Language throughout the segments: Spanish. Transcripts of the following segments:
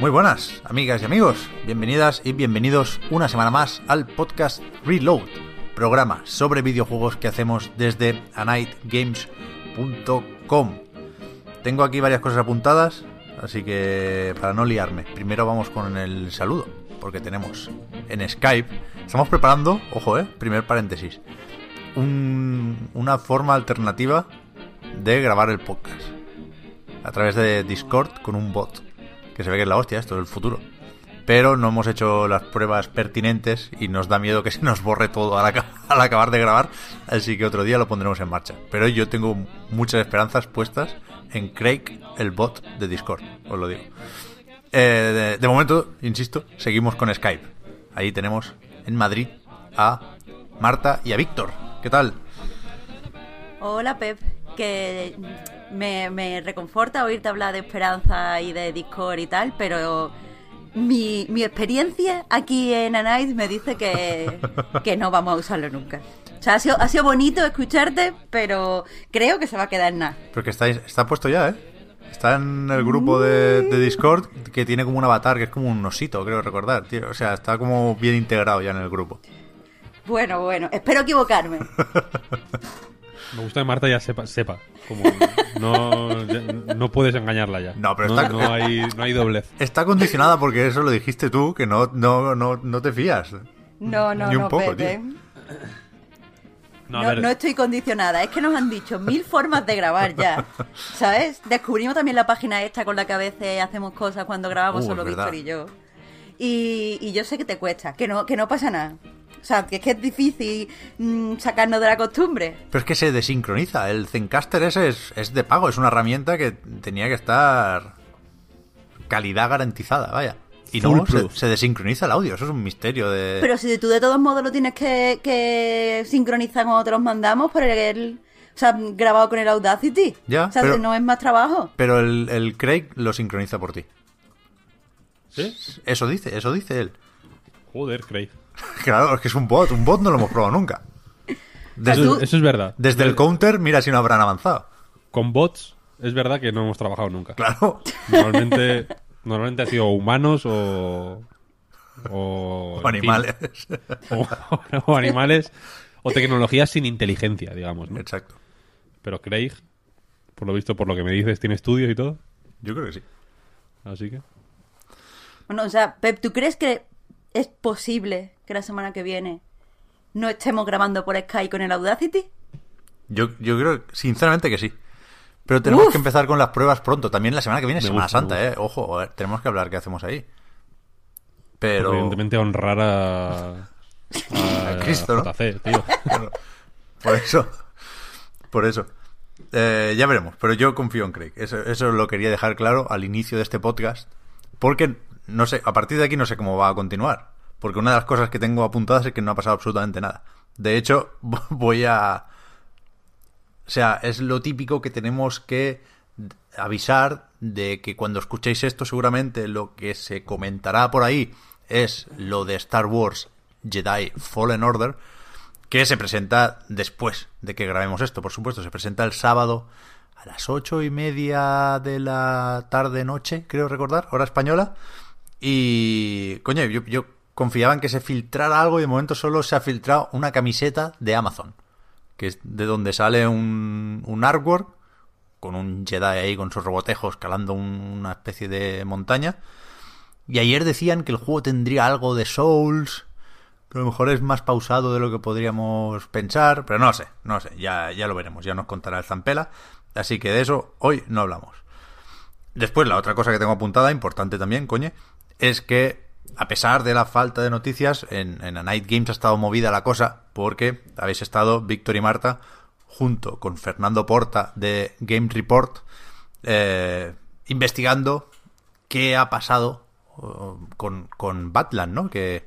Muy buenas, amigas y amigos. Bienvenidas y bienvenidos una semana más al podcast Reload, programa sobre videojuegos que hacemos desde anightgames.com. Tengo aquí varias cosas apuntadas, así que para no liarme, primero vamos con el saludo, porque tenemos en Skype, estamos preparando, ojo, eh, primer paréntesis, un- una forma alternativa de grabar el podcast a través de Discord con un bot. Que se ve que es la hostia, esto es el futuro. Pero no hemos hecho las pruebas pertinentes y nos da miedo que se nos borre todo al, aca- al acabar de grabar. Así que otro día lo pondremos en marcha. Pero yo tengo muchas esperanzas puestas en Craig, el bot de Discord, os lo digo. Eh, de, de momento, insisto, seguimos con Skype. Ahí tenemos en Madrid a Marta y a Víctor. ¿Qué tal? Hola Pep, que me, me reconforta oírte hablar de esperanza y de Discord y tal, pero mi, mi experiencia aquí en Anais me dice que, que no vamos a usarlo nunca. O sea, ha sido, ha sido bonito escucharte, pero creo que se va a quedar en nada. Porque está, está puesto ya, ¿eh? Está en el grupo de, de Discord que tiene como un avatar que es como un osito, creo recordar, tío. O sea, está como bien integrado ya en el grupo. Bueno, bueno, espero equivocarme. Me gusta que Marta ya sepa, sepa. Como no, ya- no puedes engañarla ya. No, pero no, está- no hay, no hay doblez. Está condicionada porque eso lo dijiste tú, que no, no, no, no te fías. No, no, Ni un no, poco, tío. No, No, no estoy condicionada, es que nos han dicho mil formas de grabar ya, ¿sabes? Descubrimos también la página esta con la que a veces hacemos cosas cuando grabamos Uh, solo. Víctor y yo. Y, y yo sé que te cuesta, que no, que no pasa nada. O sea, que es que es difícil mm, sacarnos de la costumbre. Pero es que se desincroniza. El Zencaster ese es, es de pago, es una herramienta que tenía que estar calidad garantizada, vaya. Y no, se, se desincroniza el audio, eso es un misterio de... Pero si tú de todos modos lo tienes que, que sincronizar cuando te los mandamos por el... O sea, grabado con el Audacity. Ya, o sea, pero- no es más trabajo. Pero el, el Craig lo sincroniza por ti. ¿Sí? Eso dice, eso dice él. Joder, Craig. Claro, es que es un bot, un bot no lo hemos probado nunca. Desde, Eso, eso es verdad. desde el counter, mira si no habrán avanzado. Con bots, es verdad que no hemos trabajado nunca. Claro. Normalmente, normalmente ha sido humanos o. O, O en fin, animales. o, o animales. O tecnologías sin inteligencia, digamos. ¿no? Exacto. Pero Craig, por lo visto, por lo que me dices, tiene estudios y todo. Yo creo que sí. Así que. Bueno, o sea, Pep, ¿tú crees que es posible que la semana que viene no estemos grabando por Skype con el Audacity? Yo, yo creo, sinceramente, que sí. Pero tenemos Uf. que empezar con las pruebas pronto. También la semana que viene es Semana gusta, Santa, ¿eh? Ojo, a ver, tenemos que hablar qué hacemos ahí. Pero... Evidentemente honrar a. A, A Cristo, ¿no? JC, tío. Claro. Por eso. Por eso. Eh, ya veremos, pero yo confío en Craig. Eso, eso lo quería dejar claro al inicio de este podcast. Porque, no sé, a partir de aquí no sé cómo va a continuar. Porque una de las cosas que tengo apuntadas es que no ha pasado absolutamente nada. De hecho, voy a... O sea, es lo típico que tenemos que avisar de que cuando escuchéis esto seguramente lo que se comentará por ahí es lo de Star Wars Jedi Fallen Order, que se presenta después de que grabemos esto, por supuesto. Se presenta el sábado a las ocho y media de la tarde-noche, creo recordar, hora española. Y, coño, yo confiaba en que se filtrara algo y de momento solo se ha filtrado una camiseta de Amazon, que es de donde sale un, un artwork con un Jedi ahí con sus robotejos escalando un- una especie de montaña. Y ayer decían que el juego tendría algo de Souls, que a lo mejor es más pausado de lo que podríamos pensar, pero no sé, no sé, ya, ya lo veremos, ya nos contará el Zampela. Así que de eso hoy no hablamos. Después, la otra cosa que tengo apuntada, importante también, coño, es que a pesar de la falta de noticias, en, A Night Games ha estado movida la cosa porque habéis estado, Víctor y Marta, junto con Fernando Porta de Game Report, eh, investigando qué ha pasado con, con Batland, ¿no? Que,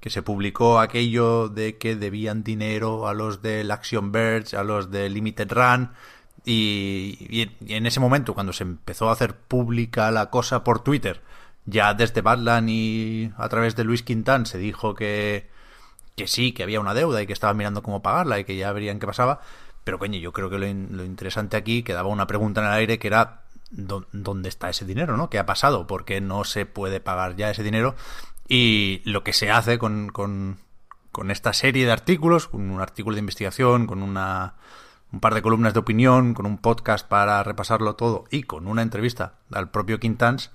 que se publicó aquello de que debían dinero a los del Action Verge, a los de Limited Run, y en ese momento, cuando se empezó a hacer pública la cosa por Twitter, ya desde Badland y a través de Luis Quintán se dijo que, que sí, que había una deuda y que estaban mirando cómo pagarla y que ya verían qué pasaba. Pero coño, yo creo que lo, in- lo interesante aquí quedaba una pregunta en el aire que era ¿dó- ¿dónde está ese dinero? ¿no? ¿Qué ha pasado? ¿Por qué no se puede pagar ya ese dinero? Y lo que se hace con, con, con esta serie de artículos, con un artículo de investigación, con una, un par de columnas de opinión, con un podcast para repasarlo todo y con una entrevista al propio Quintans,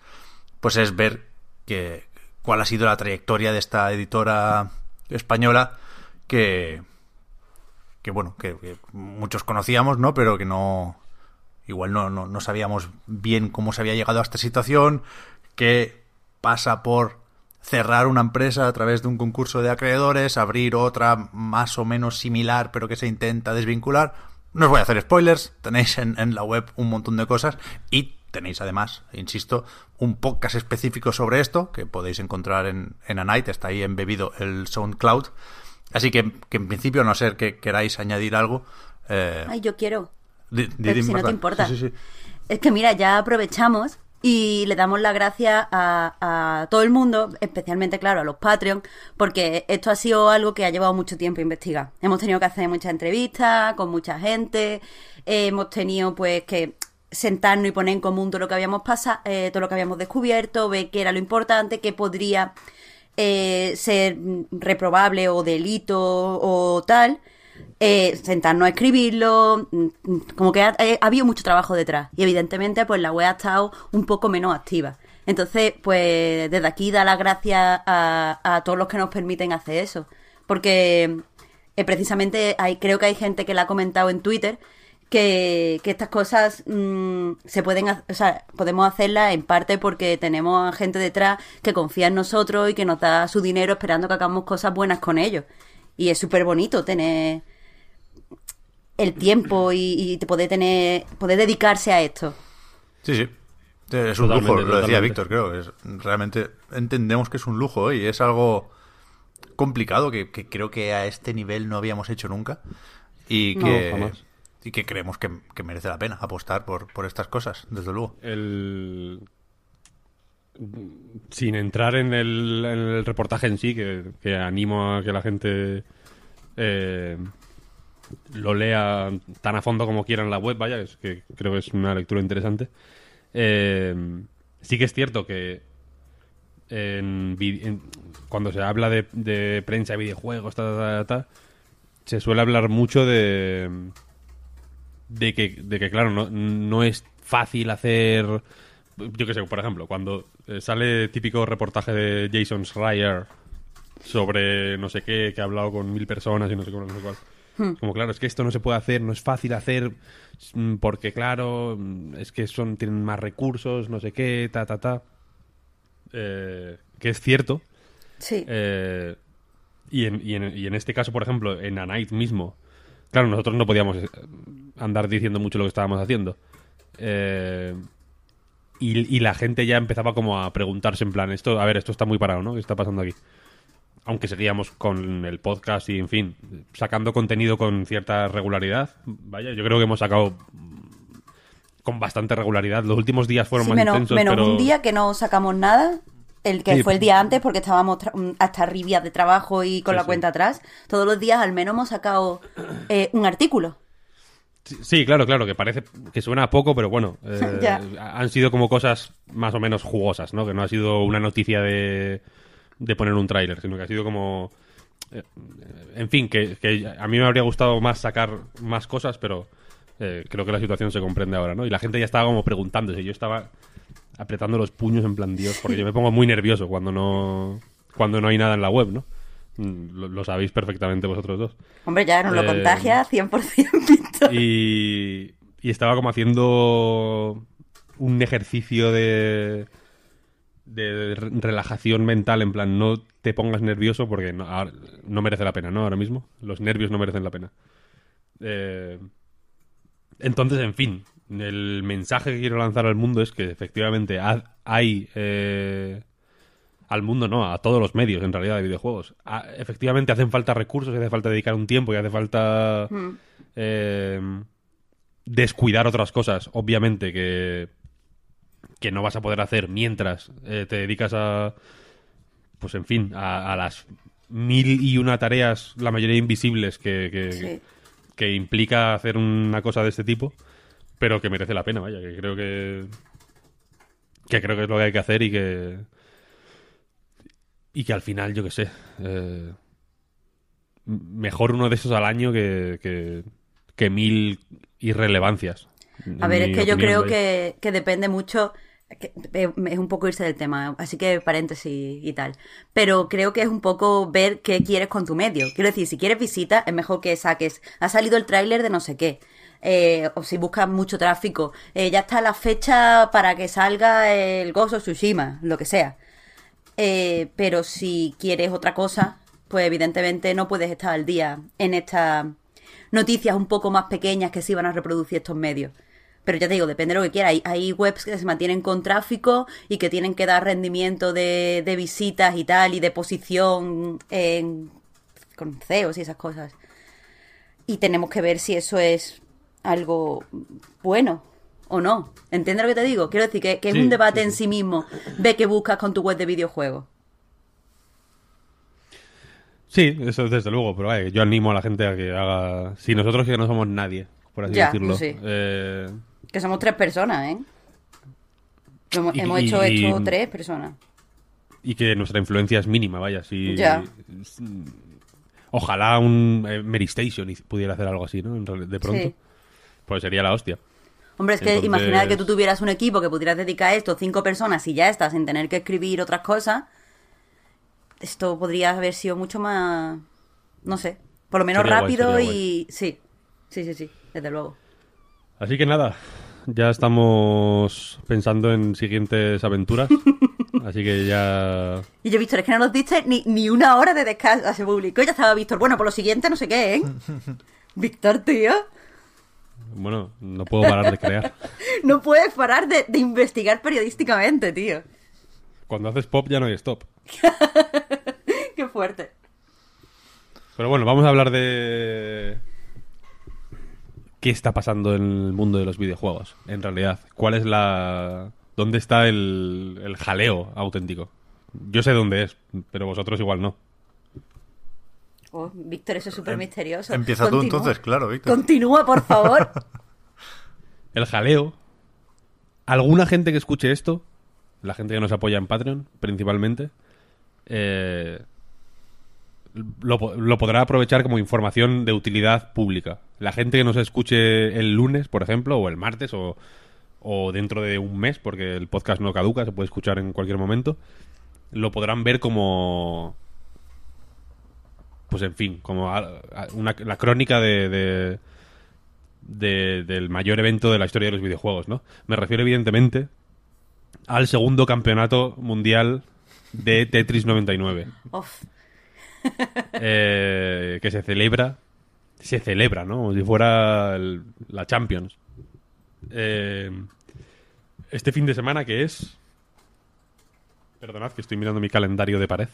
pues es ver que, cuál ha sido la trayectoria de esta editora española que, que bueno, que, muchos conocíamos, ¿no? Pero que no, igual no, no, no sabíamos bien cómo se había llegado a esta situación, que pasa por cerrar una empresa a través de un concurso de acreedores, abrir otra más o menos similar, pero que se intenta desvincular. No os voy a hacer spoilers, tenéis en, en la web un montón de cosas y tenéis además, insisto, un podcast específico sobre esto que podéis encontrar en, en A Night, está ahí embebido el SoundCloud. Así que, que en principio, a no ser que queráis añadir algo, eh, Ay, yo quiero. di- di- Pero di, si no te importa. Sí, sí, sí. Es que mira, ya aprovechamos y le damos las gracias a, a todo el mundo, especialmente, claro, a los Patreon, porque esto ha sido algo que ha llevado mucho tiempo investigar. Hemos tenido que hacer muchas entrevistas con mucha gente, hemos tenido pues que sentarnos y poner en común todo lo que habíamos pasado, todo lo que habíamos descubierto, ver qué era lo importante, qué podría eh, ser reprobable o delito o tal, eh, sentarnos a escribirlo, mm, mm, como que ha, eh, ha habido mucho trabajo detrás y evidentemente pues la web ha estado un poco menos activa. Entonces, pues desde aquí da las gracias a, a todos los que nos permiten hacer eso, porque eh, precisamente hay, creo que hay gente que la ha comentado en Twitter que, que estas cosas mm, se pueden, o sea, podemos hacerlas en parte porque tenemos a gente detrás que confía en nosotros y que nos da su dinero esperando que hagamos cosas buenas con ellos. Y es súper bonito tener el tiempo y, y poder tener, poder dedicarse a esto. Sí, sí. Es un Totalmente, lujo, lo decía. Víctor, creo. Es, realmente entendemos que es un lujo y es algo complicado que, que creo que a este nivel no habíamos hecho nunca y No, que, jamás. Y que creemos que, merece la pena apostar por, estas cosas, desde luego. sin entrar en el, reportaje en sí, que, animo a que la gente eh, lo lea tan a fondo como quiera en la web, vaya, es que creo que es una lectura interesante. Eh, sí que es cierto que en cuando se habla de, prensa de videojuegos, ta, ta, ta, se suele hablar mucho de de que, de que claro, no, no es fácil hacer. Yo qué sé, por ejemplo, cuando eh, sale típico reportaje de Jason Schreier sobre no sé qué, que ha hablado con mil personas y no sé cómo, no sé cuál. Como claro, es que esto no se puede hacer, no es fácil hacer, mm, porque claro, mm, es que son tienen más recursos, no sé qué, ta, ta, ta. Eh, que es cierto, Sí. eh, y, en, y, en, y en este caso, por ejemplo, en A Night mismo, claro, nosotros no podíamos eh, andar diciendo mucho lo que estábamos haciendo. Eh, y, y la gente ya empezaba como a preguntarse en plan, esto, a ver, esto está muy parado, ¿no? ¿Qué está pasando aquí? Aunque seguíamos con el podcast y, en fin, sacando contenido con cierta regularidad. Vaya, yo creo que hemos sacado con bastante regularidad. Los últimos días fueron Sí, más menos intensos, menos pero... un día que no sacamos nada, el que Sí. fue el día antes, porque estábamos mm, hasta arriba de trabajo y con Sí, la cuenta atrás. Todos los días al menos hemos sacado eh, un artículo. Sí, claro, claro, que parece que suena a poco, pero bueno, eh, han sido como cosas más o menos jugosas, ¿no? Que no ha sido una noticia de, de poner un tráiler, sino que ha sido como... eh, en fin, que, que a mí me habría gustado más sacar más cosas, pero eh, creo que la situación se comprende ahora, ¿no? Y la gente ya estaba como preguntándose, yo estaba apretando los puños en plan Dios, porque yo me pongo muy nervioso cuando no, cuando no hay nada en la web, ¿no? Mm, Lo, lo sabéis perfectamente vosotros dos. Hombre, ya nos lo Eh, contagia 100% Víctor. Y, y estaba como haciendo un ejercicio de de re- relajación mental, en plan, no te pongas nervioso porque no, ahora- no merece la pena, ¿no? Ahora mismo. Los nervios no merecen la pena. Eh, entonces, en fin, el mensaje que quiero lanzar al mundo es que efectivamente ha- hay... eh, al mundo no, a todos los medios en realidad de videojuegos. Efectivamente hacen falta recursos, y hace falta dedicar un tiempo y hace falta eh, descuidar otras cosas, obviamente, que, que no vas a poder hacer mientras eh, te dedicas a, pues en fin, a, a las mil y una tareas, la mayoría invisibles, que, que, Sí. que implica hacer una cosa de este tipo, pero que merece la pena, vaya, que creo que que creo que es lo que hay que hacer y que y que al final, yo qué sé, eh, mejor uno de esos al año que, que, que mil irrelevancias. A ver, es que yo creo que, que depende mucho. eh, es un poco irse del tema, así que paréntesis y tal. Pero creo que es un poco ver qué quieres con tu medio. Quiero decir, si quieres visita, es mejor que saques. Ha salido el tráiler de no sé qué. Eh, o si buscas mucho tráfico. eh, ya está la fecha para que salga el of Tsushima, lo que sea. Eh, pero si quieres otra cosa, pues evidentemente no puedes estar al día en estas noticias un poco más pequeñas que sí van a reproducir estos medios. Pero ya te digo, depende de lo que quieras. Hay, hay webs que se mantienen con tráfico y que tienen que dar rendimiento de, de visitas y tal, y de posición en, con CEOs y esas cosas. Y tenemos que ver si eso es algo bueno o no. ¿Entiendes lo que te digo? Quiero decir que, que es un debate sí, en sí. mismo. Ve qué buscas con tu web de videojuegos. Sí, eso desde luego, pero vaya, yo animo a la gente a que haga... Si nosotros que no somos nadie, por así Ya, decirlo. eh, Que somos tres personas, ¿eh? Hemos, Y- hemos hecho y- esto tres personas. y que nuestra influencia es mínima, vaya. Si, Ya. Ojalá un eh, Mary Station pudiera hacer algo así, ¿no? De pronto. Pues sería la hostia. Hombre, es que Entonces- imagina que tú tuvieras un equipo que pudieras dedicar a esto cinco personas y ya estás sin tener que escribir otras cosas. Esto podría haber sido mucho más, no sé, por lo menos Sería rápido y sí, sí, sí, sí, desde luego. Así que nada, ya estamos pensando en siguientes aventuras. así que ya... Y yo, Víctor, es que no nos diste ni, ni una hora de descanso. Se publicó y ya estaba Víctor. Bueno, por lo siguiente no sé qué, ¿eh? Víctor, tío, Bueno, no puedo parar de crear. no puedes parar de, de investigar periodísticamente, tío. Cuando haces pop ya no hay stop. Qué fuerte. Pero bueno, vamos a hablar de... ¿Qué está pasando en el mundo de los videojuegos? En realidad, ¿cuál es la... ¿Dónde está el, el jaleo auténtico? Yo sé dónde es, pero vosotros igual no. Oh, Víctor, eso es súper misterioso. Em, empieza tú entonces, claro, Víctor. Continúa, por favor. El jaleo. Alguna gente que escuche esto, la gente que nos apoya en Patreon, principalmente, eh, lo podrá aprovechar como información de utilidad pública. La gente que nos escuche el lunes, por ejemplo, o el martes, o, o dentro de un mes, porque el podcast no caduca, se puede escuchar en cualquier momento, lo podrán ver como... Pues en fin, como a- a- una, la crónica de- de, de- del mayor evento de la historia de los videojuegos, ¿no? Me refiero evidentemente al segundo campeonato mundial de Tetris 99, Uf, eh, que se celebra, se celebra, ¿no? Como si fuera el- la Champions. Eh, este fin de semana que es... Perdonad que estoy mirando mi calendario de pared.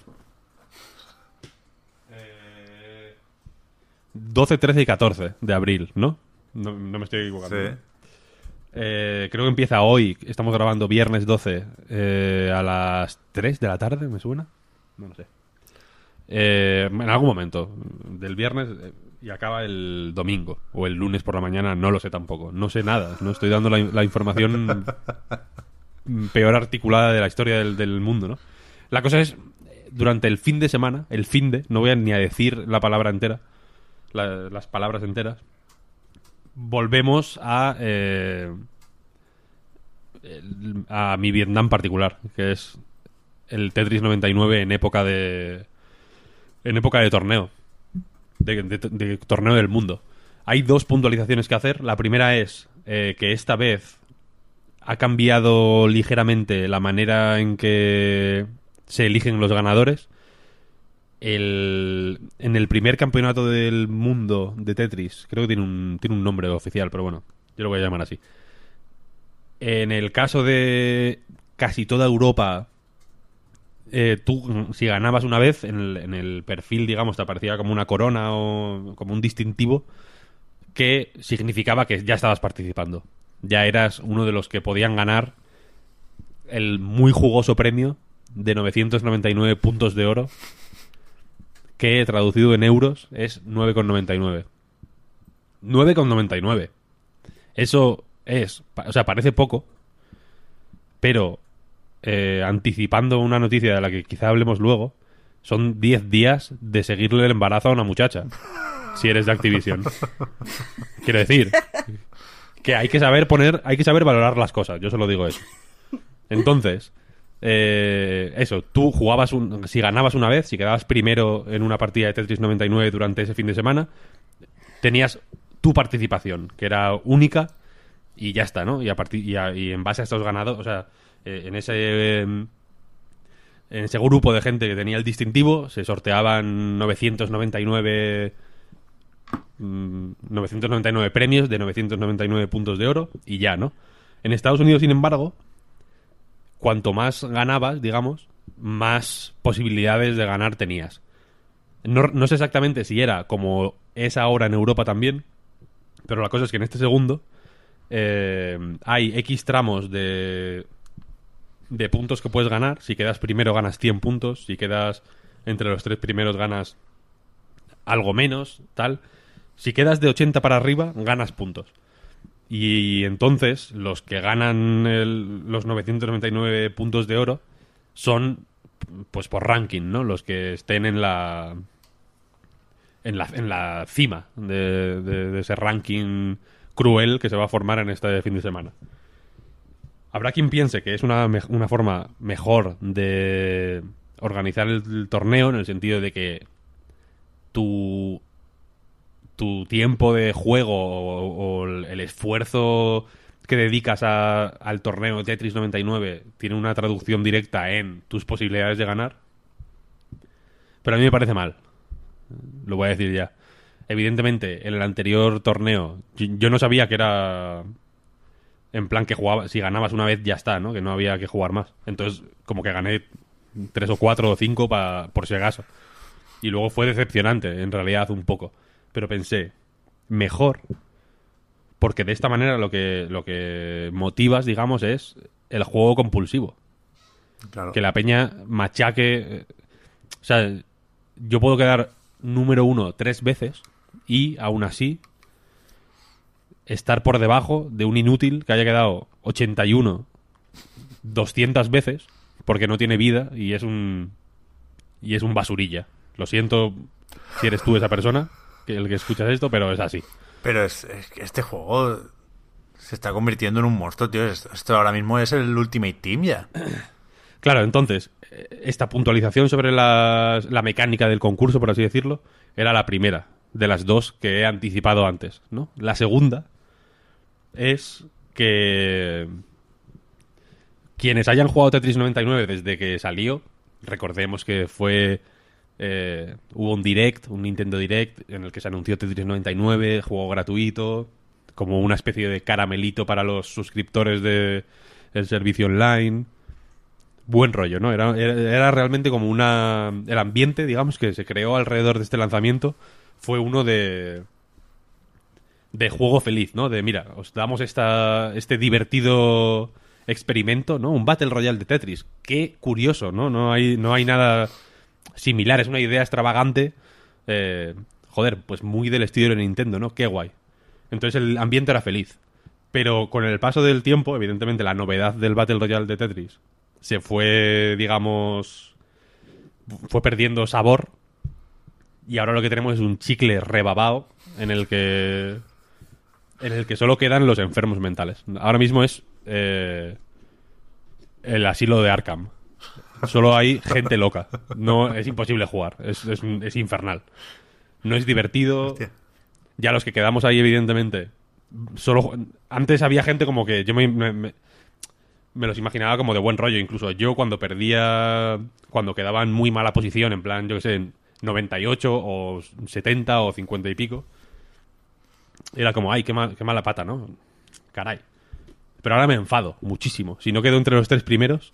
12, 13 y 14 de abril, ¿no? No, no me estoy equivocando. Sí. Eh, creo que empieza hoy. Estamos grabando viernes 12 eh, a las 3 de la tarde, ¿me suena? No lo sé. Eh, en algún momento del viernes y acaba el domingo o el lunes por la mañana, no lo sé tampoco. No sé nada. No estoy dando la, la información peor articulada de la historia del, del mundo, ¿no? La cosa es, durante el fin de semana, el fin de, no voy a ni a decir la palabra entera, la- las palabras enteras, volvemos a eh, a mi Vietnam particular, que es el Tetris 99 en época de en época de torneo, de torneo del mundo. Hay dos puntualizaciones que hacer. La primera es eh, que esta vez ha cambiado ligeramente la manera en que se eligen los ganadores. El, en el primer campeonato del mundo de Tetris, creo que tiene un, tiene un nombre oficial, pero bueno, yo lo voy a llamar así. En el caso de casi toda Europa, eh, tú, si ganabas una vez, en el, perfil, digamos, te aparecía como una corona o como un distintivo que significaba que ya estabas participando. Ya eras uno de los que podían ganar el muy jugoso premio de 999 puntos de oro, que traducido en euros es 9,99. 9,99. Eso es, o sea, parece poco, pero eh, anticipando una noticia de la que quizá hablemos luego, son 10 días de seguirle el embarazo a una muchacha, si eres de Activision. Quiero decir, que hay que saber poner, hay que saber valorar las cosas, yo solo digo eso. Entonces, eh, eso, tú jugabas, un, si ganabas una vez, si quedabas primero en una partida de Tetris 99 durante ese fin de semana, tenías tu participación, que era única y ya está, ¿no? Y, a y, y en base a estos ganados, o sea, eh, en ese... eh, en ese grupo de gente que tenía el distintivo se sorteaban 999 mm, 999 premios de 999 puntos de oro y ya, ¿no? En Estados Unidos, sin embargo, cuanto más ganabas, digamos, más posibilidades de ganar tenías. No, sé exactamente si era como es ahora en Europa también, pero la cosa es que en este segundo eh, hay X tramos de, de puntos que puedes ganar. Si quedas primero ganas 100 puntos, si quedas entre los tres primeros ganas algo menos, tal. Si quedas de 80 para arriba, ganas puntos. Y entonces los que ganan el- los 999 puntos de oro son pues por ranking, ¿no? Los que estén en la en la, en la cima de, de- ese ranking cruel que se va a formar en este fin de semana. Habrá quien piense que es una, una forma mejor de organizar el, el torneo en el sentido de que tu, tu tiempo de juego o, el esfuerzo que dedicas a- al torneo Tetris 99 tiene una traducción directa en tus posibilidades de ganar. Pero a mí me parece mal. Lo voy a decir ya. Evidentemente, en el anterior torneo, yo, yo no sabía que era en plan que jugaba, si ganabas una vez ya está, ¿no? Que no había que jugar más. Entonces, como que gané tres o cuatro o cinco pa- por si acaso. Y luego fue decepcionante, en realidad, un poco. Pero pensé, mejor, porque de esta manera lo que, lo que motivas, digamos, es el juego compulsivo. Claro. Que la peña machaque. eh, O sea, yo puedo quedar número uno tres veces y aún así estar por debajo de un inútil que haya quedado 81 200 veces porque no tiene vida y es un y es un basurilla. Lo siento si eres tú esa persona, que el que escuchas esto, pero es así. Pero es, es que este juego se está convirtiendo en un monstruo, tío. Esto, ahora mismo es el Ultimate Team ya. Claro, entonces, esta puntualización sobre las- la mecánica del concurso, por así decirlo, era la primera de las dos que he anticipado antes, ¿no? La segunda es que quienes hayan jugado Tetris 99 desde que salió, recordemos que fue eh, hubo un direct, un Nintendo Direct en el que se anunció Tetris 99, juego gratuito, como una especie de caramelito para los suscriptores de el servicio online buen rollo, ¿no? Era, era, era realmente como una... El ambiente, digamos, que se creó alrededor de este lanzamiento fue uno de... De juego feliz, ¿no? De, mira, os damos esta, este divertido experimento, ¿no? Un Battle Royale de Tetris. Qué curioso, ¿no? No hay, no hay nada similar. Es una idea extravagante. eh, joder, pues muy del estilo de Nintendo, ¿no? Qué guay. Entonces el ambiente era feliz. Pero con el paso del tiempo, evidentemente la novedad del Battle Royale de Tetris se fue, digamos, fue perdiendo sabor. Y ahora lo que tenemos es un chicle rebabado en el que en el que solo quedan los enfermos mentales. Ahora mismo es eh, el asilo de Arkham. Solo hay gente loca. No es imposible jugar. Es, es, es infernal. No es divertido. Hostia. Ya los que quedamos ahí, evidentemente. Solo antes había gente como que yo me, me- los imaginaba como de buen rollo. Incluso yo cuando perdía, cuando quedaba en muy mala posición, en plan, yo que sé, en 98 o 70 o 50 y pico, era como, ay, qué, mal- qué mala pata, ¿no? Caray. Pero ahora me enfado muchísimo. Si no quedo entre los tres primeros,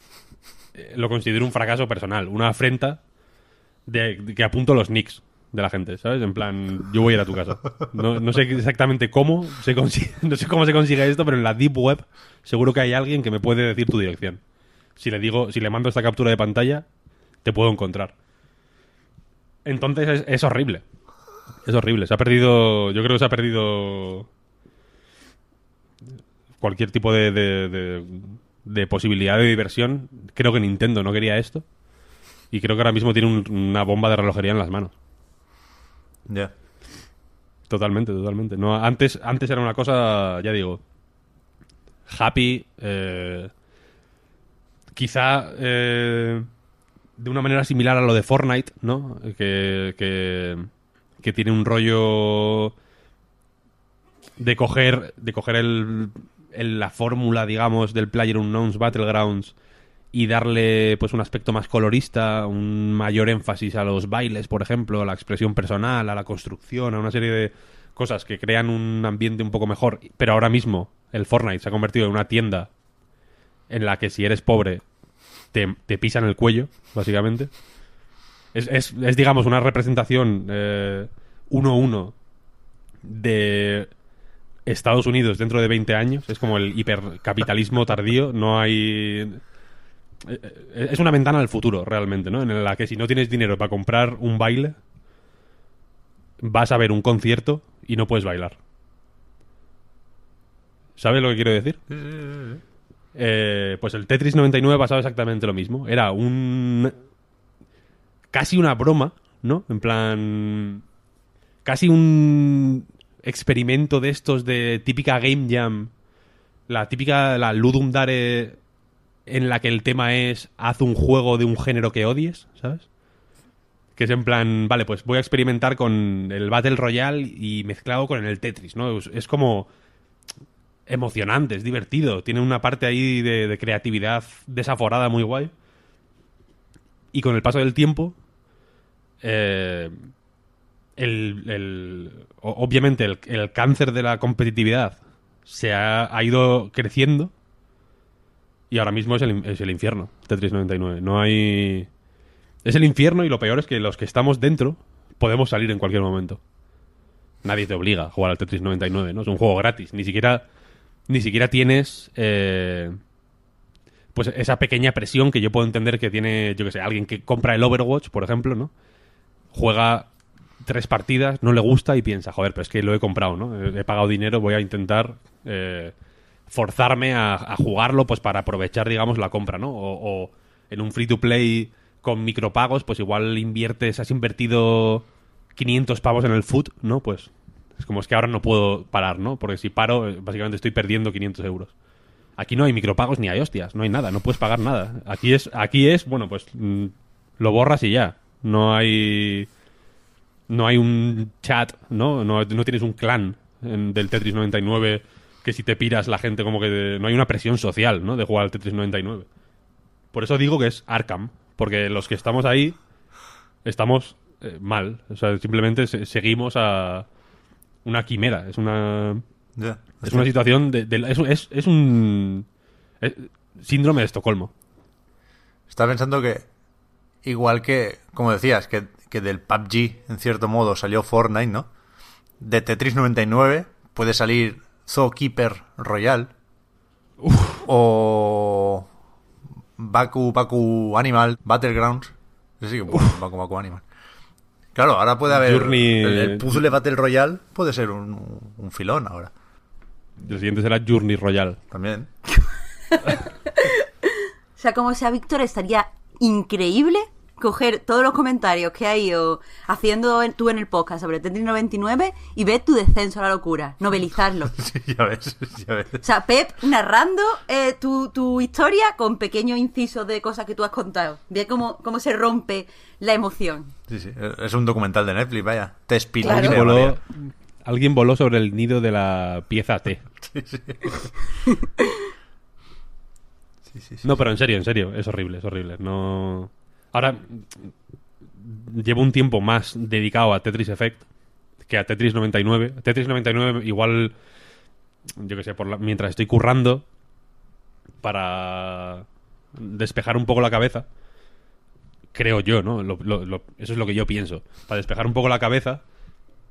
lo considero un fracaso personal, una afrenta de, que apunto los nicks de la gente, ¿sabes? En plan, yo voy a ir a tu casa. No, no sé exactamente cómo se consigue, no sé cómo se consigue esto, pero en la deep web seguro que hay alguien que me puede decir tu dirección. Si le digo, si le mando esta captura de pantalla, te puedo encontrar. Entonces es, horrible. Es horrible. Se ha perdido. Yo creo que se ha perdido cualquier tipo de- de posibilidad de diversión. Creo que Nintendo no quería esto. Y creo que ahora mismo tiene un- una bomba de relojería en las manos. Ya. Totalmente, totalmente. No, antes, antes era una cosa, ya digo, happy, eh, quizá eh, de una manera similar a lo de Fortnite, ¿no? Que, que, que tiene un rollo de coger, de coger el, el- la fórmula, digamos, del Player Unknowns Battlegrounds y darle pues un aspecto más colorista, un mayor énfasis a los bailes, por ejemplo, a la expresión personal, a la construcción, a una serie de cosas que crean un ambiente un poco mejor. Pero ahora mismo el Fortnite se ha convertido en una tienda en la que si eres pobre te, te pisan el cuello, básicamente. Es, es- digamos, una representación eh, uno a uno de Estados Unidos dentro de 20 años. Es como el hipercapitalismo tardío. No hay... eh, Es una ventana al futuro, realmente, ¿no? En la que si no tienes dinero para comprar un baile, vas a ver un concierto y no puedes bailar. ¿Sabes lo que quiero decir? Eh, pues el Tetris 99 pasaba exactamente lo mismo. Era un... casi una broma, ¿no? En plan... casi un experimento de estos de típica Game Jam. La típica, la Ludum Dare en la que el tema es haz un juego de un género que odies, ¿sabes? Que es en plan, vale, pues voy a experimentar con el Battle Royale y mezclado con el Tetris, ¿no? Es, como emocionante, es divertido, tiene una parte ahí de, de creatividad desaforada muy guay. Y con el paso del tiempo, eh, el, el- obviamente el, el cáncer de la competitividad se ha, ha ido creciendo y ahora mismo es el, es el infierno, Tetris 99. No hay... Es el infierno y lo peor es que los que estamos dentro podemos salir en cualquier momento. Nadie te obliga a jugar al Tetris 99, ¿no? Es un juego gratis. Ni siquiera, ni siquiera tienes... eh, pues esa pequeña presión que yo puedo entender que tiene, yo que sé, alguien que compra el Overwatch, por ejemplo, ¿no? Juega tres partidas, no le gusta y piensa, joder, pero es que lo he comprado, ¿no? He pagado dinero, voy a intentar eh, forzarme a, a jugarlo pues para aprovechar, digamos, la compra, ¿no? O, o en un free to play con micropagos, pues igual inviertes, has invertido 500 pavos en el foot, ¿no? Pues es como es que ahora no puedo parar, ¿no? Porque si paro, eh, básicamente estoy perdiendo 500 euros. Aquí no hay micropagos ni hay hostias, no hay nada, no puedes pagar nada. Aquí es, aquí es, bueno, pues mm, lo borras y ya. No hay, no hay un chat, ¿no? No, no tienes un clan en- del Tetris 99 que si te piras la gente como que no hay una presión social, ¿no? De jugar al Tetris 99. Por eso digo que es Arkham, porque los que estamos ahí estamos eh, mal, o sea, simplemente se- seguimos a una quimera, es una Ya. es una situación de, de- es, es, es un es- síndrome de Estocolmo. Estaba pensando que, igual que, como decías, que, que del PUBG, en cierto modo, salió Fortnite, ¿no? De Tetris 99 puede salir Zookeeper Royal. O Baku Baku Animal Battlegrounds. Sí, Baku Baku Animal. Claro, ahora puede haber... Journey- El, el puzzle Battle Royale puede ser un, un filón ahora. El siguiente será Journey Royal. También. O sea, como sea Víctor, estaría increíble coger todos los comentarios que ha ido haciendo en- tú en el podcast sobre Tetris 99 y ver tu descenso a la locura, novelizarlo. Sí, ya ves, ya ves. O sea, Pep narrando eh, tu, tu historia con pequeños incisos de cosas que tú has contado. Ve cómo, cómo se rompe la emoción. Sí, sí. Es un documental de Netflix, vaya. Te espina. Claro. Alguien voló, alguien voló sobre el nido de la pieza T. Sí, sí. Sí, sí, sí. No, pero en serio, en serio, es horrible, es horrible. No. Ahora llevo un tiempo más dedicado a Tetris Effect que a Tetris 99. Tetris 99 igual, yo que sé, por la- mientras estoy currando para despejar un poco la cabeza, creo yo, ¿no? Lo- lo- lo- eso es lo que yo pienso. Para despejar un poco la cabeza,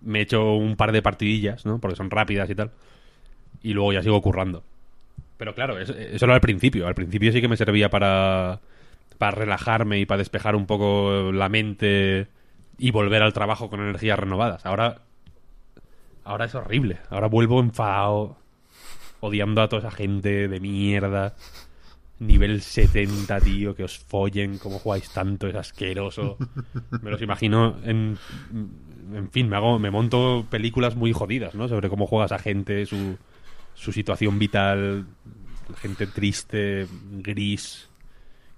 me echo un par de partidillas, ¿no? Porque son rápidas y tal. Y luego ya sigo currando. Pero claro, eso era al principio. Al principio sí que me servía para, para relajarme y para despejar un poco la mente y volver al trabajo con energías renovadas. Ahora, ahora es horrible. Ahora vuelvo enfadado, odiando a toda esa gente de mierda. Nivel 70, tío, que os follen, cómo jugáis tanto, es asqueroso. Me los imagino en... En fin, me hago, me monto películas muy jodidas, ¿no? Sobre cómo juega esa gente, su, su situación vital, gente triste, gris.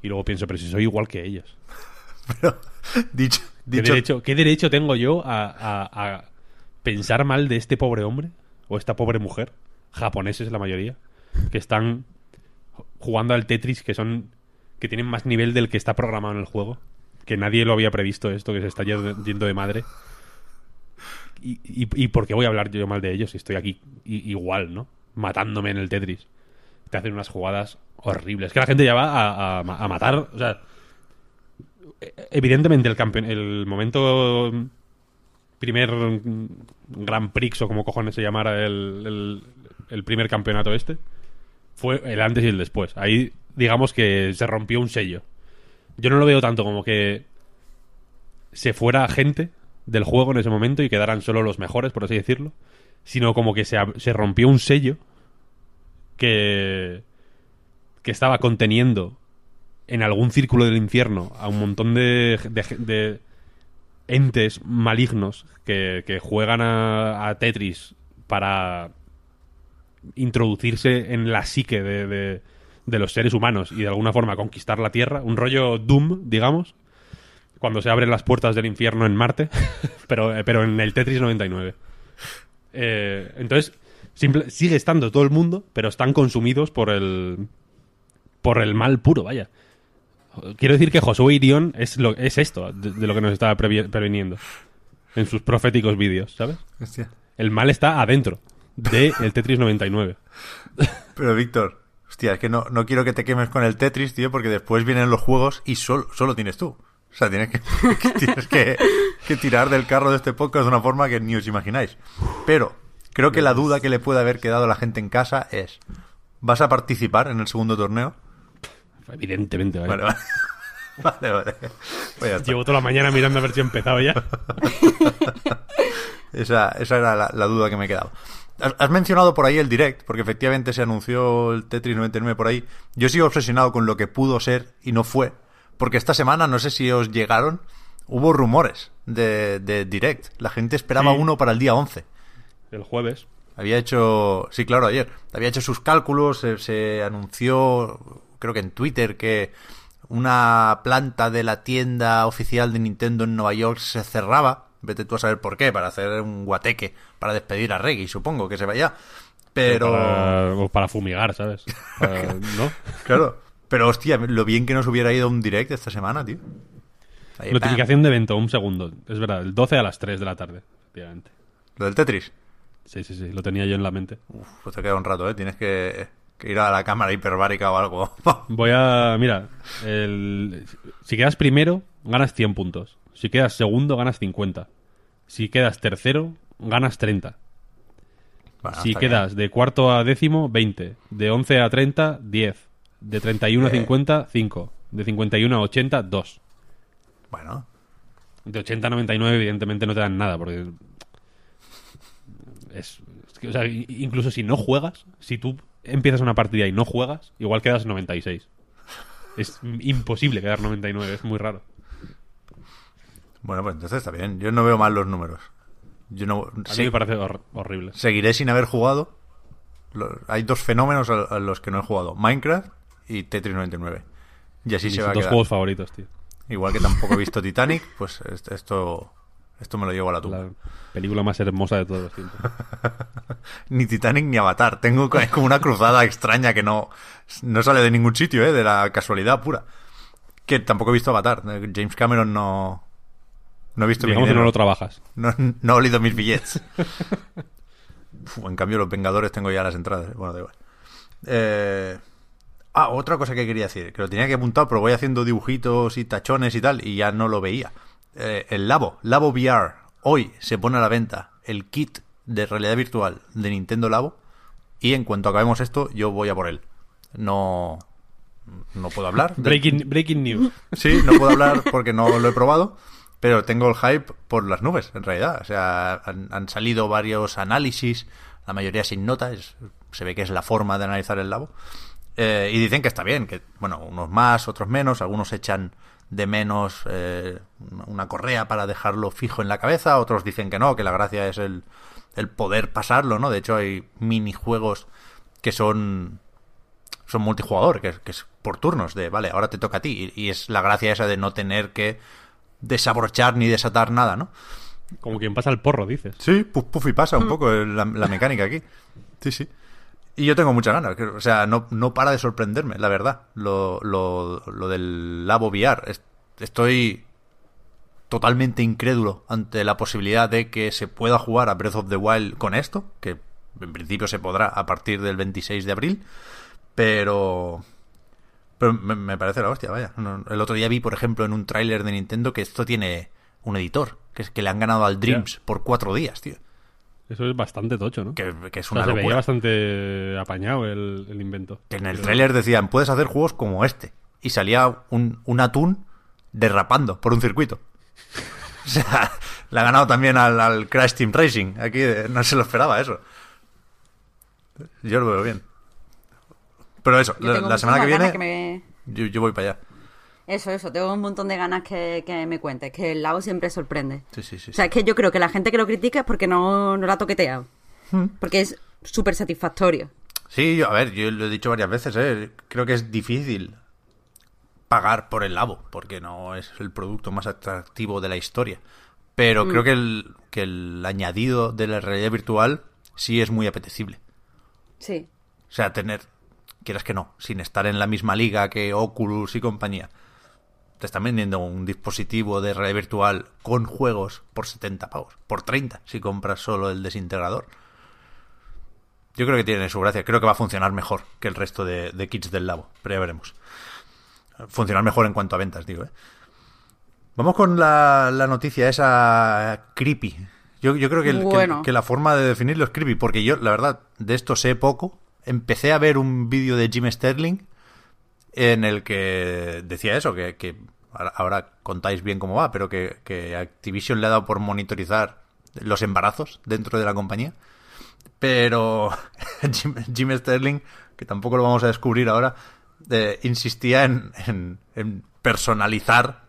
Y luego pienso, pero si soy igual que ellos. Pero, dicho, ¿Qué dicho, derecho, qué derecho tengo yo a, a- a pensar mal de este pobre hombre o esta pobre mujer, japoneses la mayoría, que están jugando al Tetris, que son que tienen más nivel del que está programado en el juego, que nadie lo había previsto esto, que se está yendo de madre. Y, y, y por qué voy a hablar yo mal de ellos si estoy aquí igual, ¿no? Matándome en el Tetris. Te hacen unas jugadas horribles. Que la gente ya va a, a ma- a matar. O sea, evidentemente el el momento mm, primer mm, Grand Prix o como cojones se llamara el, el- el primer campeonato este fue el antes y el después. Ahí digamos que se rompió un sello. Yo no lo veo tanto como que se fuera gente del juego en ese momento y quedaran solo los mejores, por así decirlo, sino como que se, se rompió un sello que que estaba conteniendo en algún círculo del infierno a un montón de, de- entes malignos que, que juegan a, Tetris para introducirse en la psique de, de- los seres humanos y de alguna forma conquistar la Tierra. Un rollo Doom, digamos, cuando se abren las puertas del infierno en Marte, pero, pero en el Tetris 99. Eh, entonces, simple- sigue estando todo el mundo, pero están consumidos por el, por el mal puro, vaya. Quiero decir que Josué Irión es, lo, es esto de, de lo que nos estaba previ- previniendo en sus proféticos vídeos, ¿sabes? Hostia. El mal está adentro de el Tetris 99. Pero Víctor, hostia, es que no, no quiero que te quemes con el Tetris, tío, porque después vienen los juegos y solo, solo tienes tú. O sea, tienes, que, que tienes que, que tirar del carro de este podcast de una forma que ni os imagináis. Pero creo que la duda que le puede haber quedado a la gente en casa es, ¿vas a participar en el segundo torneo? Evidentemente, vaya. Vale, vale. Vale, vale. Pues. Llevo toda la mañana mirando a ver si he empezado ya. Esa, esa era la, la duda que me quedaba. Has, has mencionado por ahí el direct, porque efectivamente se anunció el Tetris 99 por ahí. Yo sigo obsesionado con lo que pudo ser y no fue. Porque esta semana, no sé si os llegaron, hubo rumores de, de direct. La gente esperaba Sí. uno para el día 11. El jueves. Había hecho, sí, claro, ayer. Había hecho sus cálculos, se, se anunció, creo que en Twitter, que una planta de la tienda oficial de Nintendo en Nueva York se cerraba. Vete tú a saber por qué, para hacer un guateque, para despedir a Reggie, supongo que se vaya. Pero, Para, o para fumigar, ¿sabes? Para- ¿No? claro, pero hostia, lo bien que nos hubiera ido un direct esta semana, tío. Ahí, Notificación de evento, un segundo. Es verdad, el 12 a las 3 de la tarde, efectivamente. Lo del Tetris. Sí, sí, sí, lo tenía yo en la mente. Uf, pues te queda un rato, ¿eh? Tienes que, que ir a la cámara hiperbárica o algo. Voy a. Mira, el- si quedas primero, ganas 100 puntos. Si quedas segundo, ganas 50. Si quedas tercero, ganas 30. Bueno, si quedas de cuarto a décimo, 20. De 11 a 30, 10. De 31 a Bien. 50, 5. De 51 a 80, 2. bien. Bueno, De 80 a 99, evidentemente, no te dan nada, porque. Es. es que, o sea, incluso si no juegas, si tú empiezas una partida y no juegas, igual quedas 96. Es imposible quedar 99, es muy raro. Bueno, pues entonces está bien. Yo no veo mal los números. Yo no A sí, mí me parece hor- horrible. seguiré sin haber jugado. Lo- hay dos fenómenos a, a los que no he jugado: Minecraft y Tetris 99. Y así se va a dos quedar. juegos favoritos, tío. Igual que tampoco he visto Titanic, pues est- esto Esto me lo llevo a la tumba. La película más hermosa de todos los tiempos. Ni Titanic ni Avatar. Tengo es como una cruzada extraña que no, no sale de ningún sitio, ¿eh? De la casualidad pura. Que tampoco he visto Avatar. James Cameron no... No he visto mi Digamos que no lo trabajas. No, no he olido mis billetes. Uf, en cambio, los Vengadores tengo ya las entradas. Bueno, da igual. Eh, Ah, otra cosa que quería decir, que lo tenía que apuntar, pero voy haciendo dibujitos y tachones y tal, y ya no lo veía. Eh, el Labo, Labo VR, hoy se pone a la venta el kit de realidad virtual de Nintendo Labo, y en cuanto acabemos esto, yo voy a por él. No, no puedo hablar. de- Breaking, breaking news. Sí, no puedo hablar porque no lo he probado, pero tengo el hype por las nubes, en realidad. O sea, han, han salido varios análisis, la mayoría sin nota, es- se ve que es la forma de analizar el labo. Eh, y dicen que está bien, que, bueno, unos más, otros menos, algunos echan de menos eh, una correa para dejarlo fijo en la cabeza, otros dicen que no, que la gracia es el, el poder pasarlo, ¿no? De hecho, hay minijuegos que son son multijugador, que, es- que es por turnos, de vale, ahora te toca a ti. Y, y es la gracia esa de no tener que desabrochar ni desatar nada, ¿no? Como quien pasa el porro, dices. Sí, puf, puf y pasa un poco eh, la, la mecánica aquí. Sí, sí. Y yo tengo muchas ganas. O sea, no, no para de sorprenderme, la verdad. Lo, lo, lo del Labo VR. Es- Estoy totalmente incrédulo ante la posibilidad de que se pueda jugar a Breath of the Wild con esto, que en principio se podrá a partir del 26 de abril, pero... Pero me, me parece la hostia, vaya. El otro día vi, por ejemplo, en un tráiler de Nintendo que esto tiene un editor, que es que le han ganado al Dreams por cuatro días, tío. Eso es bastante tocho, ¿no? Que, que es O sea, una se veía locura. bastante apañado el, el invento. Que en el Pero- tráiler decían, puedes hacer juegos como este. Y salía un, un atún derrapando por un circuito. O sea, le ha ganado también al, al Crash Team Racing. Aquí eh, no se lo esperaba eso. Yo lo veo bien. Pero eso, Yo la, semana que viene ganas que me- yo, yo voy para allá. Eso, eso, tengo un montón de ganas que, que me cuentes, que el lago siempre sorprende. Sí, sí, sí. O sea, es que yo creo que la gente que lo critica es porque no, no la ha toqueteado. Hmm. Porque es súper satisfactorio. Sí, yo- a ver, yo lo he dicho varias veces, ¿eh? creo que es difícil pagar por el labo, porque no es el producto más atractivo de la historia. Pero creo que el, que el añadido de la realidad virtual sí es muy apetecible. Sí. O sea, tener, quieras que no, sin estar en la misma liga que Oculus y compañía. Te están vendiendo un dispositivo de realidad virtual con juegos por 70 pavos, por 30 si compras solo el desintegrador. Yo creo que tiene su gracia. Creo que va a funcionar mejor que el resto de, de kits del labo, pero ya veremos. Funcionar mejor en cuanto a ventas, digo. ¿eh? Vamos con la, la noticia esa creepy. Yo, yo creo que, el- que la forma de definirlo es creepy, porque yo, la verdad, de esto sé poco. Empecé a ver un vídeo de Jim Sterling en el que decía eso, que, ahora, contáis bien cómo va, pero que, Activision le ha dado por monitorizar los embarazos dentro de la compañía. Pero Jim, Sterling, que tampoco lo vamos a descubrir ahora, eh, insistía en, personalizar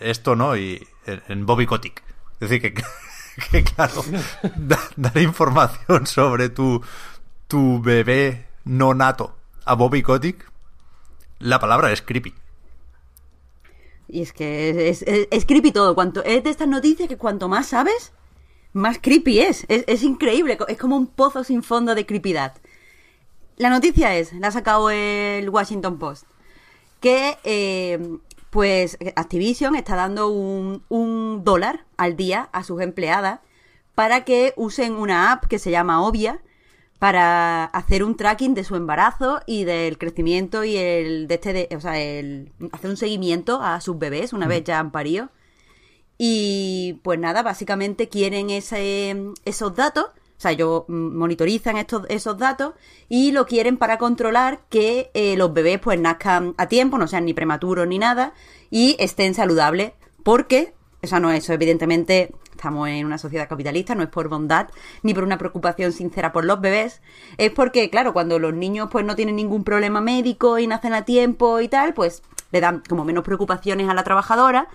esto, ¿no? Y en, Bobby Kotick. Es decir, que, que claro, da- dar información sobre tu, tu bebé no nato a Bobby Kotick, la palabra es creepy. Y es que es, creepy todo. Cuanto, es de estas noticias que cuanto más sabes, más creepy es. es. es increíble. Es como un pozo sin fondo de creepidad. La noticia es, la ha sacado el Washington Post, que eh, pues Activision está dando un, un dólar al día a sus empleadas para que usen una app que se llama Obvia para hacer un tracking de su embarazo y del crecimiento y el de este de- o sea, el hacer un seguimiento a sus bebés una vez ya han parido. Y pues nada, básicamente quieren ese, esos datos, o sea, ellos mm, monitorizan estos, esos datos y lo quieren para controlar que eh, los bebés pues nazcan a tiempo, no sean ni prematuros ni nada y estén saludables, porque, o sea, no eso, evidentemente estamos en una sociedad capitalista, no es por bondad ni por una preocupación sincera por los bebés, es porque, claro, cuando los niños pues no tienen ningún problema médico y nacen a tiempo y tal, pues le dan como menos preocupaciones a la trabajadora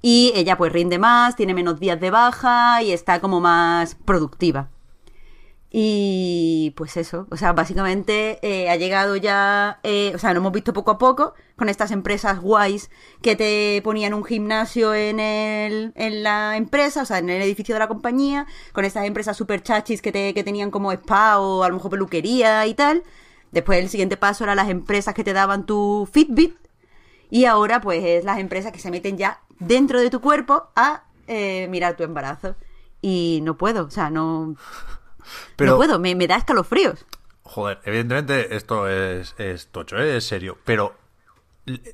y ella pues rinde más, tiene menos días de baja y está como más productiva. Y pues eso, o sea, básicamente eh, ha llegado ya, eh, o sea, lo hemos visto poco a poco con estas empresas guays que te ponían un gimnasio en, el, en la empresa, o sea, en el edificio de la compañía, con estas empresas super chachis que, te, que tenían como spa o a lo mejor peluquería y tal. Después el siguiente paso era las empresas que te daban tu Fitbit. Y ahora pues es las empresas que se meten ya dentro de tu cuerpo a eh, mirar tu embarazo. Y no puedo, o sea, no... Pero, no puedo, me, me da escalofríos. joder, evidentemente esto es, es tocho, ¿eh? es serio. Pero,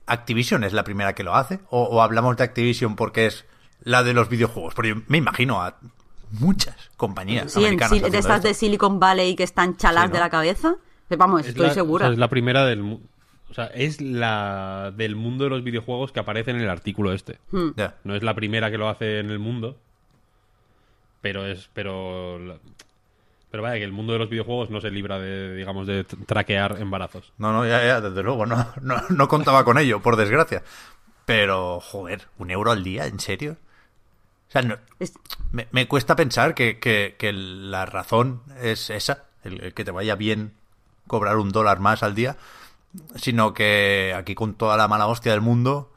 ¿Activision es la primera que lo hace? ¿O, o hablamos de Activision porque es la de los videojuegos? Porque yo me imagino a muchas compañías Sí, americanas de estas esto. de Silicon Valley que están chalas Sí, ¿no? de la cabeza. Eh, Vamos, Es estoy la- segura. o sea, es la primera del O sea, es la del mundo de los videojuegos que aparece en el artículo este. Hmm. Ya. No es la primera que lo hace en el mundo. Pero es. Pero. Pero vaya, que el mundo de los videojuegos no se libra de, digamos, de traquear embarazos. No, no, ya, ya, desde luego, no, no, no contaba con ello, por desgracia. Pero, joder, ¿un euro al día? ¿En serio? O sea, no- me, me cuesta pensar que, que- que la razón es esa, el, el que te vaya bien cobrar un dólar más al día, sino que aquí con toda la mala hostia del mundo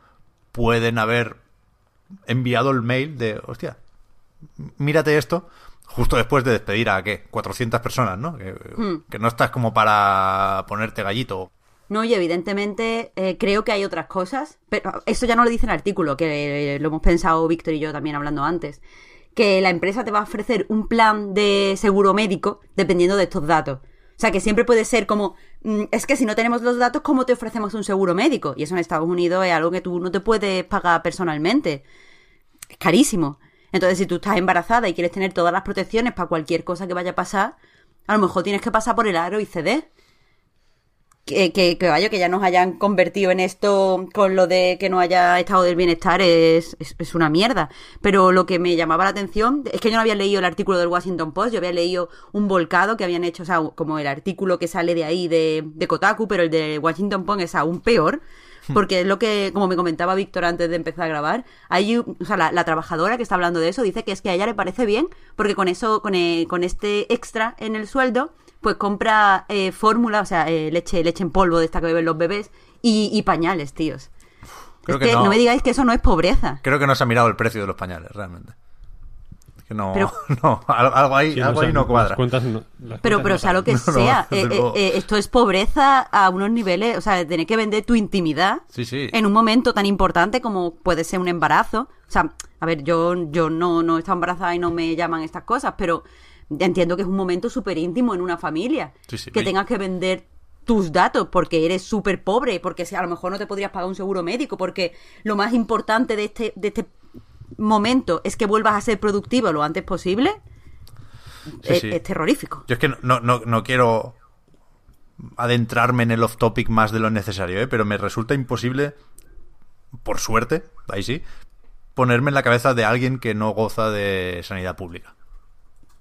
pueden haber enviado el mail de, hostia, mírate esto, justo después de despedir a, ¿qué? 400 personas, ¿no? Que, que no estás como para ponerte gallito. No, y evidentemente eh, creo que hay otras cosas, pero eso ya no lo dice el artículo, que eh, lo hemos pensado Víctor y yo también hablando antes, que la empresa te va a ofrecer un plan de seguro médico dependiendo de estos datos. O sea, que siempre puede ser como, mm, es que si no tenemos los datos, ¿cómo te ofrecemos un seguro médico? Y eso en Estados Unidos es algo que tú no te puedes pagar personalmente. Es carísimo. Entonces, si tú estás embarazada y quieres tener todas las protecciones para cualquier cosa que vaya a pasar, a lo mejor tienes que pasar por el aro y ceder que, que, que vaya, que ya nos hayan convertido en esto con lo de que no haya estado del bienestar es, es, es una mierda. Pero lo que me llamaba la atención es que yo no había leído el artículo del Washington Post, yo había leído un volcado que habían hecho, o sea, como el artículo que sale de ahí de, de Kotaku, pero el de Washington Post es aún peor. Porque es lo que, como me comentaba Víctor antes de empezar a grabar, hay, o sea, la, la trabajadora que está hablando de eso dice que es que a ella le parece bien, porque con eso, con, eh, con este extra en el sueldo, pues compra eh, fórmula, o sea, eh, leche, leche en polvo de esta que beben los bebés y, y pañales, tíos. Creo es que que no. no. me digáis que eso no es pobreza. Creo que no se ha mirado el precio de los pañales, realmente. Que no, Pero- no, al- algo ahí, Sí, algo sé, ahí no las cuadra. cuentas no- las Pero, cuentas pero no sea lo que No, no, sea, eh, eh, eh, esto es pobreza a unos niveles, o sea, de tener que vender tu intimidad Sí, sí. en un momento tan importante como puede ser un embarazo. O sea, a ver, yo, yo no, no he estado embarazada y no me llaman estas cosas, pero entiendo que es un momento súper íntimo en una familia. Sí, sí. que tengas que vender tus datos porque eres súper pobre, porque a lo mejor no te podrías pagar un seguro médico, porque lo más importante de este, de este momento es que vuelvas a ser productivo lo antes posible, Sí, es, sí. es terrorífico. Yo es que no, no, no quiero adentrarme en el off-topic más de lo necesario, ¿eh? pero me resulta imposible, por suerte, ahí sí, ponerme en la cabeza de alguien que no goza de sanidad pública.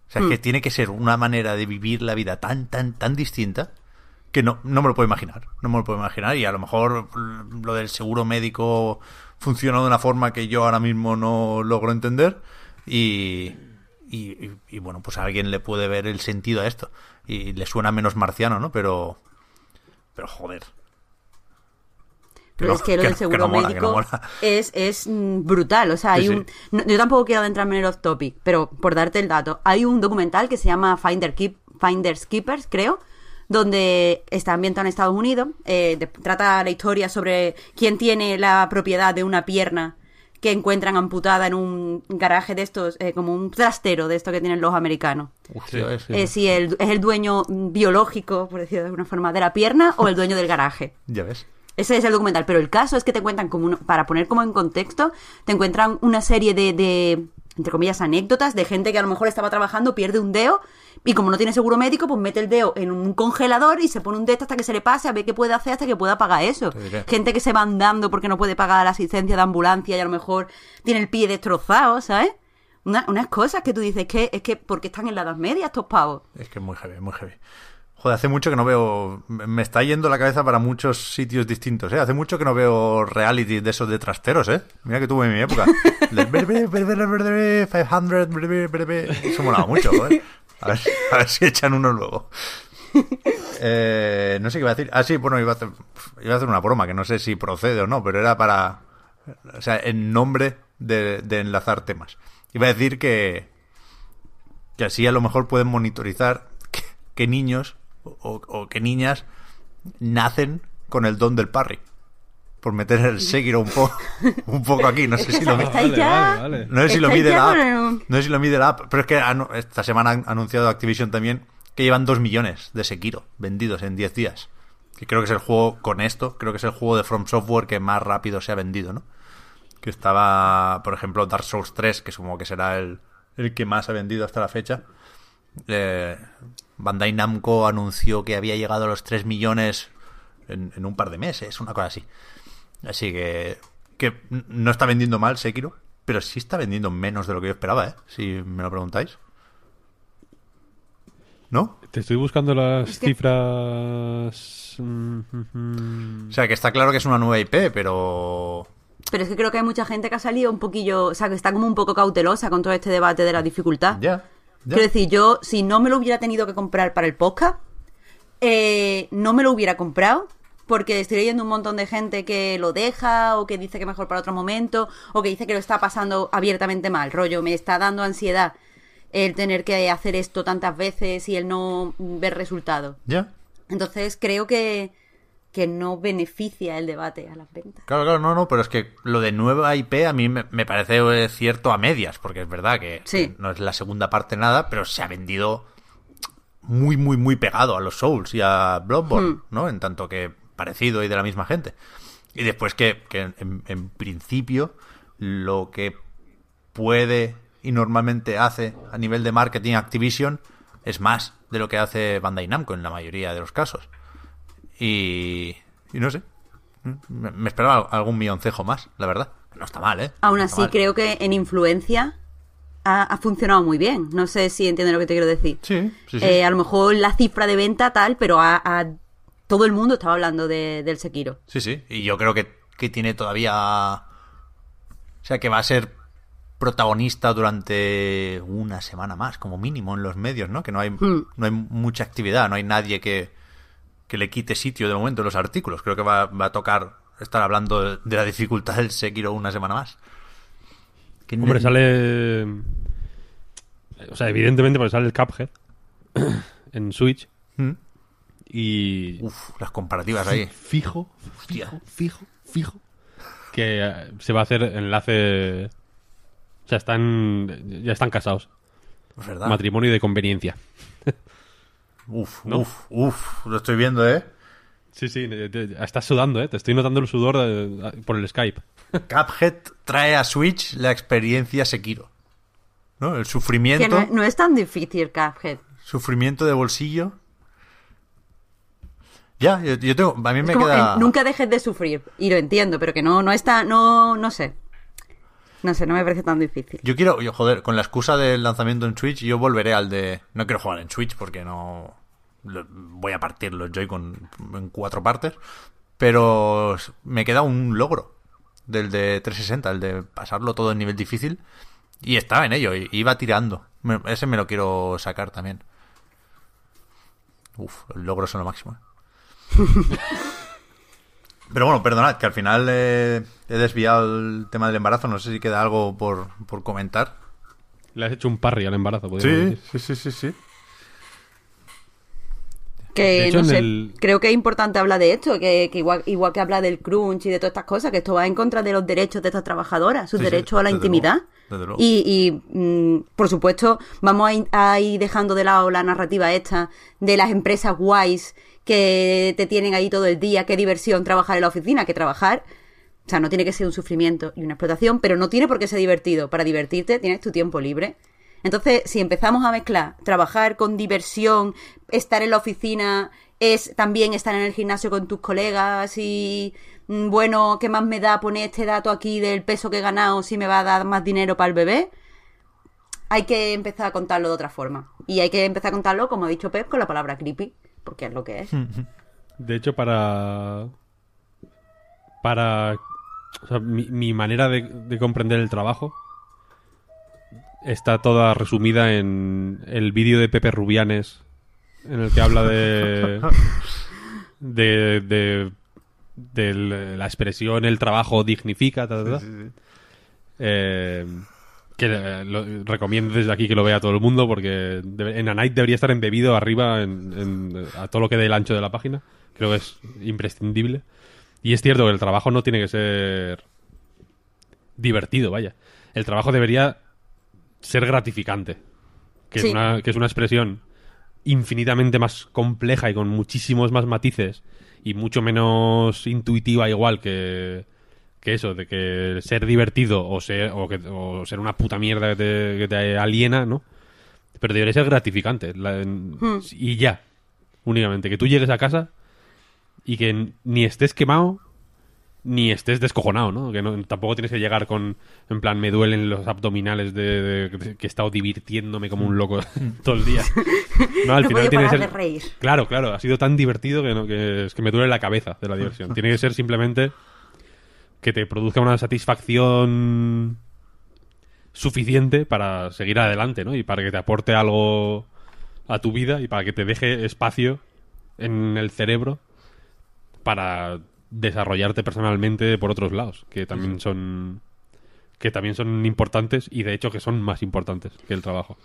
O sea, es que tiene que ser una manera de vivir la vida tan, tan, tan distinta que no, no me lo puedo imaginar. No me lo puedo imaginar y a lo mejor mm, lo del seguro médico funciona de una forma que yo ahora mismo no logro entender y, y, y- y, bueno, pues a alguien le puede ver el sentido a esto y le suena menos marciano, ¿no? Pero, pero joder. Pero no- es que lo del seguro no mola, médico es, es mm, brutal. O sea, hay Sí, un. sí. no- yo tampoco quiero adentrarme en el off topic, pero por darte el dato, hay un documental que se llama Finder Keep, Finders Keepers, creo, donde está ambientado en Estados Unidos. eh, de- trata la historia sobre quién tiene la propiedad de una pierna que encuentran amputada en un garaje de estos, eh, como un trastero de esto que tienen los americanos. Hostia, es- Eh, si el- es el dueño biológico, por decirlo de alguna forma, de la pierna o el dueño del garaje. Ya ves. Ese es el documental, pero el caso es que te cuentan como uno- para poner como en contexto, te encuentran una serie de, de, entre comillas, anécdotas de gente que a lo mejor estaba trabajando, pierde un dedo y como no tiene seguro médico, pues mete el dedo en un congelador y se pone un dedo hasta que se le pase a ver qué puede hacer hasta que pueda pagar eso. Gente que se va andando porque no puede pagar la asistencia de ambulancia y a lo mejor tiene el pie destrozado, ¿sabes? Una- unas cosas que tú dices que es que porque están en la Edad Media estos pavos. Es que es muy heavy, muy heavy. Joder, hace mucho que no veo. Me está yendo la cabeza para muchos sitios distintos, ¿eh? Hace mucho que no veo reality de esos de trasteros, ¿eh? Mira que tuve en mi época. Del bre- bre- bre- bre- bre- bre- 500, bre- bre- bre- bre- Eso molaba mucho, joder. A ver, a ver si echan uno luego. Eh, no sé qué iba a decir. Ah, sí, bueno, iba a, hacer, iba a hacer una broma que no sé si procede o no, pero era para. O sea, en nombre de, de enlazar temas. Iba a decir que. Que así a lo mejor pueden monitorizar qué, qué niños o, o qué niñas nacen con el don del parry. Por meter el Sekiro un, po- un poco aquí. No sé si lo, ahí Vale, no sé si lo mide la app. No sé si lo mide la app. Pero es que esta semana han anunciado Activision también que llevan 2 millones de Sekiro vendidos en 10 días. Que creo que es el juego, con esto, creo que es el juego de From Software que más rápido se ha vendido, ¿no? Que estaba, por ejemplo, Dark Souls 3, que supongo que será el, el que más ha vendido hasta la fecha. Eh, Bandai Namco anunció que había llegado a los 3 millones en, en un par de meses, una cosa así. Así que, que no está vendiendo mal Sekiro, pero sí está vendiendo menos de lo que yo esperaba, ¿eh? Si me lo preguntáis. ¿No? Te estoy buscando las Es que- cifras. mm. O sea, que está claro que es una nueva IP, pero... Pero es que creo que hay mucha gente que ha salido un poquillo, o sea, que está como un poco cautelosa con todo este debate de la dificultad. Ya. Quiero decir, yo, si no me lo hubiera tenido que comprar para el podcast, eh, no me lo hubiera comprado. Porque estoy leyendo un montón de gente que lo deja, o que dice que mejor para otro momento, o que dice que lo está pasando abiertamente mal. Rollo, me está dando ansiedad el tener que hacer esto tantas veces y el no ver resultados. Ya. Entonces creo que, que no beneficia el debate a las ventas. Claro, claro, no, no, pero es que lo de nueva IP a mí me, me parece eh, cierto a medias, porque es verdad que Sí. que no es la segunda parte nada, pero se ha vendido muy, muy, muy pegado a los Souls y a Bloodborne, Hmm. ¿no? En tanto que parecido y de la misma gente. Y después que, que en, en principio lo que puede y normalmente hace a nivel de marketing Activision es más de lo que hace Bandai Namco en la mayoría de los casos. Y, y no sé. Me, me esperaba algún milloncejo más, la verdad. No está mal, ¿eh? Aún No así, mal. creo que en influencia ha, ha funcionado muy bien. No sé si entiende lo que te quiero decir. Sí, sí, sí. Eh, a lo mejor la cifra de venta tal, pero a, a- todo el mundo estaba hablando de- del Sekiro. Sí, sí. Y yo creo que, que tiene todavía. O sea, que va a ser protagonista durante una semana más, como mínimo, en los medios, ¿no? Que no hay, Hmm. no hay mucha actividad, no hay nadie que, que le quite sitio de momento en los artículos. Creo que va, va a tocar estar hablando de, de la dificultad del Sekiro una semana más. Hombre, sale. O sea, evidentemente, porque sale el Cuphead en Switch. ¿Mm? Y. Uf, las comparativas ahí. Fijo, fijo, fijo, fijo. Que eh, se va a hacer enlace. O sea, están. Ya están casados. Es verdad. Matrimonio de conveniencia. Uf, ¿No? uf, uf. Lo estoy viendo, ¿eh? Sí, sí, te- te- estás sudando, ¿eh? Te estoy notando el sudor de- por el Skype. Cuphead trae a Switch la experiencia Sekiro. ¿No? El Que sufrimiento. no, no es tan difícil, Cuphead. Sufrimiento de bolsillo. Ya, yo, yo tengo. A mí Es me como, queda. eh, nunca dejes de sufrir. Y lo entiendo, pero que no, no está, no, no sé. No sé, no me parece tan difícil. Yo quiero, yo, joder, con la excusa del lanzamiento en Switch, yo volveré al de. No quiero jugar en Switch porque no. Voy a partir los Joy-Con en cuatro partes. Pero me queda un logro del de 360, el de pasarlo todo en nivel difícil. Y estaba en ello, iba tirando. Ese me lo quiero sacar también. Uf, los logros son lo máximo. ¿eh? Pero bueno, perdonad, que al final eh, he desviado el tema del embarazo. No sé si queda algo por, por comentar. Le has hecho un parry al embarazo, podríamos decir. sí, sí, sí, sí. Que hecho, no sé, el- creo que es importante hablar de esto, que, que igual, igual que habla del crunch y de todas estas cosas, que esto va en contra de los derechos de estas trabajadoras, sus Sí, sí, derechos a la desde intimidad. luego, desde luego. Y, y, mm, por supuesto, vamos a ir, a ir dejando de lado la narrativa esta de las empresas guays que te tienen ahí todo el día, qué diversión trabajar en la oficina, que trabajar. O sea, no tiene que ser un sufrimiento y una explotación, pero no tiene por qué ser divertido. Para divertirte tienes tu tiempo libre. Entonces, si empezamos a mezclar trabajar con diversión, estar en la oficina, es también estar en el gimnasio con tus colegas y, mm, bueno, ¿qué más me da poner este dato aquí del peso que he ganado si me va a dar más dinero para el bebé? Hay que empezar a contarlo de otra forma. Y hay que empezar a contarlo, como ha dicho Pep, con la palabra creepy, porque es lo que es. De hecho, para. Para. o sea, mi, mi manera de, de comprender el trabajo. está toda resumida en el vídeo de Pepe Rubianes en el que habla de de, de, de la expresión el trabajo dignifica ta, ta, ta. Eh, que eh, lo- recomiendo desde aquí que lo vea todo el mundo porque debe- en A Night debería estar embebido arriba en, en- a todo lo que dé el ancho de la página. Creo que es imprescindible. Y es cierto que el trabajo no tiene que ser divertido vaya. El trabajo debería ser gratificante que, Sí. es una, que es una expresión infinitamente más compleja y con muchísimos más matices y mucho menos intuitiva igual que, que eso, de que ser divertido o ser, o que- o ser una puta mierda que te, que te aliena, ¿no? Pero debería ser gratificante. la- en- Y ya, únicamente. Que tú llegues a casa y que ni estés quemado ni estés descojonado, ¿no? Que no, tampoco tienes que llegar con, en plan, me duelen los abdominales de, de- que he estado divirtiéndome como un loco todo el día. No, al No final tiene que ser... reír. Claro, claro, ha sido tan divertido que, no- que es que me duele la cabeza de la diversión. Tiene que ser simplemente que te produzca una satisfacción suficiente para seguir adelante, ¿no? Y para que te aporte algo a tu vida y para que te deje espacio en el cerebro para desarrollarte personalmente por otros lados, que también son que también son importantes y de hecho que son más importantes que el trabajo.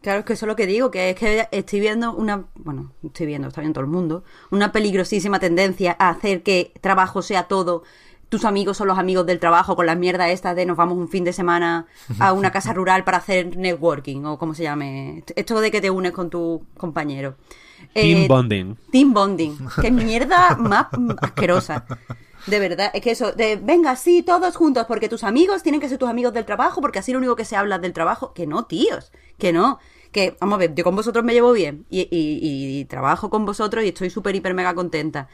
Claro, es que eso es lo que digo, que es que estoy viendo una, bueno, estoy viendo, está viendo todo el mundo, una peligrosísima tendencia a hacer que trabajo sea todo. Tus amigos son los amigos del trabajo con las mierdas estas de nos vamos un fin de semana a una casa rural para hacer networking o como se llame. Esto de que te unes con tu compañero. Team Eh, bonding. Team bonding. Qué mierda más asquerosa. De verdad, es que eso, de venga, sí, todos juntos, porque tus amigos tienen que ser tus amigos del trabajo, porque así lo único que se habla es del trabajo. Que no, tíos, que no. Que, vamos a ver, yo con vosotros me llevo bien y, y- y trabajo con vosotros y estoy súper, hiper, mega contenta.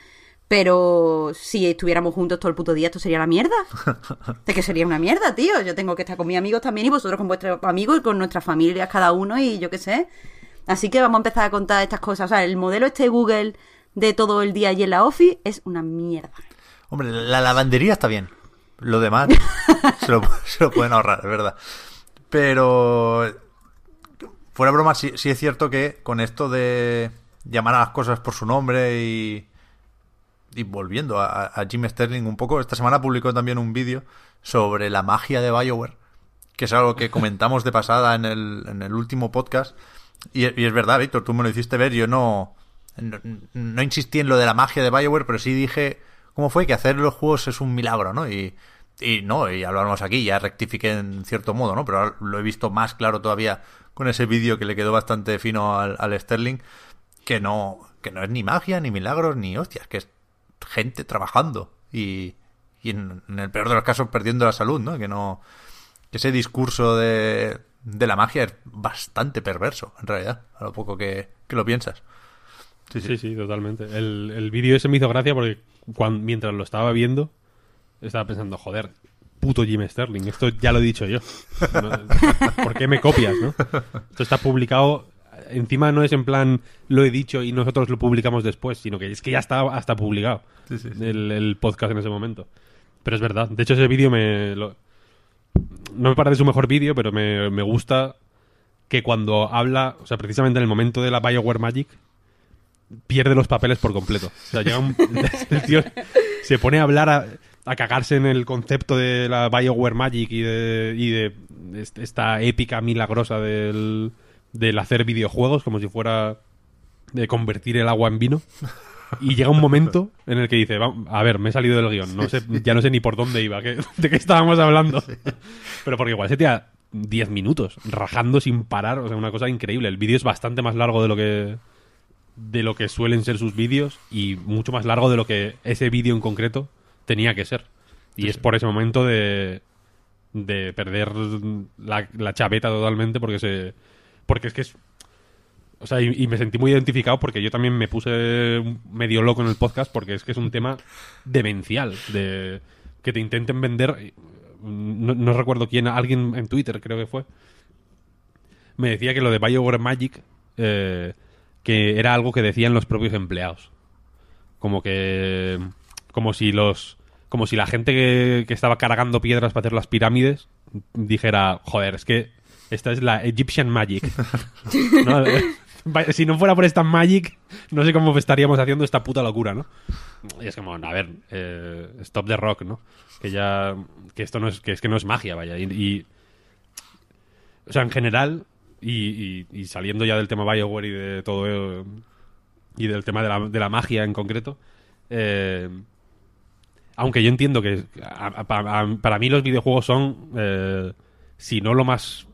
Pero si estuviéramos juntos todo el puto día, esto sería la mierda. De que sería una mierda, tío. Yo tengo que estar con mis amigos también y vosotros con vuestros amigos y con nuestras familias cada uno y yo qué sé. Así que vamos a empezar a contar estas cosas. O sea, el modelo este Google de todo el día y en la office es una mierda. Hombre, la lavandería está bien. Lo demás se, lo, se lo pueden ahorrar, es verdad. Pero fuera broma, sí, sí es cierto que con esto de llamar a las cosas por su nombre y, y volviendo a, a Jim Sterling un poco, esta semana publicó también un vídeo sobre la magia de Bioware, que es algo que comentamos de pasada en el, en el último podcast. Y, es verdad, Víctor, tú me lo hiciste ver, yo no, no, insistí en lo de la magia de Bioware, pero sí dije cómo fue que hacer los juegos es un milagro, ¿no? Y, y no, y hablamos aquí, ya rectifiqué en cierto modo, ¿no? Pero lo he visto más claro todavía con ese vídeo que le quedó bastante fino al, al Sterling, que no, que no es ni magia, ni milagros, ni hostias, que es gente trabajando y, y en, el peor de los casos perdiendo la salud, ¿no? Que no, que ese discurso de, de la magia es bastante perverso, en realidad, a lo poco que, que lo piensas. Sí, sí. Sí, totalmente. El, el vídeo ese me hizo gracia porque cuan- mientras lo estaba viendo, estaba pensando, joder, puto Jim Sterling, esto ya lo he dicho yo. ¿Por qué me copias, no? Esto está publicado, encima no es en plan, lo he dicho y nosotros lo publicamos después, sino que es que ya estaba hasta publicado Sí, sí, sí. El, el podcast en ese momento. Pero es verdad, de hecho ese vídeo me... lo- no me parece su mejor vídeo, pero me, me gusta que cuando habla, o sea, precisamente en el momento de la Bioware Magic, pierde los papeles por completo. O sea, llega un, el tío se pone a hablar, a, a cagarse en el concepto de la Bioware Magic y de, y de est- esta épica milagrosa del, del hacer videojuegos, como si fuera de convertir el agua en vino. Y llega un momento en el que dice, "Va- a ver, me he salido del guion, no sé, ya no sé ni por dónde iba, ¿qué- ¿de qué estábamos hablando? Pero porque igual se tira 10 minutos, rajando sin parar, o sea, una cosa increíble. El vídeo es bastante más largo de lo que de lo que suelen ser sus vídeos y mucho más largo de lo que ese vídeo en concreto tenía que ser. Y es por ese momento de, de perder la, la chaveta totalmente porque se porque es que es o sea, y, me sentí muy identificado porque yo también me puse medio loco en el podcast porque es que es un tema demencial de que te intenten vender no, recuerdo quién, alguien en Twitter creo que fue me decía que lo de Bioware Magic eh, que era algo que decían los propios empleados. Como que. Como si los. Como si la gente que estaba cargando piedras para hacer las pirámides dijera, joder, es que Esta es la Egyptian Magic. Si no fuera por esta Magic, no sé cómo estaríamos haciendo esta puta locura, ¿no? Y es como, a ver, eh, stop the rock, ¿no? Que ya, que esto no es, que es que no es magia, vaya. Y, y- o sea, en general, y, y- y saliendo ya del tema Bioware y de todo, eh, y del tema de la, de la magia en concreto, eh, aunque yo entiendo que a- a- a- para mí los videojuegos son, eh, si no lo más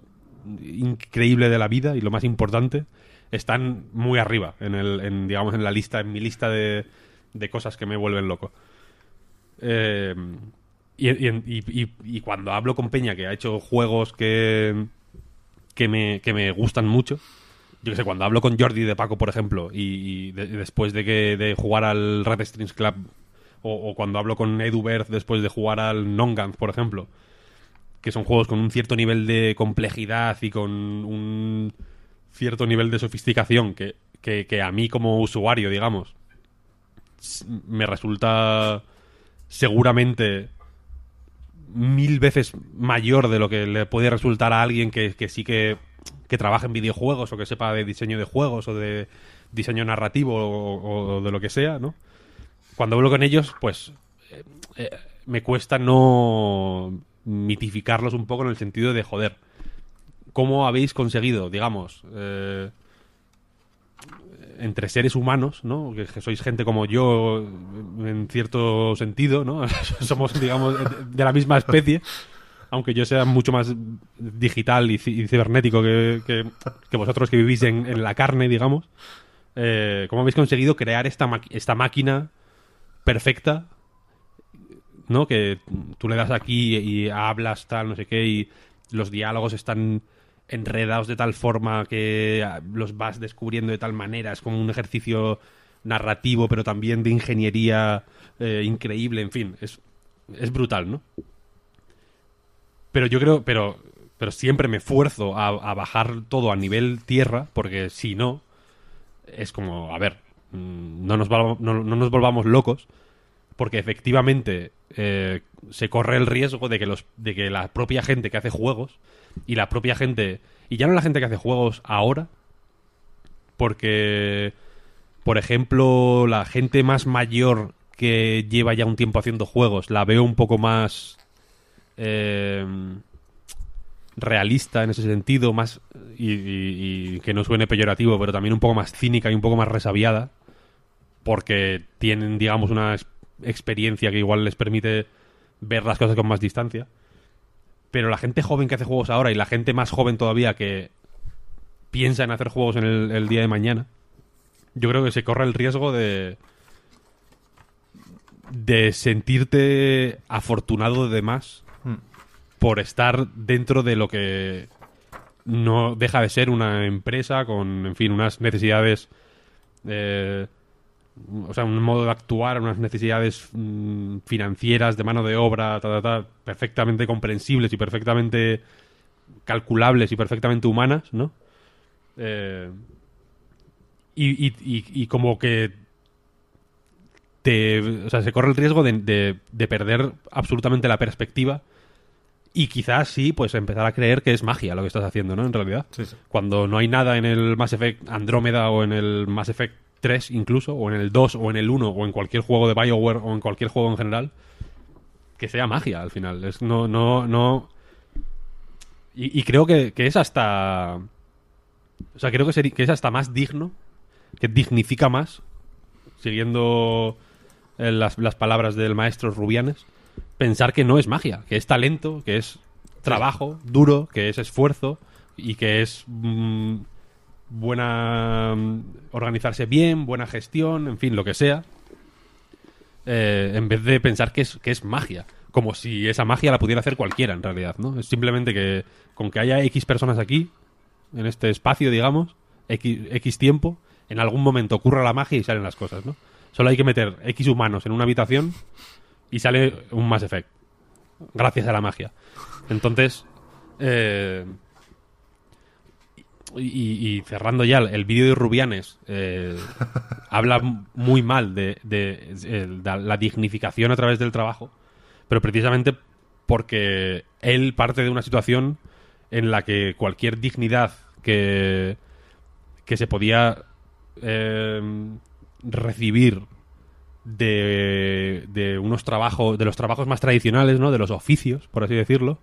increíble de la vida y lo más importante, están muy arriba en el, en, digamos, en la lista, en mi lista de, de cosas que me vuelven loco. Eh, y, cuando hablo con Peña, que ha hecho juegos que, que, me, que me gustan mucho, yo que sé, cuando hablo con Jordi de Paco, por ejemplo, y, y de- después de que de jugar al Red Strings Club, o, o cuando hablo con Edu Berth después de jugar al Nongans, por ejemplo, que son juegos con un cierto nivel de complejidad y con un cierto nivel de sofisticación que, que, a mí como usuario, digamos, me resulta seguramente mil veces mayor de lo que le puede resultar a alguien que, que sí que, que trabaja en videojuegos o que sepa de diseño de juegos o de diseño narrativo o, o de lo que sea, ¿no? Cuando hablo con ellos, pues eh, eh, me cuesta no mitificarlos un poco en el sentido de, joder, ¿cómo habéis conseguido, digamos, eh, entre seres humanos, ¿no? Que, sois gente como yo, en cierto sentido, ¿no? Somos, digamos, de la misma especie, aunque yo sea mucho más digital y, ci- y cibernético que, que- vosotros que vivís en, la carne, digamos. Eh, ¿Cómo habéis conseguido crear esta, esta máquina perfecta ¿no? Que tú le das aquí y hablas tal, no sé qué, y los diálogos están enredados de tal forma que los vas descubriendo de tal manera. Es como un ejercicio narrativo, pero también de ingeniería eh, increíble, en fin, es, es brutal, ¿no? Pero yo creo, pero, pero siempre me esfuerzo a, bajar todo a nivel tierra, porque si no, es como, a ver, mm, no nos, no nos volvamos locos, porque efectivamente eh, se corre el riesgo de que los de que la propia gente que hace juegos y la propia gente y ya no la gente que hace juegos ahora porque por ejemplo la gente más mayor que lleva ya un tiempo haciendo juegos la veo un poco más eh, realista en ese sentido más y, y- y que no suene peyorativo pero también un poco más cínica y un poco más resabiada porque tienen, digamos, una experiencia que igual les permite ver las cosas con más distancia. Pero la gente joven que hace juegos ahora y la gente más joven todavía que piensa en hacer juegos en el, el día de mañana, yo creo que se corre el riesgo de de sentirte afortunado de más por estar dentro de lo que no deja de ser una empresa con, en fin, unas necesidades eh, o sea, un modo de actuar, unas necesidades mm, financieras, de mano de obra, ta, ta, ta, perfectamente comprensibles y perfectamente calculables y perfectamente humanas, ¿no? Eh, y, y- y- y como que te, o sea, se corre el riesgo de, de- de perder absolutamente la perspectiva y quizás sí, pues empezar a creer que es magia lo que estás haciendo, ¿no? En realidad. Sí, sí. Cuando no hay nada en el Mass Effect Andrómeda o en el Mass Effect 3 incluso, o en el 2 o en el 1 o en cualquier juego de BioWare o en cualquier juego en general, que sea magia al final. Es no, no, no... Y, creo que, es hasta... O sea, creo que es hasta más digno, que dignifica más, siguiendo eh, las, las palabras del maestro Rubianes, pensar que no es magia, que es talento, que es trabajo duro, que es esfuerzo y que es mm, buena mm, organizarse bien, buena gestión, en fin, lo que sea, eh, en vez de pensar que es, que es magia. Como si esa magia la pudiera hacer cualquiera, en realidad, ¿no? Es simplemente que con que haya X personas aquí, en este espacio, digamos, X, X tiempo, en algún momento ocurra la magia y salen las cosas, ¿no? Solo hay que meter X humanos en una habitación y sale un Mass Effect. Gracias a la magia. Entonces, eh, y, y cerrando ya el vídeo de Rubianes, eh, habla muy mal de, de- de la dignificación a través del trabajo, pero precisamente porque él parte de una situación en la que cualquier dignidad que, que se podía eh, recibir de, de unos trabajos, de los trabajos más tradicionales, ¿no? De los oficios, por así decirlo.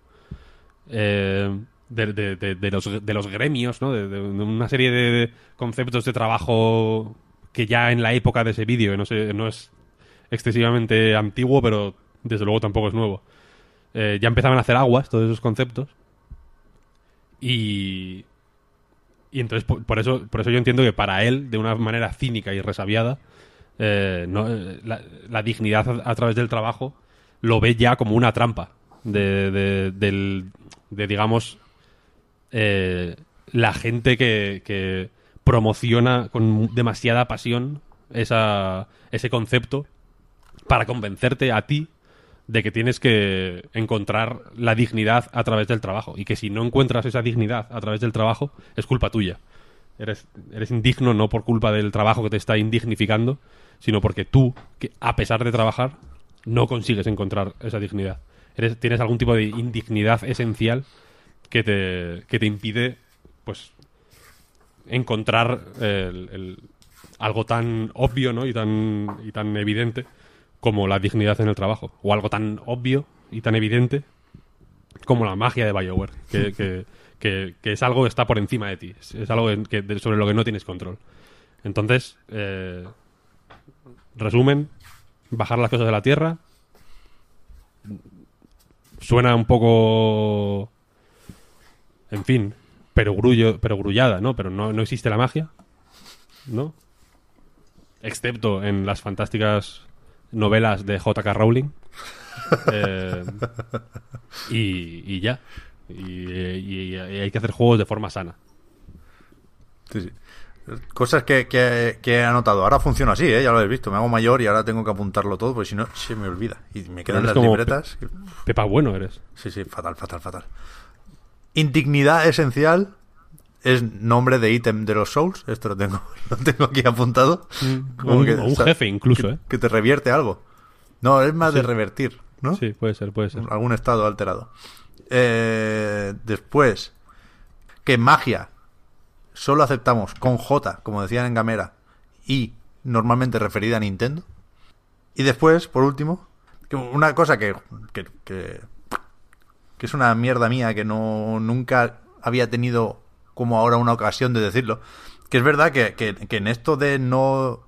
eh, de, de- de- los, de los gremios, ¿no? De, una serie de conceptos de trabajo que ya en la época de ese vídeo, no, sé, no es excesivamente antiguo, pero desde luego tampoco es nuevo. eh, ya empezaban a hacer aguas todos esos conceptos. Y, y entonces por, eso por eso yo entiendo que para él, de una manera cínica y resabiada, eh, eh, la, dignidad a, través del trabajo lo ve ya como una trampa de, del- de, digamos, eh, la gente que, que promociona con demasiada pasión esa, ese concepto para convencerte a ti de que tienes que encontrar la dignidad a través del trabajo y que si no encuentras esa dignidad a través del trabajo es culpa tuya. Eres, eres indigno no por culpa del trabajo que te está indignificando, sino porque tú, que a pesar de trabajar, no consigues encontrar esa dignidad. Eres, tienes algún tipo de indignidad esencial que te, que te impide, pues, encontrar el- el- algo tan obvio ¿no? y, tan, y tan evidente como la dignidad en el trabajo. O algo tan obvio y tan evidente como la magia de Bioware. Que, que, que- que es algo que está por encima de ti. Es, es algo que- sobre lo que no tienes control. Entonces, eh, resumen, bajar las cosas de la tierra. Suena un poco... En fin, pero grullo, pero grullada, ¿no? Pero no, no existe la magia, ¿no? Excepto en las fantásticas novelas de J.K. Rowling. Eh, y, y ya. Y, y- y hay que hacer juegos de forma sana. Sí, sí. Cosas que, que- que he anotado. Ahora funciona así, ¿eh? ya lo habéis visto. Me hago mayor y ahora tengo que apuntarlo todo, porque si no se me olvida. Y me quedan las libretas. Pepa bueno eres. Sí, sí, fatal, fatal, fatal. Indignidad esencial es nombre de ítem de los Souls. Esto lo tengo, lo tengo aquí apuntado. O un, o un sa- jefe incluso, que, ¿eh? que te revierte algo. No, es más de revertir, ¿no? Sí, puede ser, puede ser. algún estado alterado. Eh, después, que magia solo aceptamos con J, como decían en Gamera, y normalmente referida a Nintendo. Y después, por último, que una cosa que, que, que, que es una mierda mía que no nunca había tenido como ahora una ocasión de decirlo, que es verdad que, que, en esto de no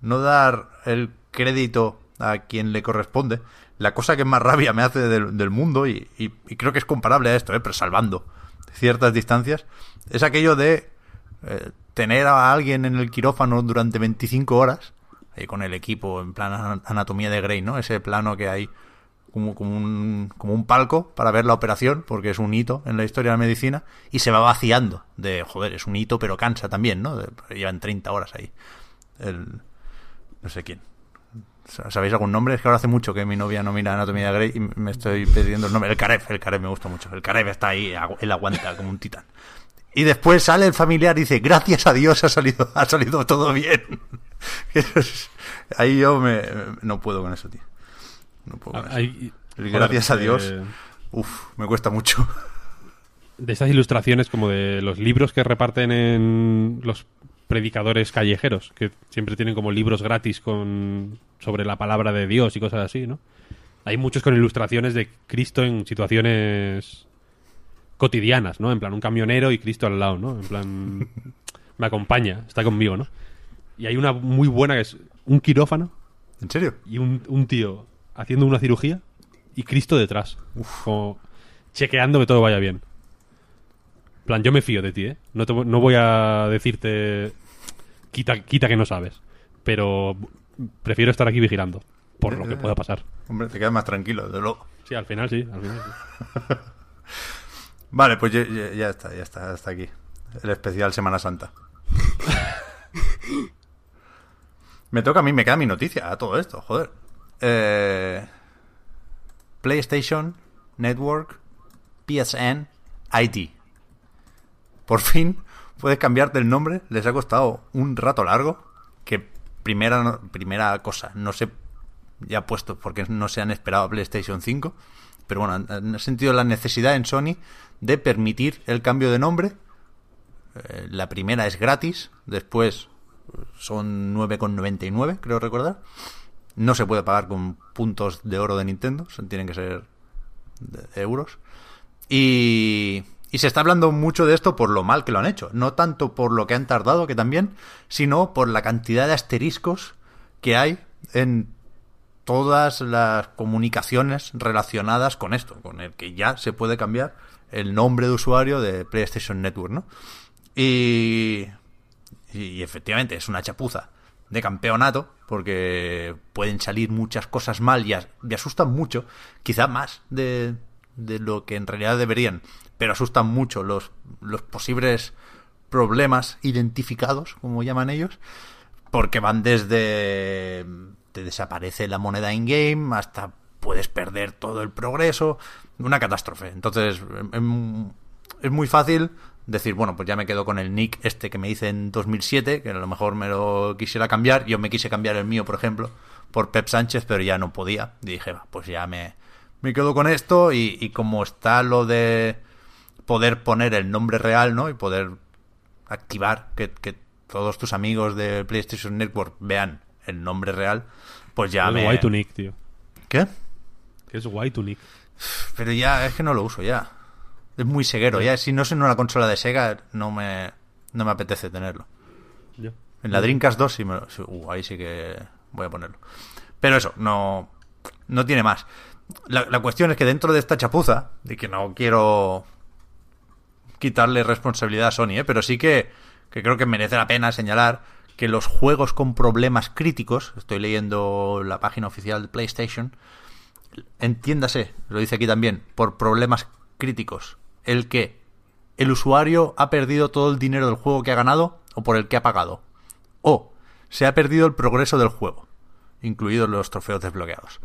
no dar el crédito a quien le corresponde, la cosa que más rabia me hace del, del mundo, y, y- creo que es comparable a esto, ¿eh? pero salvando ciertas distancias, es aquello de eh, tener a alguien en el quirófano durante 25 horas, ahí con el equipo en plan ana- anatomía de Grey, ¿no? Ese plano que hay como, como, un, como un palco para ver la operación, porque es un hito en la historia de la medicina, y se va vaciando de, joder, es un hito, pero cansa también, ¿no? Llevan 30 horas ahí. El, no sé quién. ¿Sabéis algún nombre? Es que ahora hace mucho que mi novia no mira Anatomía de Grey y me estoy pidiendo el nombre. El Karev, el Karev me gusta mucho. El Karev está ahí, él aguanta como un titán. Y después sale el familiar y dice, gracias a Dios ha salido, ha salido todo bien. Ahí yo me, no puedo con eso, tío. No puedo con eso. Hay- El joder, gracias a Dios. eh, Uf, me cuesta mucho. de estas ilustraciones como de los libros que reparten en los predicadores callejeros, que siempre tienen como libros gratis con sobre la palabra de Dios y cosas así, ¿no? Hay muchos con ilustraciones de Cristo en situaciones cotidianas, ¿no? En plan un camionero y Cristo al lado, ¿no? En plan me acompaña, está conmigo, ¿no? Y hay una muy buena que es un quirófano ¿En serio? y un, un tío haciendo una cirugía y Cristo detrás. Como chequeando que todo vaya bien. En plan, yo me fío de ti, ¿eh? No, te no voy a decirte quita, quita que no sabes. Pero prefiero estar aquí vigilando. Por lo que pueda pasar. Hombre, te quedas más tranquilo, desde luego. Sí, al final sí. Al final sí. Vale, pues ya, ya- ya está, ya está, hasta aquí. El especial Semana Santa. me toca a mí, me queda mi noticia a todo esto, joder. Eh, PlayStation Network PSN ID. Por fin puedes cambiarte el nombre. Les ha costado un rato largo. Que primera, primera cosa, no sé ya puesto porque no se han esperado a PlayStation 5. pero bueno, han, han sentido la necesidad en Sony de permitir el cambio de nombre. Eh, la primera es gratis, después son 9,99, creo recordar. No se puede pagar con puntos de oro de Nintendo, tienen que ser euros. Y, y se está hablando mucho de esto por lo mal que lo han hecho. No tanto por lo que han tardado, que también, sino por la cantidad de asteriscos que hay en todas las comunicaciones relacionadas con esto, con el que ya se puede cambiar el nombre de usuario de PlayStation Network, ¿no? Y, y efectivamente es una chapuza de campeonato, porque pueden salir muchas cosas mal y, as- y asustan mucho, quizá más de, de lo que en realidad deberían, pero asustan mucho los, los posibles problemas identificados, como llaman ellos, porque van desde te desaparece la moneda in-game hasta puedes perder todo el progreso, una catástrofe. Entonces em- es muy fácil decir, bueno, pues ya me quedo con el nick este que me hice en 2007, que a lo mejor me lo quisiera cambiar. Yo me quise cambiar el mío, por ejemplo, por Pep Sánchez, pero ya no podía. Y dije, pues ya me, me quedo con esto y, y como está lo de poder poner el nombre real, ¿no? Y poder activar que, que todos tus amigos de PlayStation Network vean el nombre real, pues ya es me... guay tu nick, tío. ¿Qué? Que es guay tu nick. Pero ya, es que no lo uso ya. Es muy ceguero. Ya, si no es en una consola de Sega, no me, no me apetece tenerlo. En la Dreamcast 2 sí me lo- sí, uh, ahí sí que voy a ponerlo. Pero eso, no, no tiene más. La, la cuestión es que dentro de esta chapuza, de que no quiero quitarle responsabilidad a Sony, ¿eh? pero sí que, que creo que merece la pena señalar que los juegos con problemas críticos, estoy leyendo la página oficial de PlayStation, entiéndase, lo dice aquí también, por problemas críticos, el que el usuario ha perdido todo el dinero del juego que ha ganado o por el que ha pagado, o se ha perdido el progreso del juego, incluidos los trofeos desbloqueados,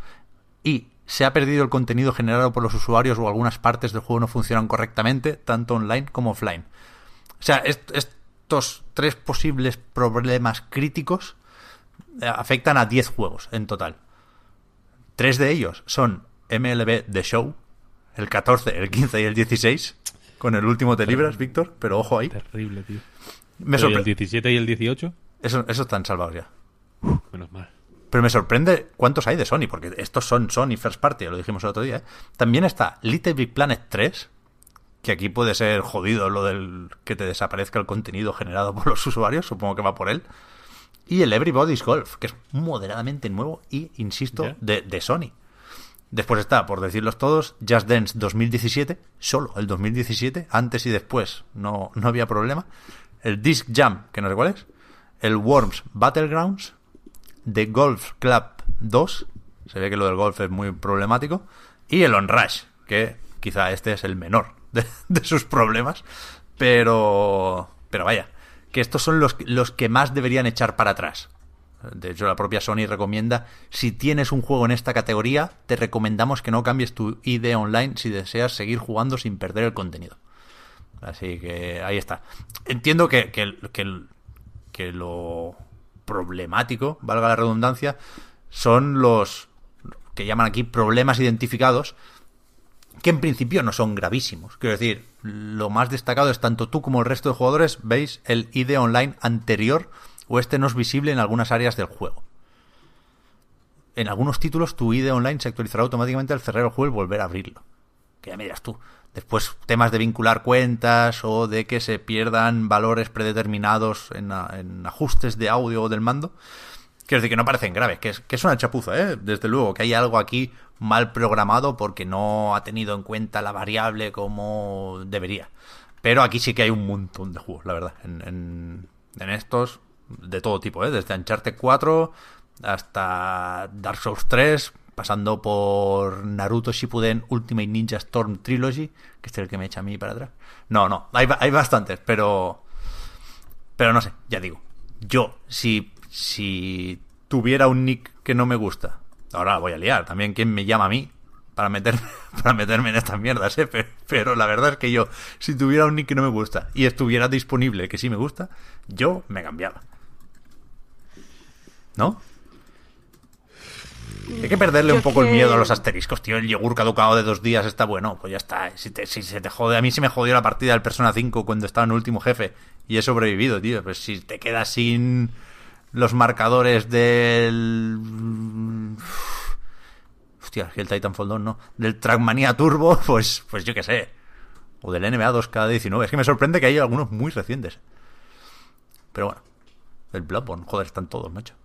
y se ha perdido el contenido generado por los usuarios o algunas partes del juego no funcionan correctamente, tanto online como offline. O sea, est- estos tres posibles problemas críticos eh, afectan a 10 juegos en total. Tres de ellos son MLB The Show, el 14, el 15 y el 16. Con el último te libras, Víctor, pero ojo ahí. Terrible, tío. Me ¿y el sorpre- 17 y el 18? Eso, eso están salvados ya. Menos mal. Pero me sorprende cuántos hay de Sony, porque estos son Sony First Party, lo dijimos el otro día. ¿eh? También está Little Big Planet 3, que aquí puede ser jodido lo del que te desaparezca el contenido generado por los usuarios, supongo que va por él. Y el Everybody's Golf, que es moderadamente nuevo y, insisto, de, de Sony. Después está, por decirlos todos, Just Dance 2017, solo el 2017, antes y después no, no había problema. El Disc Jam, que no sé cuál es. El Worms Battlegrounds. The Golf Club 2. Se ve que lo del golf es muy problemático. Y el Onrush, que quizá este es el menor de, de sus problemas. Pero. Pero vaya, que estos son los, los que más deberían echar para atrás. De hecho, la propia Sony recomienda, si tienes un juego en esta categoría, te recomendamos que no cambies tu ID online si deseas seguir jugando sin perder el contenido. Así que ahí está. Entiendo que, que, que, lo problemático, valga la redundancia, son los que llaman aquí problemas identificados, que en principio no son gravísimos. Quiero decir, lo más destacado es tanto tú como el resto de jugadores veis el ID online anterior o este no es visible en algunas áreas del juego. En algunos títulos tu ID online se actualizará automáticamente al cerrar el juego y volver a abrirlo. Que ya me dirás tú. Después temas de vincular cuentas o de que se pierdan valores predeterminados en, ajustes de audio o del mando. Quiero decir que no parecen graves, que es, que es una chapuza, ¿eh? Desde luego, que hay algo aquí mal programado porque no ha tenido en cuenta la variable como debería. Pero aquí sí que hay un montón de juegos, la verdad. En, en estos, de todo tipo, ¿eh? Desde Uncharted 4 hasta Dark Souls 3, pasando por Naruto Shippuden Ultimate Ninja Storm Trilogy, que es el que me echa a mí para atrás. No, no, hay, hay bastantes, pero... Pero no sé, ya digo. Yo, si si tuviera un nick que no me gusta, ahora voy a liar, también quién me llama a mí para meterme, para meterme en estas mierdas, ¿eh? pero, pero, la verdad es que yo, si tuviera un nick que no me gusta y estuviera disponible que sí me gusta, yo me cambiaba. ¿No? Hay que perderle Yo un poco el miedo a los asteriscos, tío. El yogur caducado de dos días está bueno. Pues ya está. Si, te- si se te jode. A mí se me jodió la partida del Persona 5 cuando estaba en el último jefe. Y he sobrevivido, tío. Pues si te quedas sin los marcadores del. Hostia, el Titanfall 2 no. Del Trackmania Turbo, pues, pues yo qué sé. O del NBA 2K19. Es que me sorprende que hay algunos muy recientes. Pero bueno. El Bloodborne, joder, están todos, macho.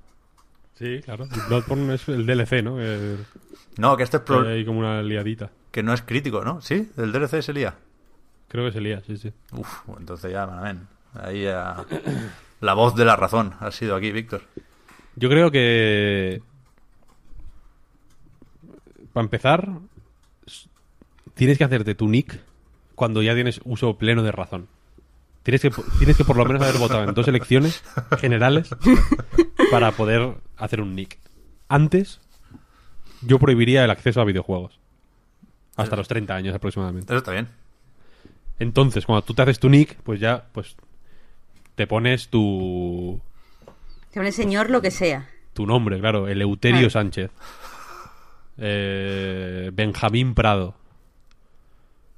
Sí, claro. Bloodborne es el DLC, ¿no? No, que este es pro- hay como una liadita. que no es crítico, ¿no? ¿Sí? ¿El DLC se lía? Creo que se lía, sí, sí. Uf, entonces ya, amén. Ahí ya... La voz de la razón ha sido aquí, Víctor. Yo creo que. Para empezar, tienes que hacerte tu nick cuando ya tienes uso pleno de razón. Tienes que, tienes que por lo menos haber votado en dos elecciones generales para poder hacer un nick. Antes, yo prohibiría el acceso a videojuegos. Hasta los 30 años aproximadamente. Eso está bien. Entonces, cuando tú te haces tu nick, pues ya, pues te pones tu, Te pone señor lo que sea. tu nombre, claro, Eleuterio. Sánchez. Eh, Benjamín Prado.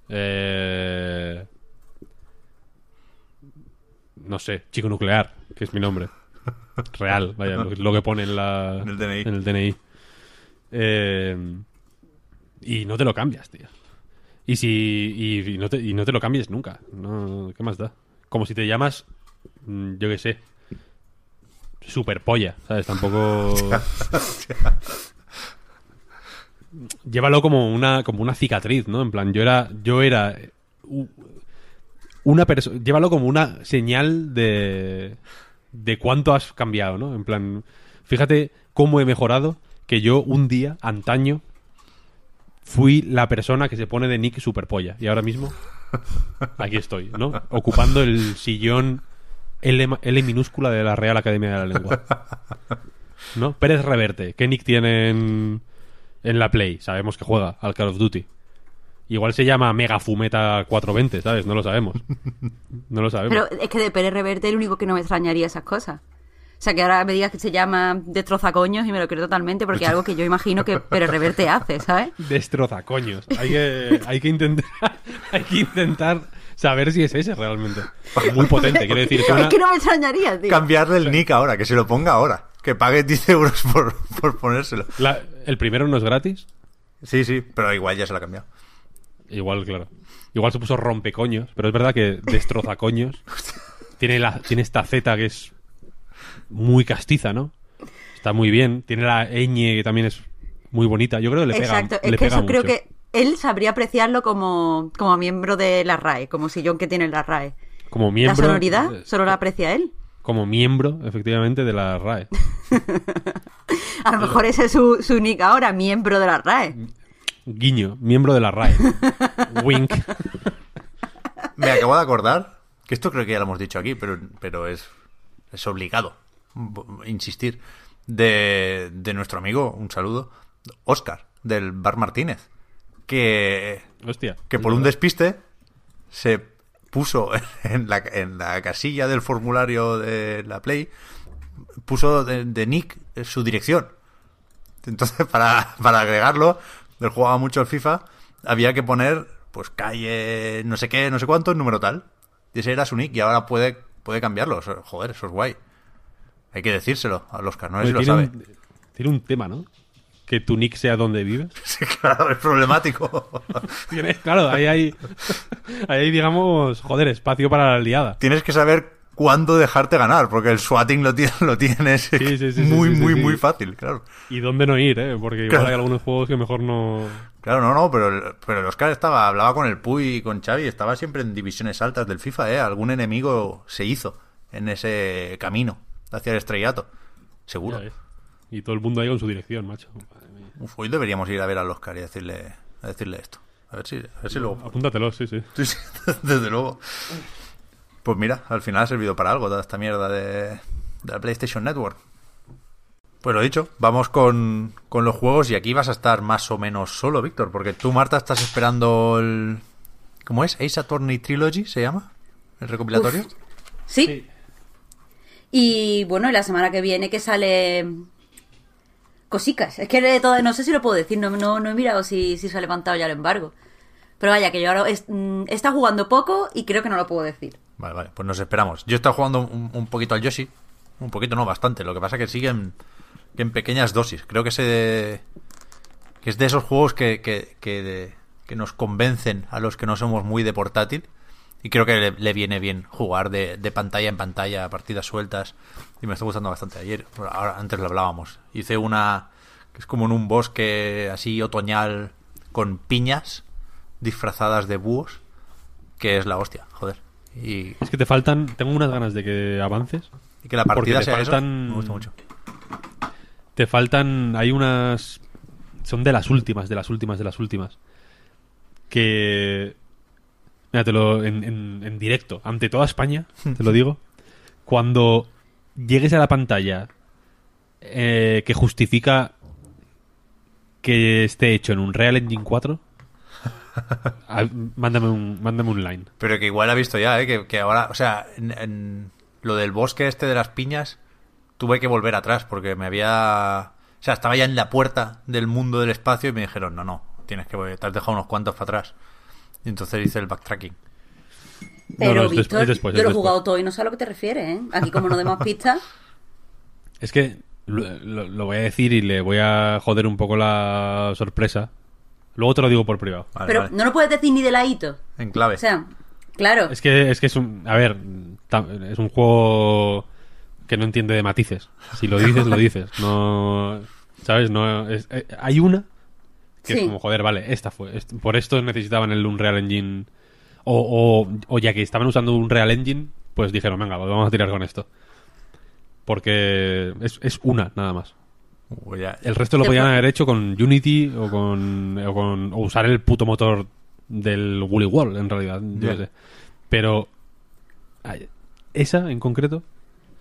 Eh, no sé, Chico Nuclear, que es mi nombre. Real, vaya, lo, lo que pone en, la, En el DNI. en el DNI. Eh, y no te lo cambias, tío. Y si y, y no te, y no te lo cambies nunca. No, ¿Qué más da? Como si te llamas, mm, yo qué sé, superpolla, ¿sabes? Tampoco... Llévalo como una, como una cicatriz, ¿no? En plan, yo era, yo era una persona, llévalo como una señal de, de cuánto has cambiado, ¿no? En plan, fíjate cómo he mejorado que yo un día, antaño, fui la persona que se pone de Nick Superpolla. Y ahora mismo, aquí estoy, ¿no? Ocupando el sillón L, L minúscula de la Real Academia de la Lengua. ¿No? Pérez Reverte. ¿Qué Nick tiene en, en la Play? Sabemos que juega al Call of Duty. Igual se llama Mega Fumeta 420, ¿sabes? No lo sabemos. No lo sabemos. Pero es que de Pérez Reverte el único que no me extrañaría esas cosas. O sea, que ahora me digas que se llama Destrozacoños y me lo creo totalmente porque es algo que yo imagino que Pérez Reverte hace, ¿sabes? Destroza coños. Hay que, hay que intentar, hay que intentar saber si es ese realmente. Muy potente, quiero decir. Es una- Es que no me extrañaría, tío. Cambiarle el nick ahora, que se lo ponga ahora. Que pague 10 euros por, por ponérselo. la- el primero no es gratis. Sí, sí, pero igual ya se lo ha cambiado. Igual, claro. Ñ se puso rompecoños, pero es verdad que destroza coños. tiene, la, tiene esta Z que es muy castiza, ¿no? Está muy bien. Tiene la ñ que también es muy bonita. Yo creo que le pega, Exacto, le es que pega eso creo que él sabría apreciarlo como, como miembro de la RAE, como sillón que tiene la RAE. Como miembro, la sonoridad solo la aprecia él. Como miembro, efectivamente, de la RAE. A lo mejor ese es su, su nick ahora, miembro de la RAE. Guiño, miembro de la RAE. Wink. Me acabo de acordar, que esto creo que ya lo hemos dicho aquí, pero, pero es, es obligado insistir, de, de nuestro amigo, un saludo, Oscar, del Bar Martínez, que, Hostia. que por un despiste se puso en la, en la casilla del formulario de la Play, puso de, de nick su dirección. Entonces, para, para agregarlo, él jugaba mucho al FIFA, había que poner, pues, calle, no sé qué, no sé cuánto, número tal. Y ese era su nick, y ahora puede, puede cambiarlo. Joder, eso es guay. Hay que decírselo al Oscar, no sé si lo sabe. un, tiene un tema, ¿no? Que tu nick sea donde vives. Sí, claro, es problemático. Claro, ahí hay, ahí hay, digamos, joder, espacio para la liada. Tienes que saber cuándo dejarte ganar, porque el swatting lo, tiene, lo tienes Sí, sí, sí, sí, muy, muy, muy fácil, claro. Y dónde no ir, ¿eh? Porque igual Claro. hay algunos juegos que mejor no... Claro, no, no, pero el, pero el Oscar estaba, hablaba con el Puy y con Xavi, estaba siempre en divisiones altas del FIFA, ¿eh? Algún enemigo se hizo en ese camino hacia el estrellato. Seguro. Y todo el mundo ahí con su dirección, macho. Uf, hoy deberíamos ir a ver al Oscar y decirle, a decirle esto. A ver si, a ver si luego. Apúntatelo, sí, sí. Sí, sí, desde luego. Pues mira, al final ha servido para algo toda esta mierda de, de la PlayStation Network. Pues lo dicho, vamos con, con los juegos y aquí vas a estar más o menos solo, Víctor, porque tú, Marta, estás esperando el... ¿Cómo es? ¿Ace Attorney Trilogy se llama? ¿El recopilatorio? Sí. Y bueno, y la semana que viene que sale cosicas. Es que de todo- no sé si lo puedo decir, no, no, no he mirado si, si se ha levantado ya el embargo. Pero vaya, que yo ahora es- mm, he estado jugando poco y creo que no lo puedo decir. Vale, vale, pues nos esperamos. Yo he estado jugando un, poquito al Yoshi. Un poquito, no, bastante. Lo que pasa es que siguen en pequeñas dosis. Creo que ese que es de esos juegos que, que, que, de- que nos convencen a los que no somos muy de portátil. Y creo que le, le viene bien jugar de, de pantalla en pantalla, partidas sueltas. Y me está gustando bastante. Ayer, ahora, antes lo hablábamos. Hice una que es como en un bosque así otoñal con piñas disfrazadas de búhos. Que es la hostia, joder. Y, Es que te faltan. Tengo unas ganas de que avances. y que la partida te sea eso, faltan- me gusta mucho. Te faltan. Hay unas. Son de las últimas, de las últimas, de las últimas. Que. Míratelo en, en, en directo, ante toda España, te lo digo. Cuando llegues a la pantalla eh, que justifica que esté hecho en un Real Engine 4, a- mándame un, mándame un line. Pero que igual ha visto ya, ¿eh? Que, que ahora, o sea, en, en lo del bosque este de las piñas, tuve que volver atrás porque me había... O sea, estaba ya en la puerta del mundo del espacio y me dijeron, no, no, tienes que... Te has dejado unos cuantos para atrás. Y entonces hice el backtracking. Pero, no, es des- Víctor, es después, yo lo he después. jugado todo y no sé a lo que te refieres, ¿eh? Aquí como no demos pistas... Es que lo, lo- lo voy a decir y le voy a joder un poco la sorpresa. Luego te lo digo por privado. Vale, pero vale. no lo puedes decir ni de ladito. En clave. O sea, claro. Es que es que es un a ver, es un juego que no entiende de matices. Si lo dices, lo dices. No, sabes, no es- eh, hay una que es como joder, vale, esta fue. est- por esto necesitaban el Unreal Engine o, o, o ya que estaban usando un Unreal Engine, pues dijeron, venga, pues vamos a tirar con esto. Porque es, es una, nada más. Ya- El resto lo podían haber hecho con Unity o con, o con- o usar el puto motor del Woolly World, en realidad. yo Ya. qué sé. Pero esa en concreto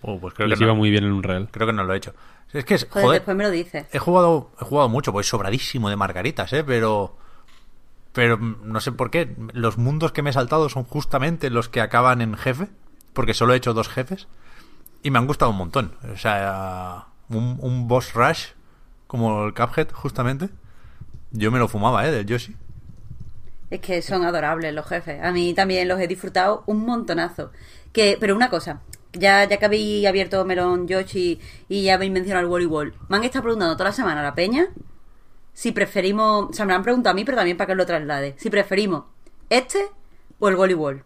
Uh, pues creo les que, iba no, muy bien en un real. creo que no lo he hecho. Es que, es- Joder, joder, después me lo dices. he jugado, he jugado mucho, pues sobradísimo de margaritas, ¿eh? Pero... Pero no sé por qué. Los mundos que me he saltado son justamente los que acaban en jefe. Porque solo he hecho dos jefes. Y me han gustado un montón. O sea, un, un boss rush como el Cuphead, justamente. Yo me lo fumaba, ¿eh? Del Yoshi. Es que son adorables los jefes. A mí también los he disfrutado un montonazo. Que, pero una cosa, ya, ya que habéis abierto Melon Yoshi y ya habéis mencionado el Wally Wall, me han estado preguntando toda la semana la peña si preferimos, o sea, me lo han preguntado a mí, pero también para que lo traslade, si preferimos este o el Wally Wall.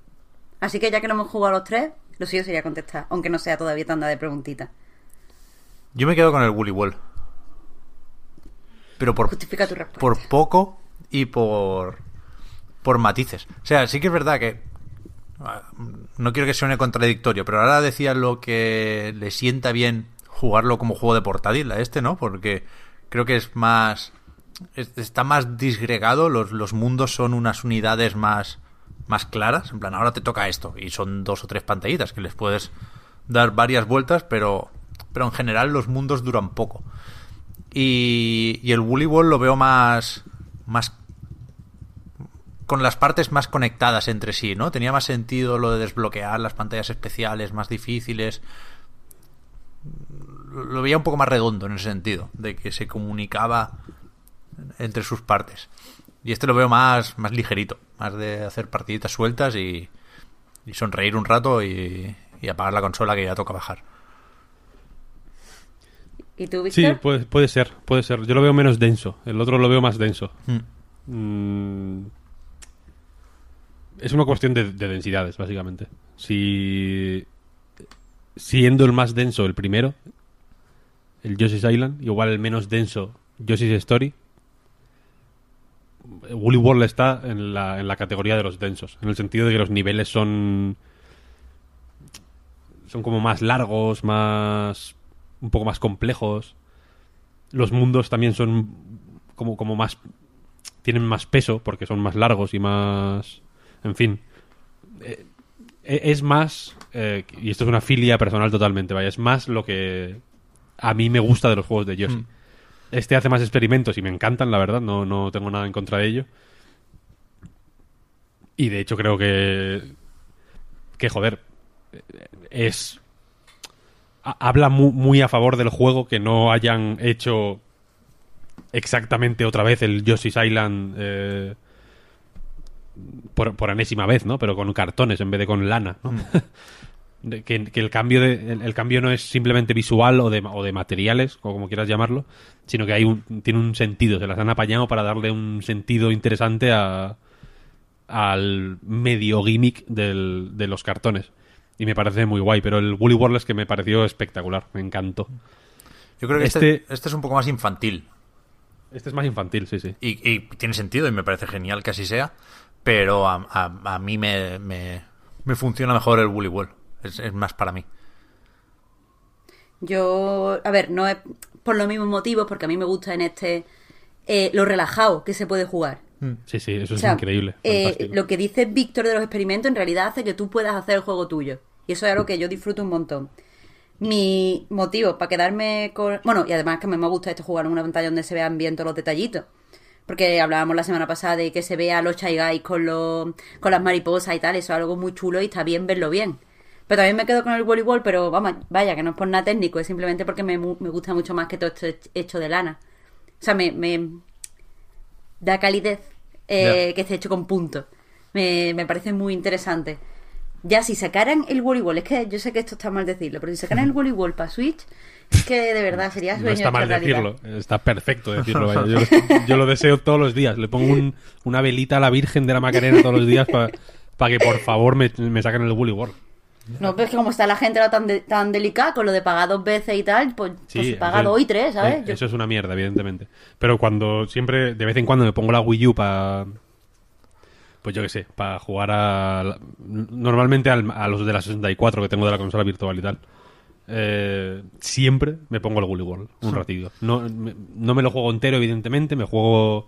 Así que ya que no hemos jugado los tres, lo suyo sería contestar, aunque no sea todavía tanda de preguntitas. Yo me quedo con el Woolly Wall. Pero por, Justifica tu respuesta. por poco y por por matices. O sea, sí que es verdad que no quiero que suene contradictorio, pero ahora decía lo que le sienta bien jugarlo como juego de portátil a este, ¿no? Porque creo que es más es- está más disgregado, los, los mundos son unas unidades más más claras, en plan, ahora te toca esto y son dos o tres pantallitas que les puedes dar varias vueltas, pero pero en general los mundos duran poco. Y, y el Woolly Ball lo veo más. más. con las partes más conectadas entre sí, ¿no? Tenía más sentido lo de desbloquear las pantallas especiales más difíciles. Lo lo veía un poco más redondo en ese sentido, de que se comunicaba entre sus partes. Y este lo veo más, más ligerito, más de hacer partiditas sueltas y, y sonreír un rato y, y apagar la consola que ya toca bajar. ¿Y tú, Sí, puede, puede ser, puede ser. Yo lo veo menos denso. El otro lo veo más denso. Mm. Mm, es una cuestión de, de densidades, básicamente. Si siendo el más denso el primero, el Yoshi's Island, igual el menos denso Yoshi's Story, Woolly World está en la, en la categoría de los densos, en el sentido de que los niveles son son como más largos, más un poco más complejos. Los mundos también son como, como más tienen más peso porque son más largos y más en fin. Eh, eh, es más eh, y esto es una filia personal totalmente vaya es más lo que a mí me gusta de los juegos de Yoshi. Este hace más experimentos y me encantan la verdad no, no tengo nada en contra de ello. Y de hecho creo que que joder es habla mu- muy a favor del juego que no hayan hecho exactamente otra vez el Yoshi's Island eh, por, por enésima vez, ¿no? Pero con cartones en vez de con lana, ¿no? De- que, que el cambio de, el, el cambio no es simplemente visual o de, o de materiales, o como quieras llamarlo, sino que hay un, tiene un sentido, se las han apañado para darle un sentido interesante a, al medio gimmick del- de los cartones. Y me parece muy guay, pero el Woolly World es que me pareció espectacular, me encantó. Yo creo que este, Este- este es un poco más infantil. Este es más infantil, sí, sí. Y, y tiene sentido y me parece genial que así sea. Pero a, a- a mí me, me, me funciona mejor el Woolly World. Es, es más para mí. Yo, a ver, no es por los mismos motivos, porque a mí me gusta en este eh, lo relajado que se puede jugar. Sí, sí, eso O es increíble. eh, lo que dice Víctor de los experimentos en realidad hace que tú puedas hacer el juego tuyo. Y eso es algo que yo disfruto un montón. Mi motivo para quedarme con... Bueno, y además que a mí me gusta esto jugar en una pantalla donde se vean bien todos los detallitos. Porque hablábamos la semana pasada de que se vea los Chai Guys con, los, con las mariposas y tal. Eso es algo muy chulo y está bien verlo bien. Pero también me quedo con el voleibol, pero vamos, vaya, que no es por nada técnico, es simplemente porque me, mu- me gusta mucho más que todo esto hech- hecho de lana. O sea, me, me da calidez eh, que esté hecho con puntos. Me, me parece muy interesante. Ya, si sacaran el voleibol, es que yo sé que esto está mal decirlo, pero si sacaran el voleibol para Switch, es que de verdad sería sueño No está mal realidad. decirlo, está perfecto decirlo. vaya. Yo, lo- yo lo deseo todos los días. Le pongo un- una velita a la Virgen de la Macarena todos los días para que por favor me, me saquen el World. No, pero es que como está la gente ahora tan, de- tan delicada con lo de pagar dos veces y tal, pues, pues paga eso- dos y tres, ¿sabes? eh, Yo- Eso es una mierda, evidentemente. Pero cuando siempre, de vez en cuando me pongo la Wii U para. Pues yo qué sé, para jugar a. Normalmente al- a los de la 64 que tengo de la consola virtual y tal. eh, siempre me pongo el Woolly World un ratillo. No me, no me lo juego entero, evidentemente. Me juego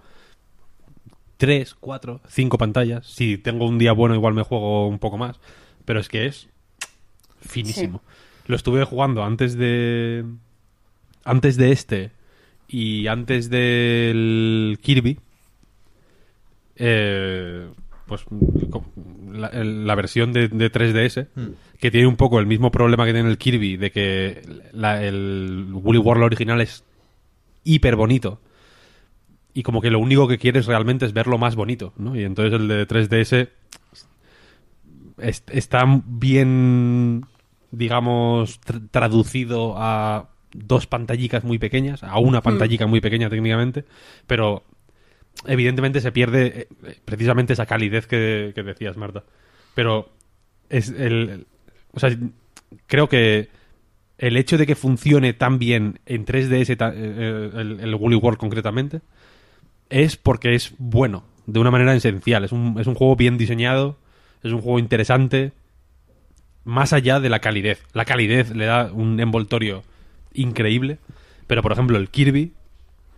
tres, cuatro, cinco pantallas. Si tengo un día bueno, igual me juego un poco más. Pero es que es finísimo. Lo estuve jugando antes de. Antes de este y antes del Kirby. eh, pues la, versión de, de 3DS que tiene un poco el mismo problema que tiene el Kirby de que la- el Woolly World original es hiper bonito y como que lo único que quieres realmente es verlo más bonito ¿no? y entonces el de 3DS es- está bien, digamos, tr- traducido a dos pantallicas muy pequeñas, a una pantallica muy pequeña técnicamente, pero evidentemente se pierde eh, eh, precisamente esa calidez que, que decías, Marta. Pero es el, el- o sea, creo que el hecho de que funcione tan bien en 3DS, ta- eh, el, el Woolly World concretamente, es porque es bueno, de una manera esencial. Es un, es un juego bien diseñado, es un juego interesante, más allá de la calidez. La calidez le da un envoltorio increíble, pero por ejemplo el Kirby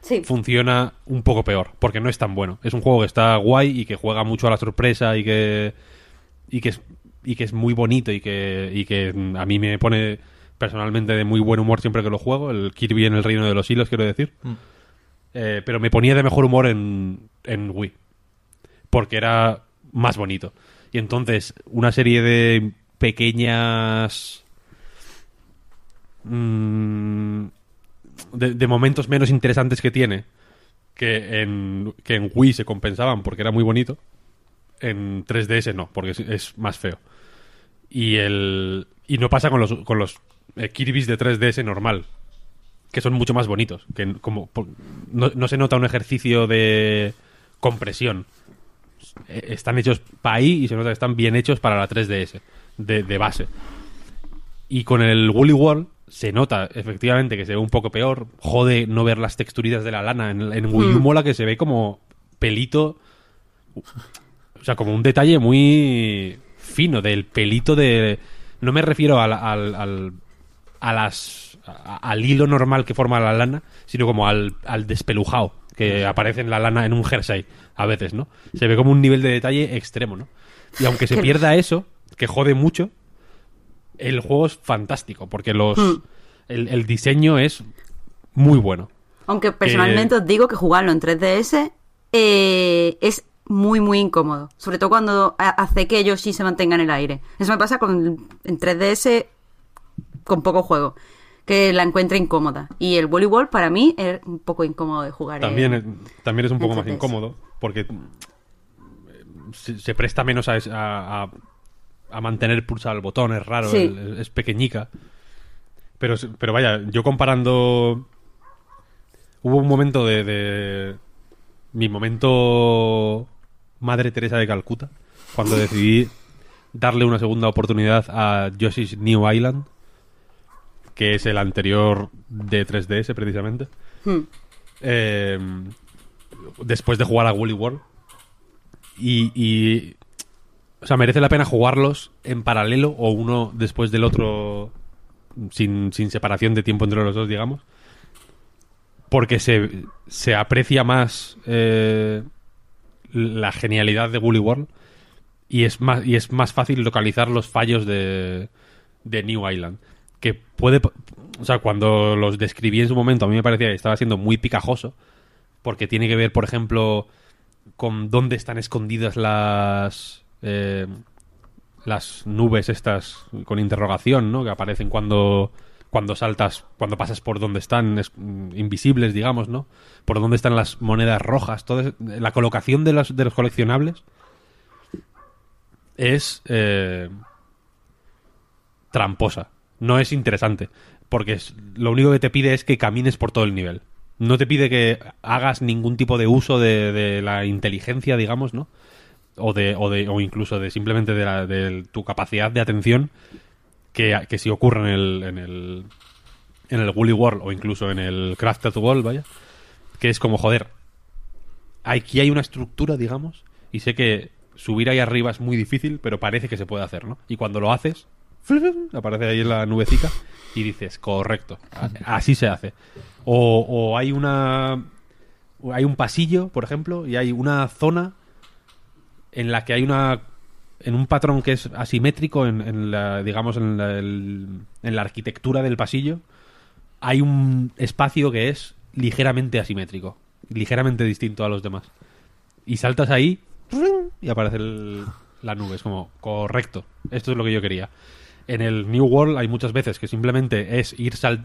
Sí. funciona un poco peor, porque no es tan bueno. Es un juego que está guay y que juega mucho a la sorpresa y que y que es y que es muy bonito y que y que a mí me pone personalmente de muy buen humor siempre que lo juego. El Kirby en el reino de los hilos, quiero decir. Eh, pero me ponía de mejor humor en, en Wii. Porque era más bonito. Y entonces, una serie de pequeñas. mm, de, momentos menos interesantes que tiene. Que en, que en Wii se compensaban porque era muy bonito. En 3DS no, porque es, más feo. Y el. Y no pasa con los, con los eh, Kirby's de 3DS normal que son mucho más bonitos. Que como no, no se nota un ejercicio de compresión. Eh, Están hechos para ahí y se nota que están bien hechos para la 3DS de, de base. Y con el Woolly World se nota efectivamente que se ve un poco peor. Jode no ver las texturitas de la lana. En, en Wii U mola que se ve como pelito. O sea, como un detalle muy fino del pelito de. No me refiero al, al, al- a las a- al hilo normal que forma la lana, sino como al, al despelujado que aparece en la lana en un jersey a veces, ¿no? Se ve como un nivel de detalle extremo, ¿no? Y aunque se pierda eso, que jode mucho, el juego es fantástico porque los el, el diseño es muy bueno. Aunque personalmente os digo que jugarlo en 3DS eh, es muy, muy incómodo. Sobre todo cuando ha- hace que ellos sí se mantengan en el aire. Eso me pasa con en 3DS con poco juego. que la encuentre incómoda. Y el voleibol para mí es un poco incómodo de jugar. También, en- también es un poco más incómodo porque se, se presta menos a, a- a mantener pulsado el botón, es raro, Sí. es pequeñica. Pero, pero vaya, yo comparando... Hubo un momento de, de- Mi momento Madre Teresa de Calcuta, cuando decidí darle una segunda oportunidad a Yoshi's New Island, que es el anterior de 3DS precisamente. Hmm. Eh, después de jugar a Woolly World. Y, y- O sea, merece la pena jugarlos en paralelo o uno después del otro sin, sin separación de tiempo entre los dos, digamos. Porque se, se aprecia más eh, la genialidad de Woolly World y es más, y es más fácil localizar los fallos de, de New Island. Que puede. O sea, cuando los describí en su momento, a mí me parecía que estaba siendo muy picajoso. Porque tiene que ver, por ejemplo, con dónde están escondidas las. Eh, las nubes estas con interrogación, ¿no? Que aparecen cuando. Cuando saltas, cuando pasas por donde están es- mm, invisibles, digamos, ¿no? Por dónde están las monedas rojas, todo es- la colocación de los, de los coleccionables es eh, tramposa. No es interesante. Porque es- lo único que te pide es que camines por todo el nivel. No te pide que hagas ningún tipo de uso de la inteligencia, digamos, ¿no? O, de, o, de, o incluso de simplemente de, la- de tu capacidad de atención que, que si ocurre en el, en el en el Woolly World o incluso en el Crafted World, vaya, que es como, joder, aquí hay una estructura, digamos, y sé que subir ahí arriba es muy difícil, pero parece que se puede hacer, ¿no? Y cuando lo haces, aparece ahí en la nubecita y dices, correcto, así se hace. O, o hay una... Hay un pasillo, por ejemplo, y hay una zona en la que hay una en un patrón que es asimétrico en, en la digamos en la, en la arquitectura del pasillo hay un espacio que es ligeramente asimétrico ligeramente distinto a los demás. Y saltas ahí y aparece el- la nube. Es como correcto esto es lo que yo quería. En el New World hay muchas veces que simplemente es ir sal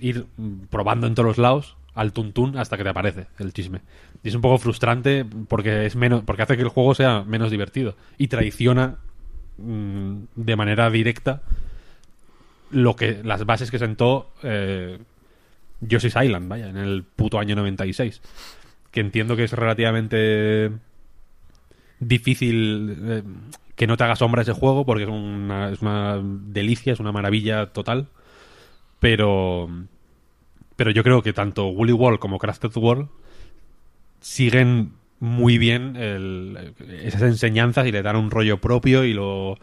ir mm, probando en todos los lados al tuntún hasta que te aparece el chisme. Y es un poco frustrante porque es menos porque hace que el juego sea menos divertido y traiciona mm, de manera directa lo que las bases que sentó eh, Yoshi's Island, vaya, en el puto año 96. Que entiendo que es relativamente difícil eh, que no te haga sombra ese juego porque es una, es una delicia, es una maravilla total. Pero pero yo creo que tanto Woolly World como Crafted World siguen muy bien esas enseñanzas y le dan un rollo propio y lo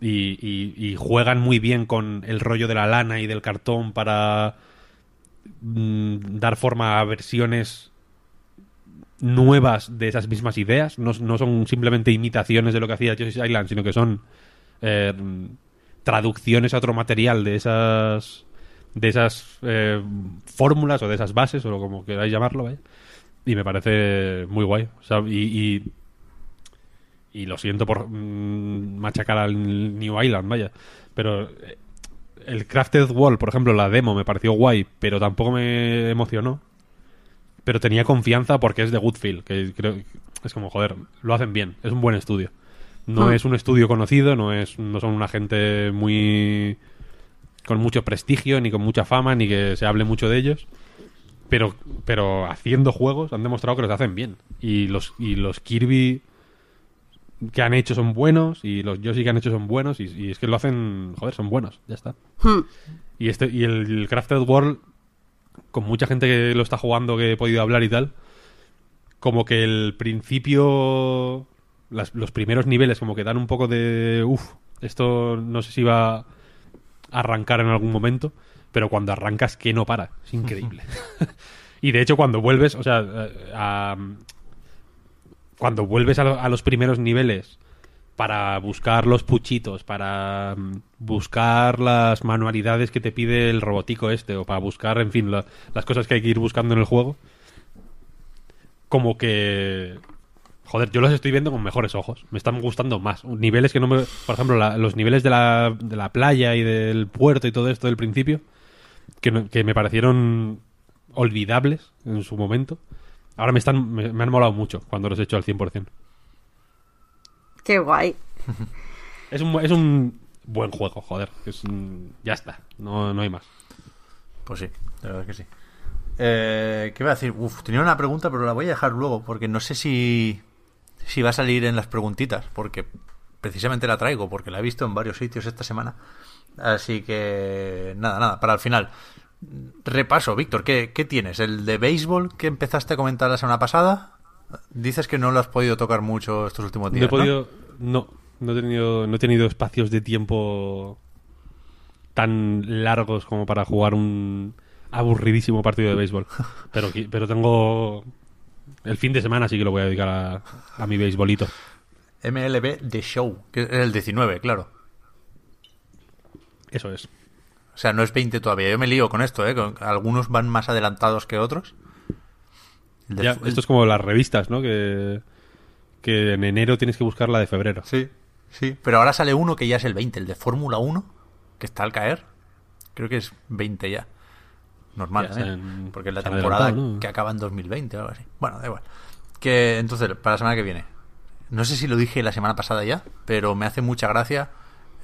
y, juegan muy bien con el rollo de la lana y del cartón para mm, dar forma a versiones nuevas de esas mismas ideas. No, no son simplemente imitaciones de lo que hacía Yoshi's Island, sino que son eh, traducciones a otro material de esas de esas eh, fórmulas o de esas bases o como queráis llamarlo, ¿vale? Y me parece muy guay. O sea, y, y, y lo siento por mm, machacar al New Island, vaya. Pero eh, el Crafted Wall, por ejemplo, la demo me pareció guay, pero tampoco me emocionó. Pero tenía confianza porque es de Goodfield, que creo es como, joder, lo hacen bien, es un buen estudio. No Ah. es un estudio conocido, no es no son una gente muy con mucho prestigio, ni con mucha fama, ni que se hable mucho de ellos. Pero, pero haciendo juegos han demostrado que los hacen bien. Y los, y los Kirby que han hecho son buenos, y los Yoshi que han hecho son buenos, y, y es que lo hacen, joder, son buenos, ya está. Hmm. Y este y el, el Crafted World, con mucha gente que lo está jugando, que he podido hablar y tal, como que el principio, las- los primeros niveles, como que dan un poco de, uff, esto no sé si va arrancar en algún momento, pero cuando arrancas que no para, es increíble. y de hecho cuando vuelves, o sea, eh, a- cuando vuelves a, lo- a los primeros niveles para buscar los puchitos, para mm, buscar las manualidades que te pide el robotico este, o para buscar, en fin, la- las cosas que hay que ir buscando en el juego, como que... Joder, yo los estoy viendo con mejores ojos. Me están gustando más. Niveles que no me... Por ejemplo, la- los niveles de la, de la playa y del puerto y todo esto del principio, que, no- que me parecieron olvidables en su momento, ahora me están me, me han molado mucho cuando los he hecho al 100%. Qué guay. Es un, es un buen juego, joder. Es un- ya está, no, no hay más. Pues sí, la verdad es que sí. Eh, ¿Qué iba a decir? Uf, tenía una pregunta, pero la voy a dejar luego, porque no sé si, si va a salir en las preguntitas, porque precisamente la traigo, porque la he visto en varios sitios esta semana. Así que, nada, nada, para el final. Repaso, Víctor, ¿qué, qué tienes? ¿El de béisbol que empezaste a comentar la semana pasada? Dices que no lo has podido tocar mucho estos últimos No días. he podido. No, no he tenido, no he tenido espacios de tiempo tan largos como para jugar un aburridísimo partido de béisbol. Pero, pero tengo. El fin de semana sí que lo voy a dedicar a, a mi béisbolito. MLB The Show, que es el 19, claro. Eso es. O sea, no es 20 todavía. Yo me lío con esto, ¿eh? Con- Algunos van más adelantados que otros. Ya, esto es como las revistas, ¿no? Que, que en enero tienes que buscar la de febrero. Sí, sí. Pero ahora sale uno que ya es el 20, el de Fórmula 1, que está al caer. Creo que es 20 ya. Normal, han- Porque es la temporada que acaba en 2020 o algo así. Bueno, da igual. Que entonces, para la semana que viene. No sé si lo dije la semana pasada ya, pero me hace mucha gracia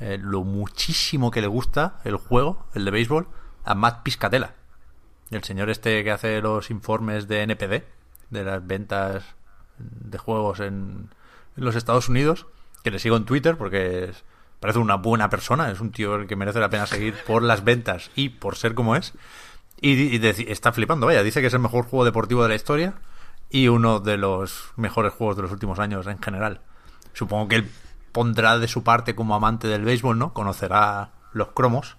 eh, lo muchísimo que le gusta el juego, el de béisbol, a Matt Piscatella. El señor este que hace los informes de NPD, de las ventas de juegos en, en los Estados Unidos, que le sigo en Twitter porque es- parece una buena persona, es un tío que merece la pena seguir por las ventas y por ser como es. Y, está flipando, vaya, dice que es el mejor juego deportivo de la historia y uno de los mejores juegos de los últimos años en general. Supongo que él pondrá de su parte como amante del béisbol, ¿no? Conocerá los cromos,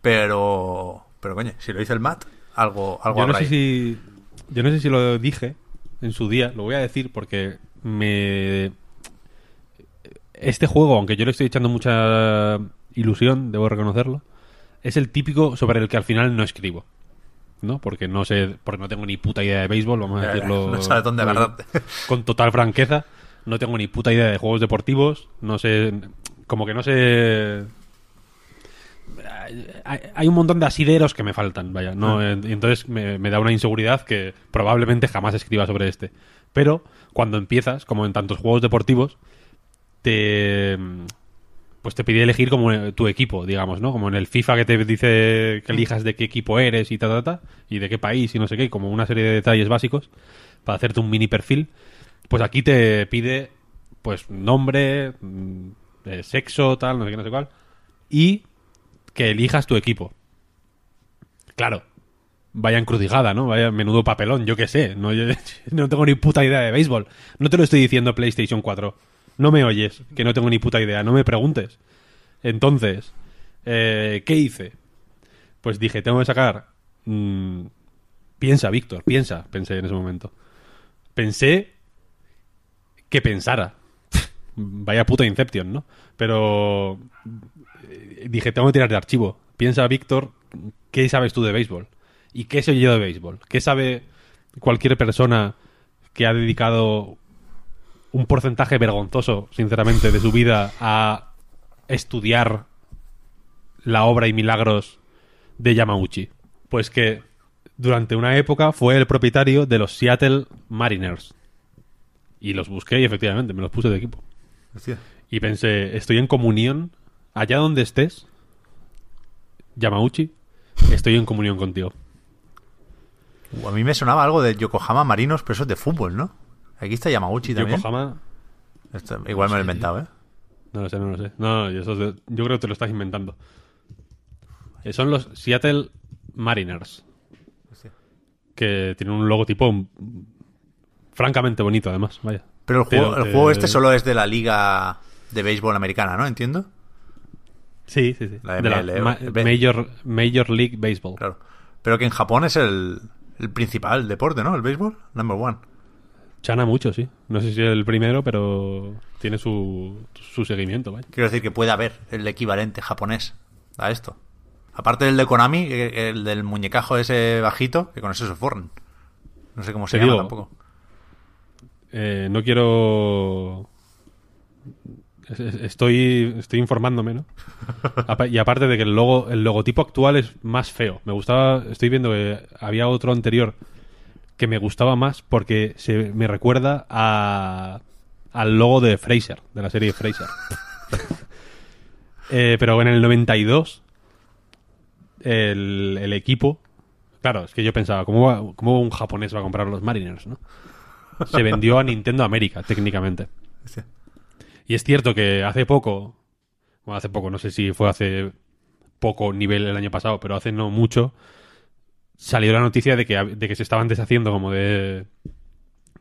pero pero coño, si lo dice el Matt, algo algo Yo no habrá sé ahí. si. Yo no sé si lo dije en su día, lo voy a decir porque me. Este juego, aunque yo le estoy echando mucha ilusión, debo reconocerlo, es el típico sobre el que al final no escribo. ¿No? Porque no sé, porque no tengo ni puta idea de béisbol, vamos a decirlo. no sabes dónde con-. Con total franqueza. No tengo ni puta idea de juegos deportivos. No sé. Como que no sé. Hay, un montón de asideros que me faltan, vaya. No, Ah. Entonces me, me da una inseguridad que probablemente jamás escriba sobre este. Pero cuando empiezas, como en tantos juegos deportivos, te pues te pide elegir como eh, tu equipo, digamos, ¿no? Como en el FIFA que te dice que elijas de qué equipo eres y ta, ta, ta, y de qué país y no sé qué, y como una serie de detalles básicos para hacerte un mini perfil. Pues aquí te pide, pues, nombre, mm, eh, sexo, tal, no sé qué, no sé cuál, y que elijas tu equipo. Claro, vaya encrucijada, ¿no? Vaya menudo papelón, yo qué sé. No, yo- no tengo ni puta idea de béisbol. No te lo estoy diciendo PlayStation 4. No me oyes, que no tengo ni puta idea. No me preguntes. Entonces, eh, ¿qué hice? Pues dije, tengo que sacar... mm, piensa, Víctor, piensa, pensé en ese momento. Pensé que pensara. Vaya puta Inception, ¿no? Pero eh, dije, tengo que tirar de archivo. Piensa, Víctor, ¿qué sabes tú de béisbol? ¿Y qué sé yo de béisbol? ¿Qué sabe cualquier persona que ha dedicado un porcentaje vergonzoso, sinceramente, de su vida a estudiar la obra y milagros de Yamauchi? Pues que durante una época fue el propietario de los Seattle Mariners. Y los busqué y efectivamente me los puse de equipo. Hostia. Y pensé, estoy en comunión, allá donde estés, Yamauchi, estoy en comunión contigo. Uh, a mí me sonaba algo de Yokohama Marinos, pero eso es de fútbol, ¿no? Aquí está Yamauchi también. Yokohama, Esto- igual me lo he inventado, ¿eh? no lo sé, no lo sé. No, yo, eso es de- yo creo que te lo estás inventando. Eh, son los Seattle Mariners, que tienen un logotipo francamente bonito, además, vaya. Pero el Te- juego, te- este solo es de la liga de béisbol americana, ¿no? Entiendo. Sí, sí, sí. La De la Ma- Major, Major League Baseball. Claro. Pero que en Japón es el, el principal deporte, ¿no? El béisbol. Number one. Chana mucho, sí. No sé si es el primero, pero tiene su, su seguimiento, vaya. Quiero decir que puede haber el equivalente japonés a esto. Aparte del de Konami, que- el del muñecajo ese bajito, que con eso se forran. No sé cómo se Te llama digo, tampoco. Eh, no quiero es- es- estoy, estoy informándome, ¿no? Y aparte de que el logo, el logotipo actual es más feo. Me gustaba, estoy viendo que había otro anterior que me gustaba más porque se me recuerda a, al logo de Fraser, de la serie Fraser. Eh, pero en el 92 el, el equipo, claro, es que yo pensaba, ¿cómo, va- ¿cómo un japonés va a comprar los Mariners, no? Se vendió a Nintendo América, técnicamente. Sí. Y es cierto que hace poco, bueno, hace poco, no sé si fue hace poco nivel el año pasado, pero hace no mucho, salió la noticia de que, de que se estaban deshaciendo como de,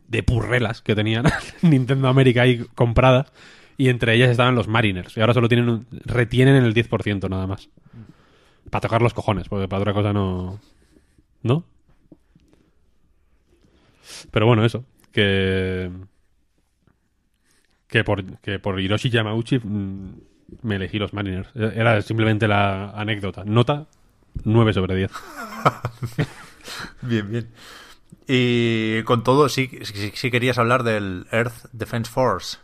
de purrelas que tenían Nintendo América ahí compradas, y entre ellas estaban los Mariners, y ahora solo tienen un- retienen el 10% nada más. Para tocar los cojones, porque para otra cosa no... ¿No? Pero bueno, eso, que que por, que por Hiroshi Yamauchi mm, me elegí los Mariners. Era simplemente la anécdota. Nota 9 sobre 10. Bien, bien. Y con todo, sí, sí, sí querías hablar del Earth Defense Force.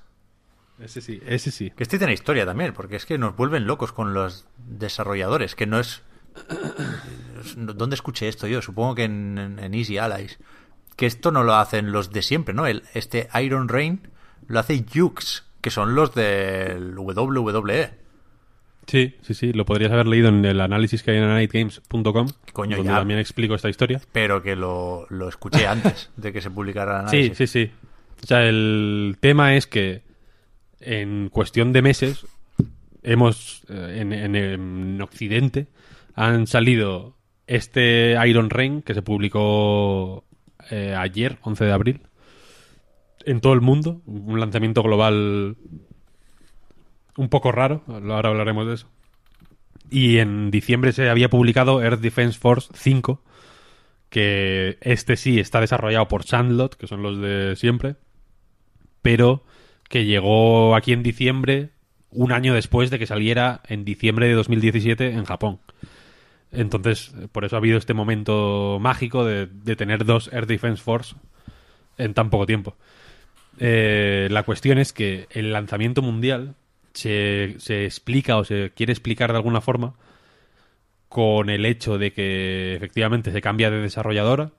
Ese sí, ese sí. Que este tiene historia también, porque es que nos vuelven locos con los desarrolladores, que no es... ¿Dónde escuché esto yo? Supongo que en, Easy Allies. Que esto no lo hacen los de siempre, ¿no? El, este Iron Rain lo hace Jux, que son los del. WWE. Sí, sí, sí. Lo podrías haber leído en el análisis que hay en nightgames.com. Donde ya. también explico esta historia. Pero que lo, lo escuché antes de que se publicara el Sí, análisis. sí, sí. O sea, el tema es que en cuestión de meses hemos eh, en, en- en Occidente han salido este Iron Rain que se publicó eh, ayer, 11 de abril, en todo el mundo, un lanzamiento global un poco raro, ahora hablaremos de eso. Y en diciembre se había publicado Earth Defense Force 5, que este sí está desarrollado por Sandlot, que son los de siempre, pero que llegó aquí en diciembre, un año después de que saliera en diciembre de 2017 en Japón. Entonces, por eso ha habido este momento mágico de, de tener dos Air Defense Force en tan poco tiempo. Eh, la cuestión es que el lanzamiento mundial se, explica o se quiere explicar de alguna forma con el hecho de que efectivamente se cambia de desarrolladora,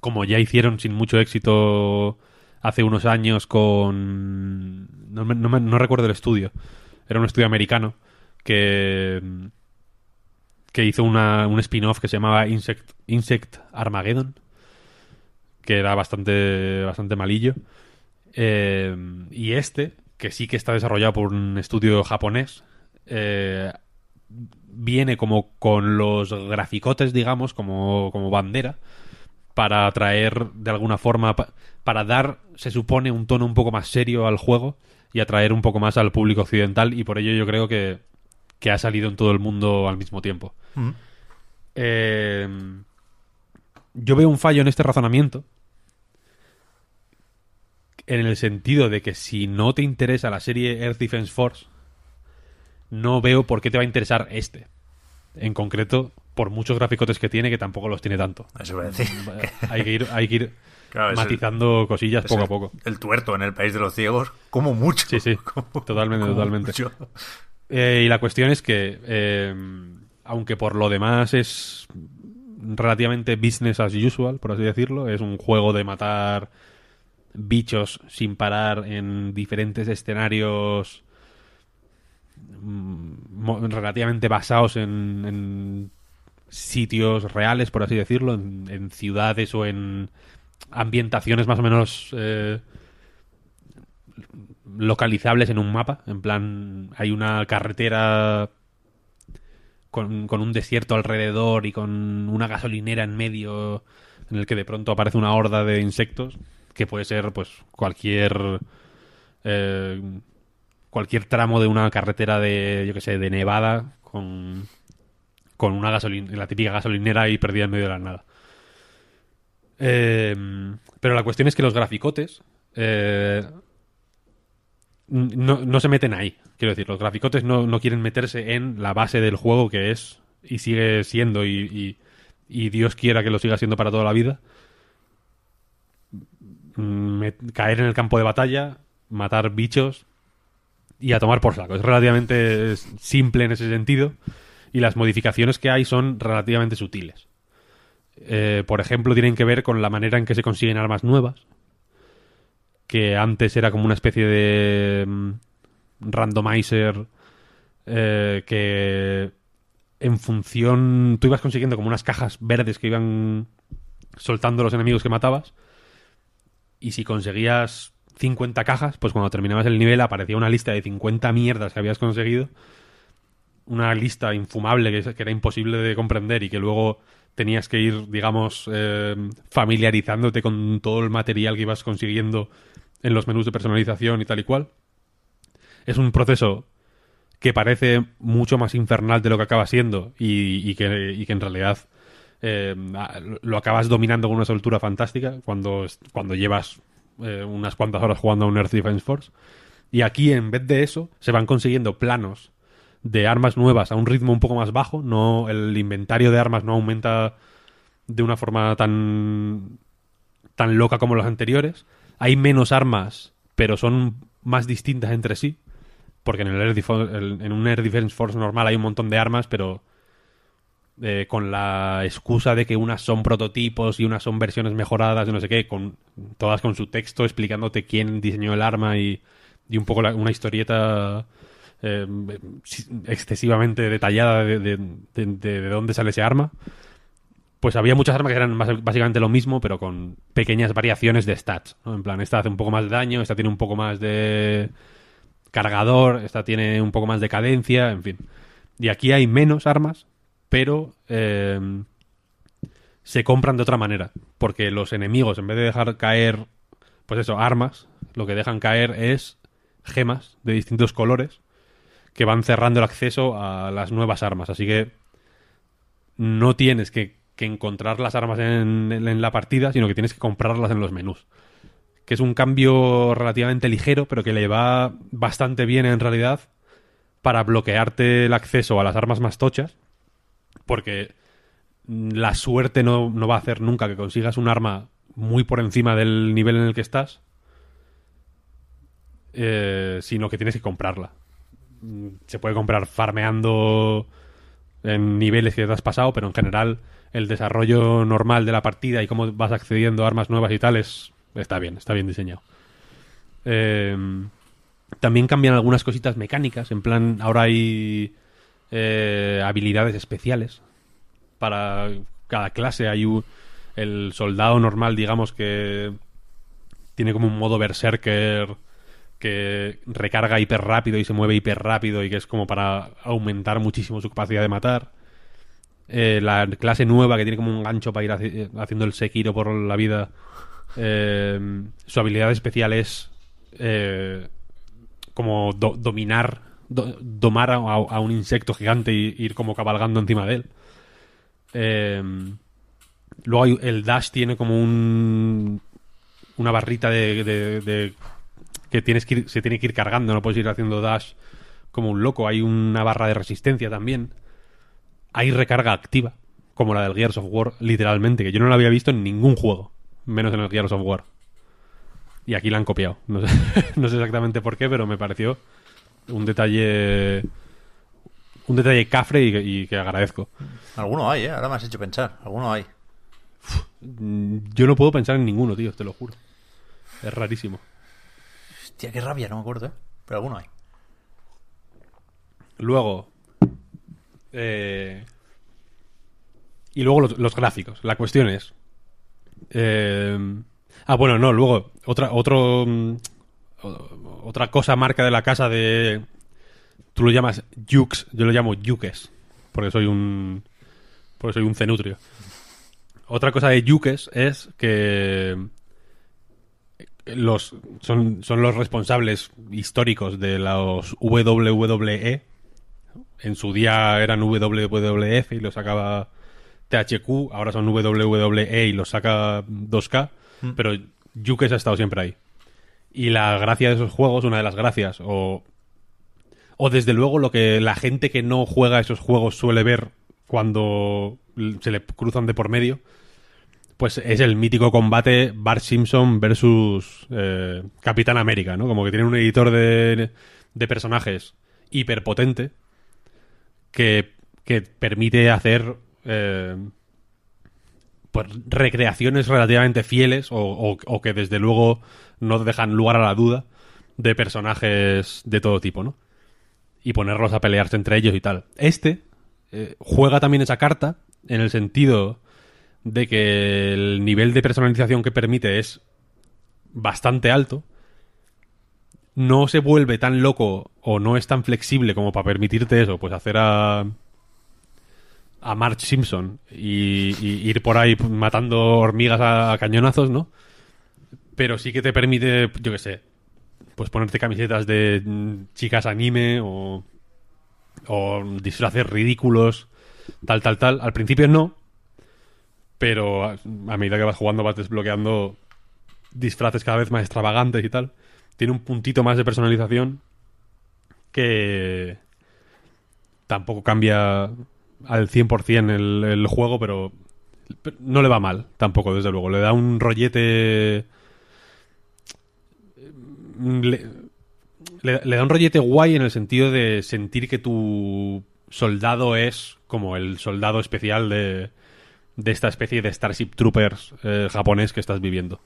como ya hicieron sin mucho éxito hace unos años con... No, no recuerdo el estudio, era un estudio americano que, que hizo una, un spin-off que se llamaba Insect, Insect Armageddon, que era bastante, bastante malillo. Eh, y este, que sí que está desarrollado por un estudio japonés, eh, viene como con los graficotes, digamos, como, como bandera, para atraer de alguna forma, pa- para dar, se supone, un tono un poco más serio al juego y atraer un poco más al público occidental y por ello yo creo que, que ha salido en todo el mundo al mismo tiempo. Mm. Eh, yo veo un fallo en este razonamiento en el sentido de que si no te interesa la serie Earth Defense Force, no veo por qué te va a interesar este. En concreto, por muchos graficotes que tiene, que tampoco los tiene tanto. Eso voy a decir. Hay que ir, hay que ir Claro, es el- matizando cosillas poco el- a poco. El tuerto en el país de los ciegos, como mucho. Sí, sí, Como- totalmente, como totalmente. mucho. Eh, y la cuestión es que, eh, aunque por lo demás es relativamente business as usual, por así decirlo, es un juego de matar bichos sin parar en diferentes escenarios mm, relativamente basados en, sitios reales, por así decirlo, en, ciudades o en ambientaciones más o menos eh, localizables en un mapa. En plan, hay una carretera con un desierto alrededor y con una gasolinera en medio en el que de pronto aparece una horda de insectos que puede ser pues cualquier eh, cualquier tramo de una carretera de yo que sé de Nevada con con una gasolina la típica gasolinera ahí perdida en medio de la nada Eh, pero la cuestión es que los graficotes eh, no, no se meten ahí. Quiero decir, los graficotes no, no quieren meterse en la base del juego que es y sigue siendo y, y- y Dios quiera que lo siga siendo para toda la vida. Mm, caer en el campo de batalla, matar bichos y a tomar por saco. Es relativamente simple en ese sentido y las modificaciones que hay son relativamente sutiles. Eh, por ejemplo, tienen que ver con la manera en que se consiguen armas nuevas, que antes era como una especie de mm, randomizer eh, que en función... Tú ibas consiguiendo como unas cajas verdes que iban soltando los enemigos que matabas y si conseguías 50 cajas, pues cuando terminabas el nivel aparecía una lista de 50 mierdas que habías conseguido. Una lista infumable que, era imposible de comprender y que luego tenías que ir, digamos, eh, familiarizándote con todo el material que ibas consiguiendo en los menús de personalización y tal y cual. Es un proceso que parece mucho más infernal de lo que acaba siendo y que en realidad eh, lo acabas dominando con una soltura fantástica cuando, cuando llevas eh, unas cuantas horas jugando a un Earth Defense Force. Y aquí, en vez de eso, se van consiguiendo planos de armas nuevas a un ritmo un poco más bajo. No, el inventario de armas no aumenta de una forma tan, tan loca como los anteriores. Hay menos armas, pero son más distintas entre sí. Porque en, el Air el- en un Air Defense Force normal hay un montón de armas, pero eh, con la excusa de que unas son prototipos y unas son versiones mejoradas de no sé qué, con, todas con su texto explicándote quién diseñó el arma y, y un poco una historieta eh, si- excesivamente detallada de, de- de- de- de dónde sale ese arma. Pues había muchas armas que eran básicamente lo mismo, pero con pequeñas variaciones de stats. ¿no? En plan, esta hace un poco más de daño, esta tiene un poco más de cargador, esta tiene un poco más de cadencia, en fin. Y aquí hay menos armas, pero eh, se compran de otra manera. Porque los enemigos, en vez de dejar caer, pues eso, armas, lo que dejan caer es gemas de distintos colores que van cerrando el acceso a las nuevas armas. Así que no tienes que, que encontrar las armas en, en la partida, sino que tienes que comprarlas en los menús. Que es un cambio relativamente ligero, pero que le va bastante bien en realidad para bloquearte el acceso a las armas más tochas. Porque la suerte no, no va a hacer nunca que consigas un arma muy por encima del nivel en el que estás. eh, sino que tienes que comprarla. Mm, Se puede comprar farmeando en niveles que te has pasado, pero en general el desarrollo normal de la partida y cómo vas accediendo a armas nuevas y tal es- está bien, está bien diseñado. Eh, también cambian algunas cositas mecánicas, en plan, ahora hay eh, habilidades especiales para cada clase. Hay un- el soldado normal, digamos que tiene como un modo berserker que recarga hiper rápido y se mueve hiper rápido y que es como para aumentar muchísimo su capacidad de matar. Eh, la clase nueva que tiene como un gancho para ir haci- haciendo el Sekiro por la vida. eh, su habilidad especial es eh, como do- dominar, do- domar a, un insecto gigante y ir como cabalgando encima de él. Eh, luego el dash tiene como un una barrita de, de- de- que tienes que se tiene que ir cargando, no puedes ir haciendo dash como un loco. Hay una barra de resistencia también. Hay recarga activa, como la del Gears of War, literalmente, que yo no la había visto en ningún juego, menos en el Gears of War. Y aquí la han copiado. No sé exactamente por qué, pero me pareció un detalle. Un detalle cafre y, que- y que agradezco. Alguno hay, ¿eh? Ahora me has hecho pensar. Alguno hay. Mm, Yo no puedo pensar en ninguno, tío, te lo juro. Es rarísimo. Hostia, qué rabia, no me acuerdo, ¿eh? Pero alguno hay. Luego. eh, y luego los, los gráficos. La cuestión es. eh, ah, bueno, no, luego. Otra, otro. Mm, Otra cosa marca de la casa de. Tú lo llamas Jukes, yo lo llamo Yukes. Porque soy un. Porque soy un cenutrio. Otra cosa de Yukes es que los son, son los responsables históricos de los WWE. En su día eran WWF y los sacaba THQ, ahora son WWE y los saca 2K, pero Yukes ha estado siempre ahí. Y la gracia de esos juegos, una de las gracias, o, o desde luego lo que la gente que no juega esos juegos suele ver cuando se le cruzan de por medio, pues es el mítico combate Bart Simpson versus eh, Capitán América, ¿no? Como que tienen un editor de, de personajes hiperpotente que, que permite hacer eh, pues recreaciones relativamente fieles o, que desde luego no dejan lugar a la duda de personajes de todo tipo, ¿no? Y ponerlos a pelearse entre ellos y tal. Este eh, juega también esa carta en el sentido de que el nivel de personalización que permite es bastante alto. No se vuelve tan loco o no es tan flexible como para permitirte eso, pues hacer a a Marge Simpson y, y ir por ahí matando hormigas a, a cañonazos, ¿no? Pero sí que te permite, yo qué sé, pues ponerte camisetas de mm, chicas anime o, o disfraces ridículos, tal, tal, tal. Al principio no, pero a, a medida que vas jugando vas desbloqueando disfraces cada vez más extravagantes y tal. Tiene un puntito más de personalización que tampoco cambia al 100% el, el juego, pero no le va mal tampoco, desde luego. Le da un rollete... Le, le- le da un rollete guay en el sentido de sentir que tu soldado es como el soldado especial de, de esta especie de Starship Troopers eh, japonés que estás viviendo.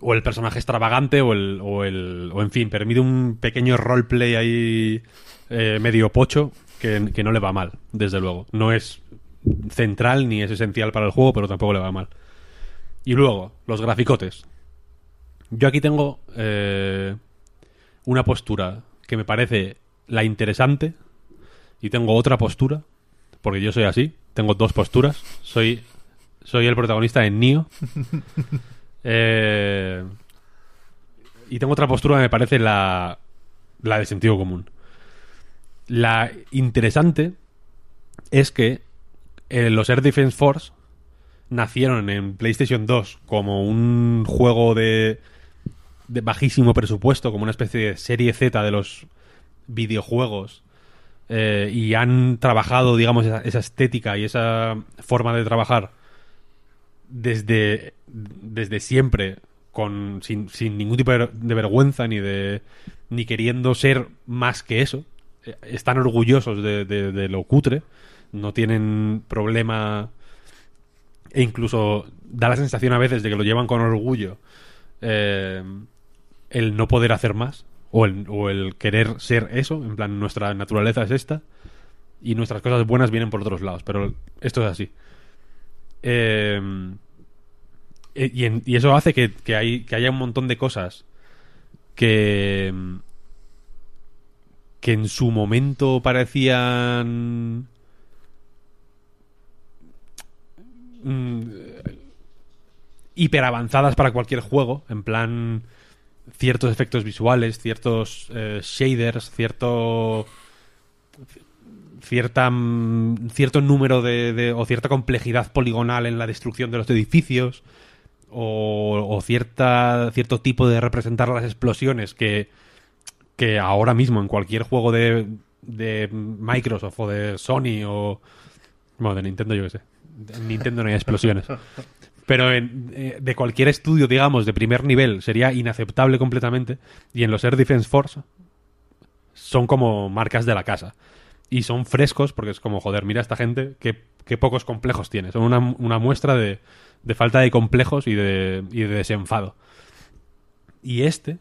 O el personaje extravagante, o el, o el. O en fin, permite un pequeño roleplay ahí eh, medio pocho que, que no le va mal, desde luego. No es central ni es esencial para el juego, pero tampoco le va mal. Y luego, los graficotes. Yo aquí tengo eh, una postura que me parece la interesante y tengo otra postura, porque yo soy así, tengo dos posturas. Soy, soy el protagonista en Nio. Eh, y tengo otra postura que me parece la, la de sentido común. La interesante es que eh, los Air Defense Force nacieron en PlayStation 2 como un juego de, bajísimo presupuesto, como una especie de serie Z de los videojuegos. eh, y han trabajado, digamos, esa, esa estética y esa forma de trabajar desde, desde siempre, con, sin, sin ningún tipo de, de vergüenza ni de ni queriendo ser más que eso. Eh, Están orgullosos de, de- lo cutre, no tienen problema e incluso da la sensación a veces de que lo llevan con orgullo eh, el no poder hacer más o el, o el querer ser eso, en plan nuestra naturaleza es esta y nuestras cosas buenas vienen por otros lados, pero esto es así. Eh, y, y eso hace que, que hay, que haya un montón de cosas que, que en su momento parecían mm, hiper avanzadas para cualquier juego, en plan ciertos efectos visuales, ciertos eh, shaders, cierto cierta mm, cierto número de, de- o cierta complejidad poligonal en la destrucción de los edificios o, o cierta cierto tipo de representar las explosiones que que ahora mismo en cualquier juego de de Microsoft o de Sony o bueno de Nintendo yo qué sé en Nintendo no hay explosiones pero en- eh, de cualquier estudio digamos de primer nivel sería inaceptable completamente y en los Air Defense Force son como marcas de la casa y son frescos porque es como, joder, mira esta gente, qué, qué pocos complejos tiene. Son una, una muestra de, de falta de complejos y de, y de desenfado. Y este,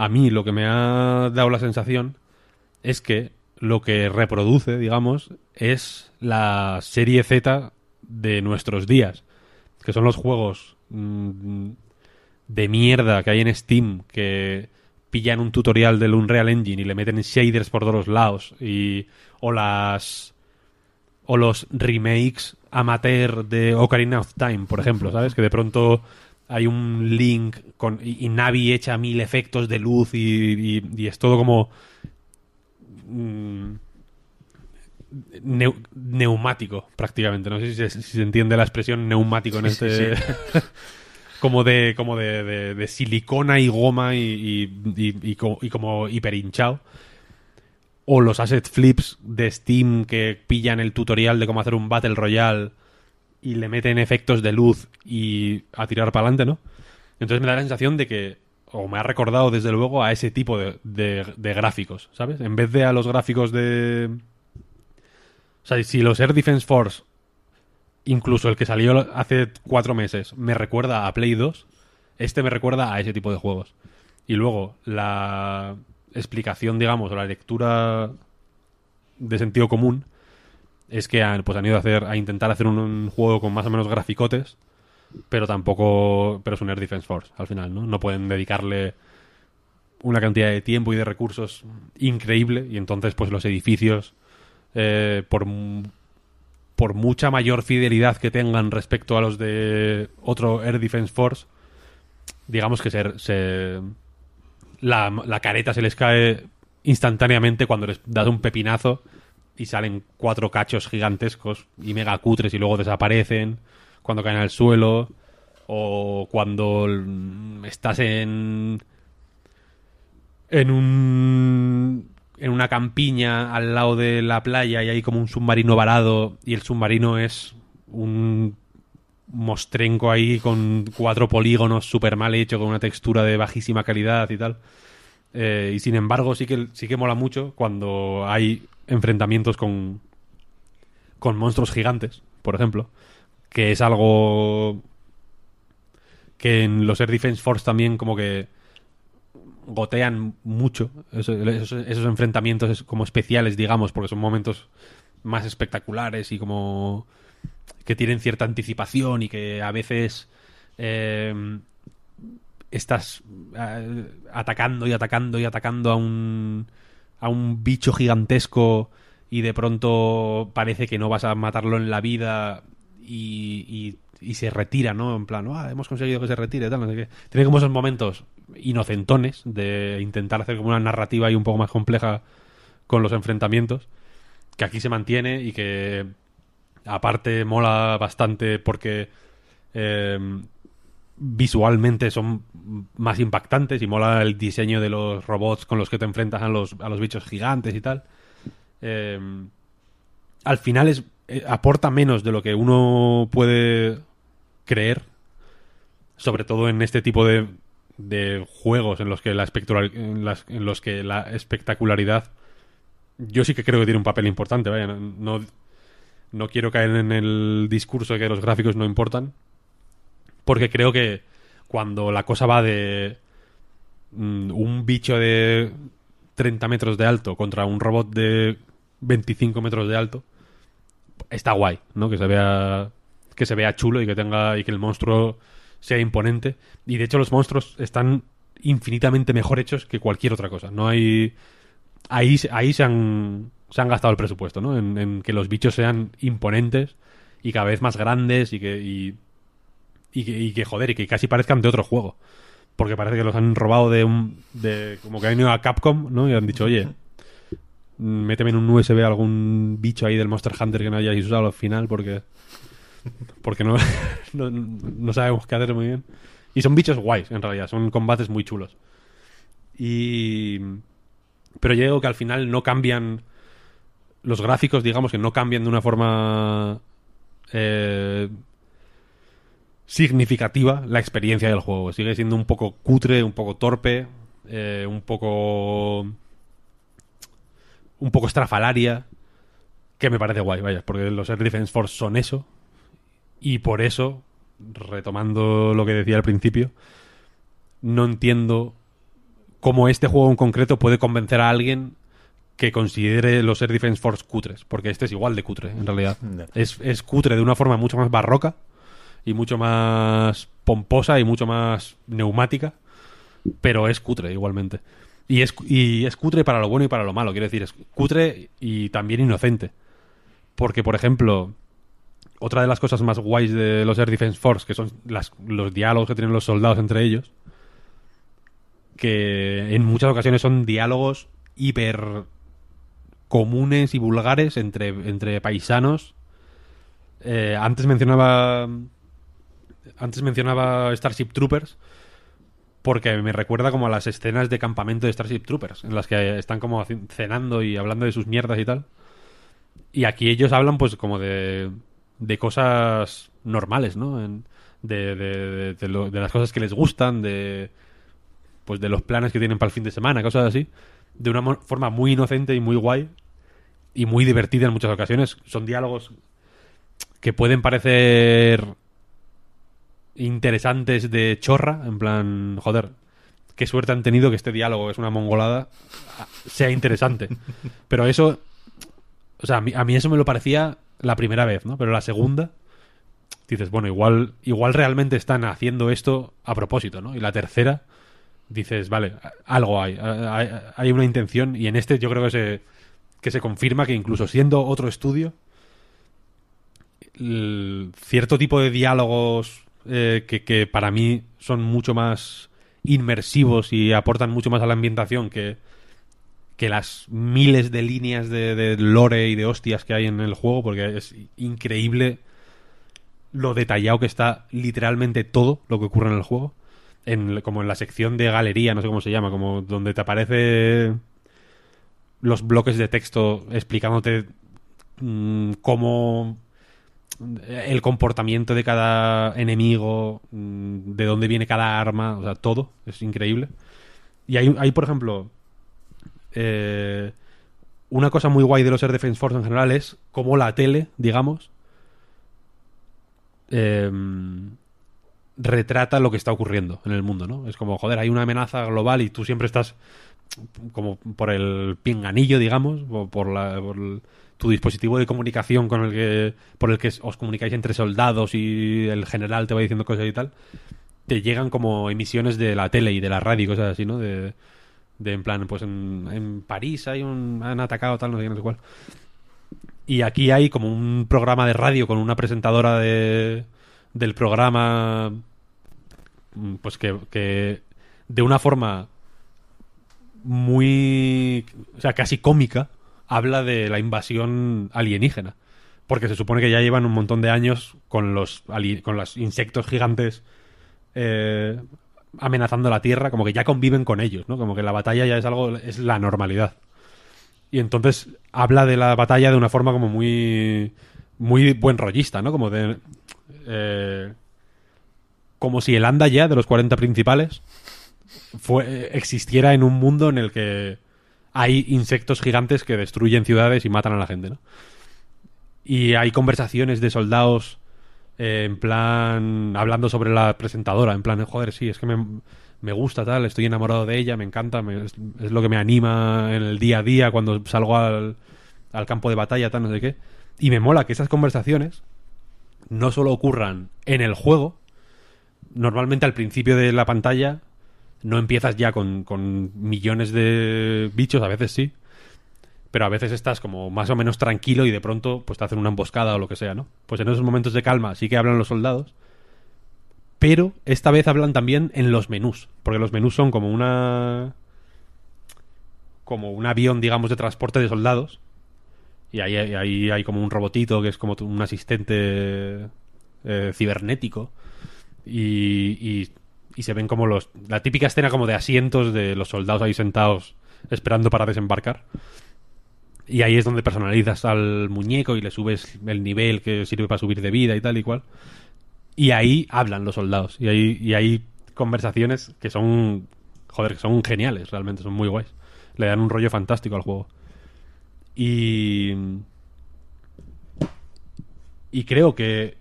a mí lo que me ha dado la sensación es que lo que reproduce, digamos, es la serie Z de nuestros días, que son los juegos mm, de mierda que hay en Steam que pillan un tutorial del Unreal Engine y le meten shaders por todos los lados y o las o los remakes amateur de Ocarina of Time, por ejemplo, ¿sabes? Que de pronto hay un link con y, y Navi echa mil efectos de luz y, y- y es todo como mm, neu- neumático prácticamente. No sé si se, si se entiende la expresión neumático en Sí, este sí, como de como de, de- de silicona y goma y como hiper hinchado o los asset flips de Steam que pillan el tutorial de cómo hacer un Battle Royale y le meten efectos de luz y a tirar para adelante, ¿no? Entonces me da la sensación de que, o me ha recordado desde luego a ese tipo de, de- de gráficos, ¿sabes? En vez de a los gráficos de... O sea, si los Air Defense Force, incluso el que salió hace cuatro meses, me recuerda a Play 2, este me recuerda a ese tipo de juegos. Y luego, la explicación, digamos, o la lectura de sentido común es que han, pues han ido a hacer a intentar hacer un, juego con más o menos graficotes pero tampoco pero es un Air Defense Force al final no no pueden dedicarle una cantidad de tiempo y de recursos increíble y entonces pues los edificios eh, por por mucha mayor fidelidad que tengan respecto a los de otro Air Defense Force digamos que se, se- la, la careta se les cae instantáneamente cuando les das un pepinazo y salen cuatro cachos gigantescos y mega cutres y luego desaparecen cuando caen al suelo o cuando mm, estás en en un en una campiña al lado de la playa y hay como un submarino varado y el submarino es un mostrenco ahí con cuatro polígonos súper mal hecho con una textura de bajísima calidad y tal. Eh, y sin embargo sí que sí que mola mucho cuando hay enfrentamientos con con monstruos gigantes por ejemplo que es algo que en los Air Defense Force también como que gotean mucho. Eso- esos, esos enfrentamientos como especiales, digamos, porque son momentos más espectaculares y como que tienen cierta anticipación y que a veces eh, estás eh, atacando y atacando y atacando a un a un bicho gigantesco y de pronto parece que no vas a matarlo en la vida y, y- y se retira, ¿no? En plan, ah, hemos conseguido que se retire, tal. Tiene como esos momentos inocentones de intentar hacer como una narrativa ahí un poco más compleja con los enfrentamientos, que aquí se mantiene y que aparte mola bastante porque eh, visualmente son más impactantes y mola el diseño de los robots con los que te enfrentas a los, a los bichos gigantes y tal. Eh, al final es eh, aporta menos de lo que uno puede creer, sobre todo en este tipo de, de juegos en los que la en, en los que la espectacularidad yo sí que creo que tiene un papel importante, vaya, no, no quiero caer en el discurso de que los gráficos no importan, porque creo que cuando la cosa va de mm, un bicho de 30 metros de alto contra un robot de 25 metros de alto, está guay, ¿no? Que se vea que se vea chulo y que tenga y que el monstruo sea imponente. Y de hecho los monstruos están infinitamente mejor hechos que cualquier otra cosa. No hay ahí ahí se han se han gastado el presupuesto, ¿no? En, que los bichos sean imponentes y cada vez más grandes y que y que, y que, joder y que casi parezcan de otro juego. Porque parece que los han robado de un de como que han ido a Capcom, ¿no? Y han dicho, "Oye, méteme en un USB algún bicho ahí del Monster Hunter que no hayáis usado al final porque porque no, no, no sabemos qué hacer muy bien. Y son bichos guays, en realidad. Son combates muy chulos. Y... Pero yo digo que al final no cambian... Los gráficos, digamos, que no cambian de una forma... eh, significativa la experiencia del juego. Sigue siendo un poco cutre, un poco torpe, eh, un poco... Un poco estrafalaria. Que me parece guay, vaya, porque los Air Defense Force son eso. Y por eso, retomando lo que decía al principio, no entiendo cómo este juego en concreto puede convencer a alguien que considere los Air Defense Force cutres, porque este es igual de cutre, en realidad. Es, es cutre de una forma mucho más barroca y mucho más pomposa y mucho más neumática, pero es cutre igualmente. Y es, y es cutre para lo bueno y para lo malo, quiero decir, es cutre y también inocente. Porque, por ejemplo, otra de las cosas más guays de los Air Defense Force, que son los diálogos que tienen los soldados entre ellos, que en muchas ocasiones son diálogos hiper comunes y vulgares entre, entre paisanos. Eh, antes mencionaba. Antes mencionaba Starship Troopers. Porque me recuerda como a las escenas de campamento de Starship Troopers. En las que están como cenando y hablando de sus mierdas y tal. Y aquí ellos hablan, pues, como de. de cosas normales, ¿no? De, de, de- las cosas que les gustan, de pues de los planes que tienen para el fin de semana, cosas así, de una forma muy inocente y muy guay y muy divertida en muchas ocasiones. Son diálogos que pueden parecer interesantes de chorra, en plan, joder, qué suerte han tenido que este diálogo es una mongolada, sea interesante. Pero eso, o sea, a mí, a mí eso me lo parecía la primera vez, ¿no? Pero la segunda, dices, bueno, igual, igual realmente están haciendo esto a propósito, ¿no? Y la tercera, dices, vale, algo hay, hay, una intención y en este yo creo que se, que se confirma que incluso siendo otro estudio, cierto tipo de diálogos eh, que, para mí son mucho más inmersivos y aportan mucho más a la ambientación que, que las miles de líneas de, de lore y de hostias que hay en el juego, porque es increíble lo detallado que está literalmente todo lo que ocurre en el juego. En, como en la sección de galería, no sé cómo se llama, como donde te aparece los bloques de texto explicándote mm, cómo el comportamiento de cada enemigo, mm, de dónde viene cada arma, o sea, todo, es increíble. Y hay, hay por ejemplo, eh, una cosa muy guay de los Air Defense Force en general es cómo la tele, digamos, eh, retrata lo que está ocurriendo en el mundo, ¿no? Es como, joder, hay una amenaza global y tú siempre estás como por el pinganillo, digamos, o por, la, tu dispositivo de comunicación con el que por el que os comunicáis entre soldados y el general te va diciendo cosas y tal, te llegan como emisiones de la tele y de la radio y cosas así, ¿no? De, de en plan, pues en, en París hay un han atacado tal, no sé qué, no sé cuál. Y aquí hay como un programa de radio con una presentadora de, del programa, mm, pues que, que de una forma muy, o sea, casi cómica, habla de la invasión alienígena. Porque se supone que ya llevan un montón de años con los, con los insectos gigantes eh, amenazando la Tierra, como que ya conviven con ellos, ¿no? Como que la batalla ya es algo, es la normalidad. Y entonces habla de la batalla de una forma como muy, muy buen rollista, ¿no? Como de, eh, como si el anda ya de los 40 principales existiera en un mundo en el que hay insectos gigantes que destruyen ciudades y matan a la gente, ¿no? Y hay conversaciones de soldados eh, en plan hablando sobre la presentadora, en plan, joder, sí, es que me, me gusta tal, estoy enamorado de ella, me encanta, me- es, es lo que me anima en el día a día cuando salgo al, al campo de batalla, tal, no sé qué. Y me mola que esas conversaciones no solo ocurran en el juego, normalmente al principio de la pantalla no empiezas ya con, con millones de bichos, a veces sí, pero a veces estás como más o menos tranquilo y de pronto pues te hacen una emboscada o lo que sea, ¿no? Pues en esos momentos de calma sí que hablan los soldados, pero esta vez hablan también en los menús, porque los menús son como una como un avión, digamos, de transporte de soldados. Y ahí, ahí hay como un robotito que es como un asistente eh, cibernético. Y, y, y se ven como los. La típica escena como de asientos de los soldados ahí sentados esperando para desembarcar. Y ahí es donde personalizas al muñeco y le subes el nivel que sirve para subir de vida y tal y cual. Y ahí hablan los soldados. Y hay, y hay conversaciones que son. Joder, que son geniales, realmente, son muy guays. Le dan un rollo fantástico al juego. Y. Y creo que.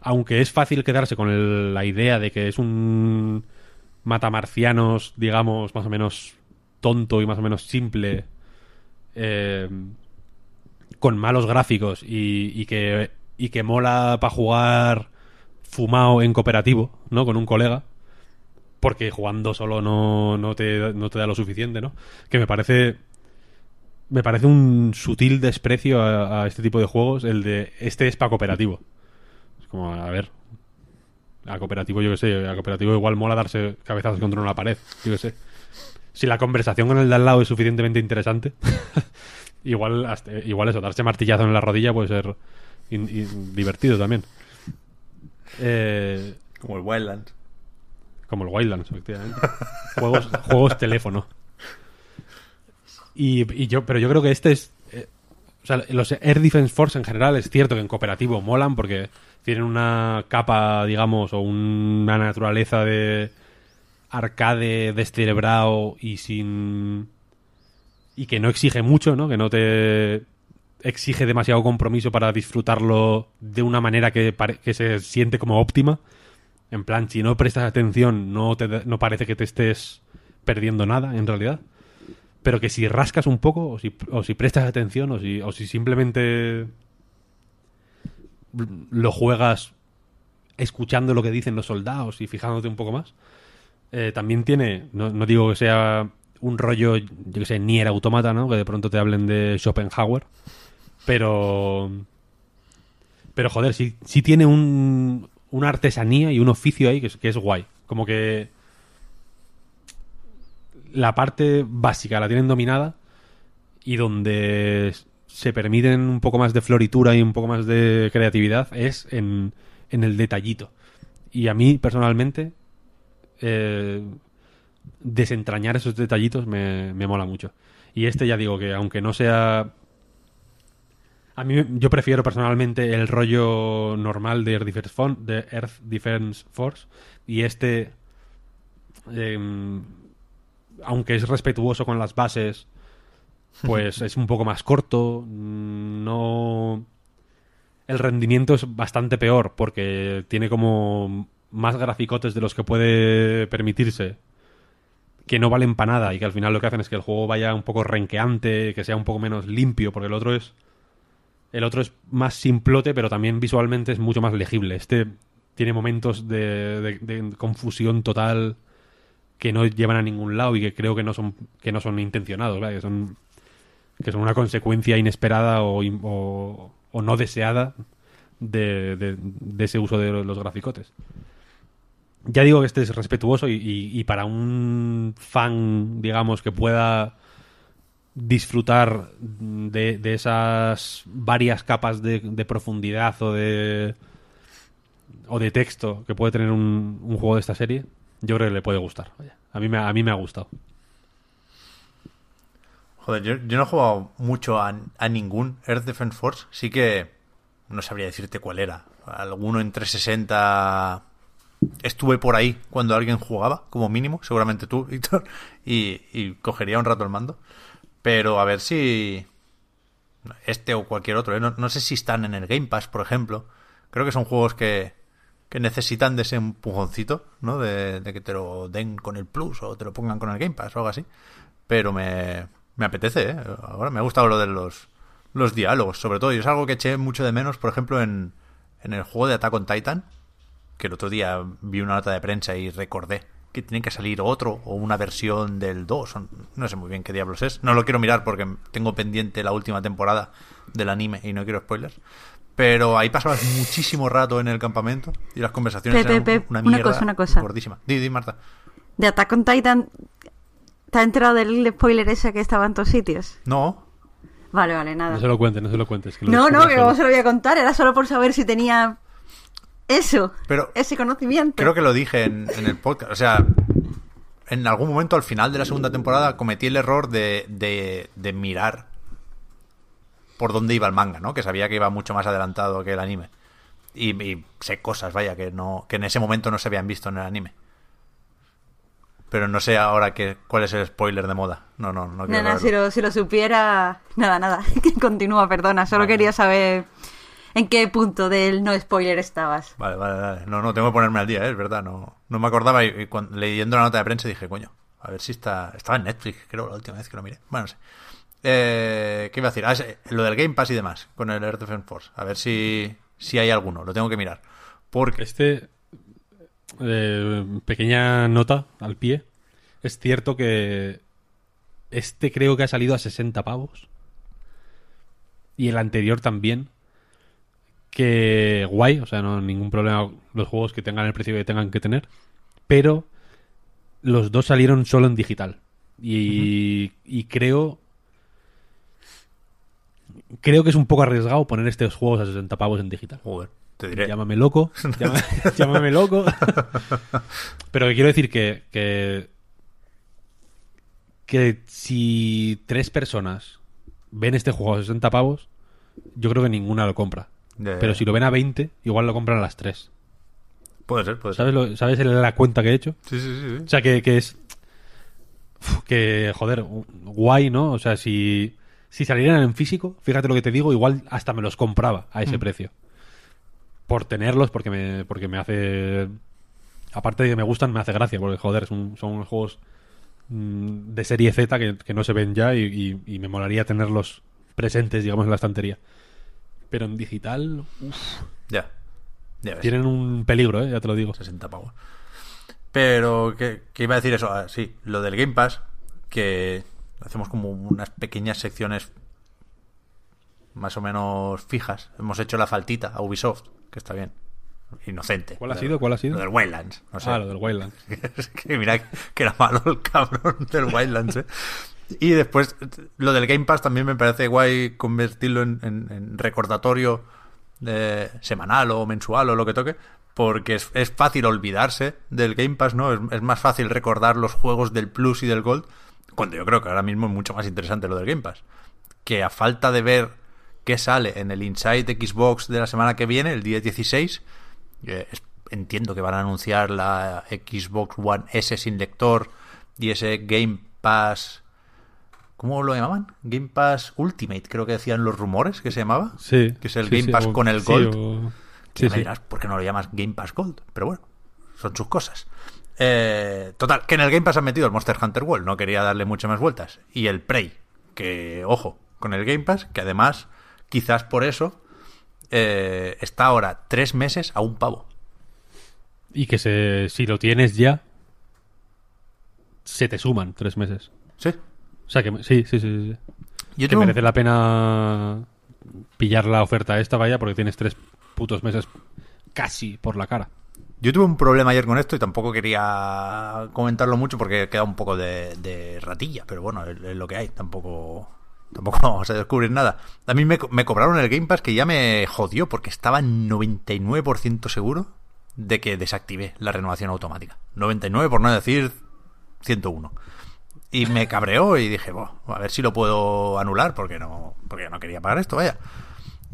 Aunque es fácil quedarse con el- la idea de que es un matamarcianos, digamos, más o menos tonto y más o menos simple, eh, con malos gráficos y, que mola para jugar fumado en cooperativo, ¿no? Con un colega. Porque jugando solo no, no, te, no te da lo suficiente, ¿no? Que me parece. Me parece un sutil desprecio a, a este tipo de juegos, el de este es para cooperativo. Como, a ver. A cooperativo, yo que sé, a cooperativo igual mola darse cabezazos contra una pared, yo que sé. Si la conversación con el de al lado es suficientemente interesante, igual, hasta- igual eso, darse martillazo en la rodilla puede ser in- in- divertido también. Eh, Como el Wildlands. como el Wildlands, efectivamente. juegos, juegos teléfono. Y, y yo, pero yo creo que este es. eh, o sea, los Air Defense Force en general es cierto que en cooperativo molan porque tienen una capa, digamos, o una naturaleza de arcade descerebrado y sin y que no exige mucho, ¿no? Que no te exige demasiado compromiso para disfrutarlo de una manera que, que se siente como óptima. En plan, si no prestas atención, no, te, no parece que te estés perdiendo nada, en realidad. Pero que si rascas un poco, o si, o si prestas atención, o si, o si simplemente lo juegas escuchando lo que dicen los soldados y fijándote un poco más, eh, también tiene, no, no digo que sea un rollo, yo que sé, Nier Automata, ¿no? Que de pronto te hablen de Schopenhauer, pero... Pero joder, sí, sí tiene un, una artesanía y un oficio ahí que es, que es guay. Como que la parte básica la tienen dominada y donde se permiten un poco más de floritura y un poco más de creatividad es en, en el detallito. Y a mí, personalmente, eh, desentrañar esos detallitos me, me mola mucho. Y este ya digo que aunque no sea... A mí yo prefiero personalmente el rollo normal de Earth Defense, Force y este, em, aunque es respetuoso con las bases, pues es un poco más corto. No. El rendimiento es bastante peor porque tiene como más graficotes de los que puede permitirse que no valen para nada y que al final lo que hacen es que el juego vaya un poco renqueante, que sea un poco menos limpio, porque el otro es el otro es más simplote, pero también visualmente es mucho más legible. Este tiene momentos de, de- confusión total que no llevan a ningún lado y que creo que no son que no son intencionados, que son que son una consecuencia inesperada o, o- no deseada de, de- ese uso de los graficotes. Ya digo que este es respetuoso y, y- para un fan, digamos, que pueda disfrutar de, de esas varias capas de, profundidad o de o de texto que puede tener un, juego de esta serie, yo creo que le puede gustar. A mí me, a mí me ha gustado. Yo, no he jugado mucho a, ningún Earth Defense Force. Sí que no sabría decirte cuál era. Alguno en 360 estuve por ahí cuando alguien jugaba, como mínimo, seguramente tú, Víctor, y, cogería un rato el mando. Pero a ver si este o cualquier otro, ¿eh? no, sé si están en el Game Pass, por ejemplo. Creo que son juegos que, que necesitan de ese empujoncito, ¿no? De que te lo den con el Plus o te lo pongan con el Game Pass o algo así. Pero me, me apetece, ¿eh? Ahora me ha gustado lo de los, los diálogos, sobre todo. Y es algo que eché mucho de menos, por ejemplo, en, en el juego de Attack on Titan, que el otro día vi una nota de prensa y recordé que tiene que salir otro o una versión del 2. o No sé muy bien qué diablos es. No lo quiero mirar porque tengo pendiente la última temporada del anime y no quiero spoilers. Pero ahí pasabas muchísimo rato en el campamento y las conversaciones eran una cosa, una cosa. gordísima. Di, di, Marta. De Attack on Titan, ¿te has enterado del spoiler ese que estaba en todos sitios? No, Vale, vale, nada. No se lo cuentes, no se lo cuentes. que lo No, no, que solo. no se lo voy a contar, era solo por saber si tenía eso, Pero- ese conocimiento. Creo que lo dije en, en el podcast. O sea, en algún momento al final de la segunda temporada cometí el error de, de, de mirar por dónde iba el manga, ¿no? Que sabía que iba mucho más adelantado que el anime. Y, y sé cosas, vaya, que no que en ese momento no se habían visto en el anime. Pero no sé ahora que, cuál es el spoiler de moda. No, no, no quiero Nada, si lo, si lo supiera... Nada, nada, continúa, perdona, solo Vale. quería saber en qué punto del no spoiler estabas. Vale, vale, vale. No, no, tengo que ponerme al día, ¿eh? es verdad. No, no me acordaba y, y cuando- leyendo la nota de prensa dije, coño, a ver si está... Estaba en Netflix, creo, la última vez que lo miré. Bueno, no sé. Eh, ¿Qué iba a decir? Ah, sí, lo del Game Pass y demás, con el Earth Defense Force. A ver si, si hay alguno, lo tengo que mirar. Porque... Este, eh, pequeña nota al pie. Es cierto que este creo que ha salido a 60 pavos. Y el anterior también. Que guay, o sea, no ningún problema los juegos que tengan el precio que tengan que tener. Pero los dos salieron solo en digital. Y, y creo. Creo que es un poco arriesgado poner estos juegos a 60 pavos en digital. Joder, te diré. Llámame loco. llámame loco. Pero que quiero decir que, que. que si tres personas ven este juego a 60 pavos, yo creo que ninguna lo compra. Pero si lo ven a 20, igual lo compran a las tres. Puede ser, puede ser. ¿Sabes, lo- ¿Sabes la cuenta que he hecho? Sí, sí, sí. sí. O sea, que, que es. Que, joder, guay, ¿no? O sea, si, si salieran en físico, fíjate lo que te digo, igual hasta me los compraba a ese precio. Por tenerlos, porque me, porque me hace. Aparte de que me gustan, me hace gracia, porque, joder, son, son juegos mm, de serie Z que, que no se ven ya y, y- y me molaría tenerlos presentes, digamos, en la estantería. Pero en digital, uf, Ya. Ya ves. tienen un peligro, ¿eh? Ya te lo digo. 60 pavos. Pero, ¿qué, qué iba a decir eso? Ah, sí, lo del Game Pass, que hacemos como unas pequeñas secciones más o menos fijas. Hemos hecho la faltita a Ubisoft, que está bien. Inocente. ¿Cuál ha sido? ¿Cuál ha sido? Lo del Wildlands. No sé. Ah, lo del Wildlands. Es que mira que era malo el cabrón del Wildlands, ¿eh? Y después, lo del Game Pass también me parece guay convertirlo en, en- en recordatorio eh, semanal o mensual o lo que toque, porque es, es fácil olvidarse del Game Pass, ¿no? Es, es más fácil recordar los juegos del Plus y del Gold, cuando yo creo que ahora mismo es mucho más interesante lo del Game Pass. Que a falta de ver qué sale en el Inside Xbox de la semana que viene, el día 16, eh, entiendo que van a anunciar la Xbox One S sin lector y ese Game Pass. ¿Cómo lo llamaban? Game Pass Ultimate, creo que decían los rumores que se llamaba. Sí. Que es el sí, Game sí, Pass o- con el sí, Gold. o- Que Sí, me dirás, ¿por qué no lo llamas Game Pass Gold? Pero bueno, son sus cosas. Eh, total, que en el Game Pass han metido el Monster Hunter World, no quería darle muchas más vueltas. Y el Prey, que, ojo, con el Game Pass, que además, quizás por eso, eh, está ahora tres meses a un pavo. Y que se, si lo tienes ya, se te suman tres meses. Sí. O sea que sí, sí, sí. sí. Yo Que un- merece la pena pillar la oferta esta, vaya, porque tienes tres putos meses casi por la cara. Yo tuve un problema ayer con esto y tampoco quería comentarlo mucho porque queda un poco de, de ratilla, pero bueno, es, es lo que hay, tampoco tampoco vamos a descubrir nada. A mí me, me cobraron el Game Pass que ya me jodió porque estaba 99% seguro de que desactivé la renovación automática. 99 por no decir 101. Y me cabreó y dije, "Buah, a ver si lo puedo anular porque no porque no quería pagar esto, vaya.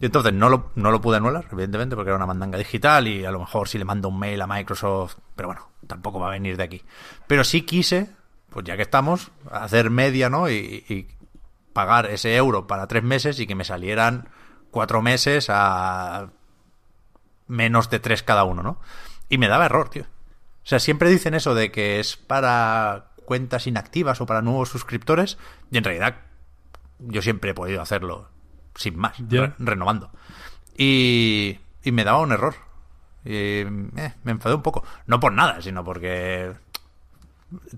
Y entonces no lo, no lo pude anular, evidentemente, porque era una mandanga digital y a lo mejor si le mando un mail a Microsoft, pero bueno, tampoco va a venir de aquí. Pero sí quise, pues ya que estamos, hacer media, ¿no? Y pagar ese euro para tres meses y que me salieran cuatro meses a menos de tres cada uno, ¿no? Y me daba error, tío. O sea, siempre dicen eso de que es para cuentas inactivas o para nuevos suscriptores y en realidad yo siempre he podido hacerlo sin más, re- renovando. Y, y me daba un error. Y, eh, me enfadé un poco. No por nada, sino porque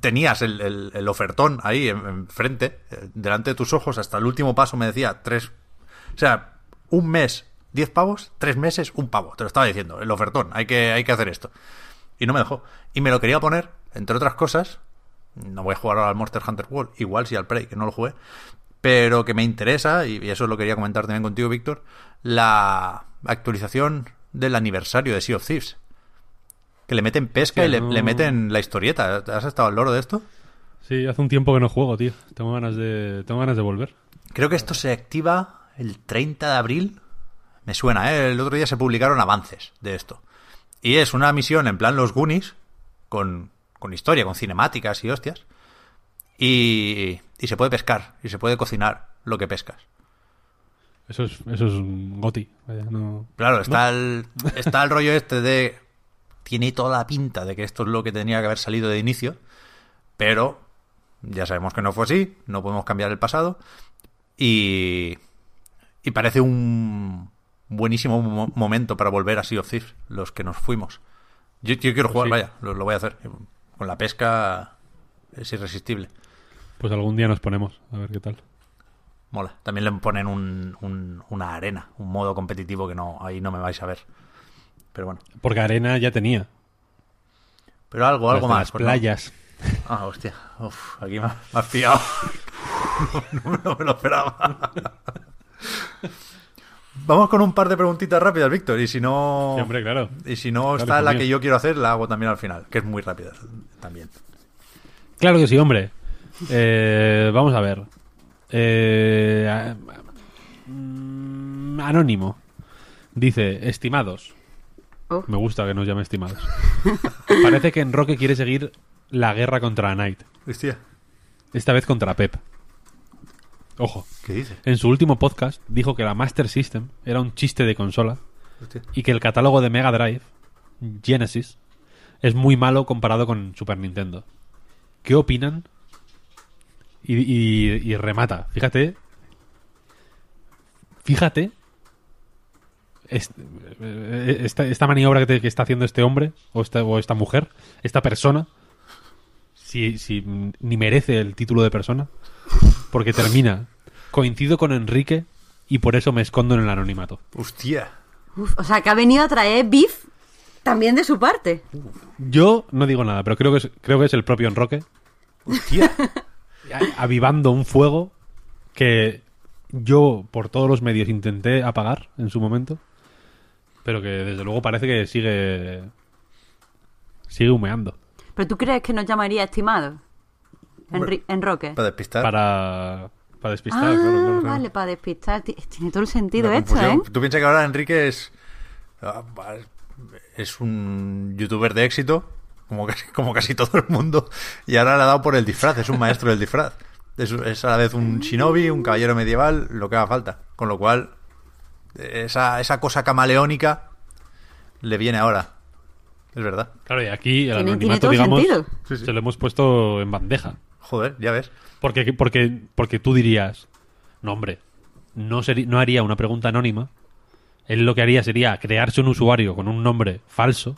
tenías el, el- ofertón ahí en- enfrente, eh, delante de tus ojos, hasta el último paso me decía tres. O sea, un mes, diez pavos, tres meses, un pavo. Te lo estaba diciendo, el ofertón, hay que, hay que hacer esto. Y no me dejó. Y me lo quería poner, entre otras cosas. No voy a jugar ahora al Monster Hunter World, igual si al Prey, que no lo jugué. Pero que me interesa, y eso lo quería comentar también contigo, Víctor, la actualización del aniversario de Sea of Thieves. Que le meten pesca Hostia, y le, no. le meten la historieta. ¿Has estado al loro de esto? Sí, hace un tiempo que no juego, tío. Tengo ganas de, tengo ganas de volver. Creo que esto se activa el 30 de abril. Me suena, ¿eh? El otro día se publicaron avances de esto. Y es una misión en plan los Goonies, con, con historia, con cinemáticas y hostias. Y, y se puede pescar, y se puede cocinar lo que pescas. Eso es, eso es un goti. Vaya, no... Claro, está, el, está el rollo este de... Tiene toda la pinta de que esto es lo que tenía que haber salido de inicio, pero ya sabemos que no fue así, no podemos cambiar el pasado, y, y parece un buenísimo mo- momento para volver a Sea of Thieves, los que nos fuimos. Yo, yo quiero jugar, sí. vaya, lo, lo voy a hacer. Con la pesca es irresistible. Pues algún día nos ponemos, a ver qué tal. Mola. También le ponen un, un- una arena, un modo competitivo que no, ahí no me vais a ver. Pero bueno. Porque arena ya tenía. Pero algo, algo más. Las pues no. playas. Ah, hostia. Uf, aquí me, ha- me has pillado. No, no me lo esperaba. Vamos con un par de preguntitas rápidas, Víctor. Y si no. Sí, hombre, claro. Y si no Claro, está la mío. que yo quiero hacer, la hago también al final, que es muy rápida también. Claro que sí, hombre. Eh, vamos a ver. Eh, mm, anónimo. Dice, estimados. Oh. Me gusta que nos llame estimados. Parece que Enroque quiere seguir la guerra contra Knight. Hostia, Esta vez contra Pep. Ojo. ¿qué dices? En su último podcast dijo que la Master System era un chiste de consola Hostia. y que el catálogo de Mega Drive, Genesis, es muy malo comparado con Super Nintendo. ¿Qué opinan? Y, y- y remata. Fíjate. Fíjate. Eh, esta, esta maniobra que, te- que está haciendo este hombre o esta, o esta mujer, esta persona, si, si ni merece el título de persona, porque termina. Coincido con Enrique y por eso me escondo en el anonimato. Hostia. Uf, o sea, que ha venido a traer beef también de su parte. Yo no digo nada, pero creo que es, creo que es el propio Enroque Hostia. avivando un fuego que yo por todos los medios intenté apagar en su momento, pero que desde luego parece que sigue sigue humeando ¿Pero tú crees que nos llamaría estimado? Enri- Enroque. Para despistar. para para despistar. Ah, claro, claro, claro. vale, para despistar. Ti- Tiene todo el sentido esto, ¿eh? Tú piensas que ahora Enrique es. ah, Es un youtuber de éxito, como casi, como casi todo el mundo, y ahora le ha dado por el disfraz, es un maestro del disfraz. Es, es a la vez un shinobi, un caballero medieval, lo que haga falta. Con lo cual, esa, esa cosa camaleónica le viene ahora. Es verdad. Claro, y aquí el Tiene- tiene anonimato, digamos. Sí, sí. se lo hemos puesto en bandeja. Joder, ya ves. Porque, porque, porque tú dirías, no hombre, no, seri- no haría una pregunta anónima. Él lo que haría sería crearse un usuario con un nombre falso,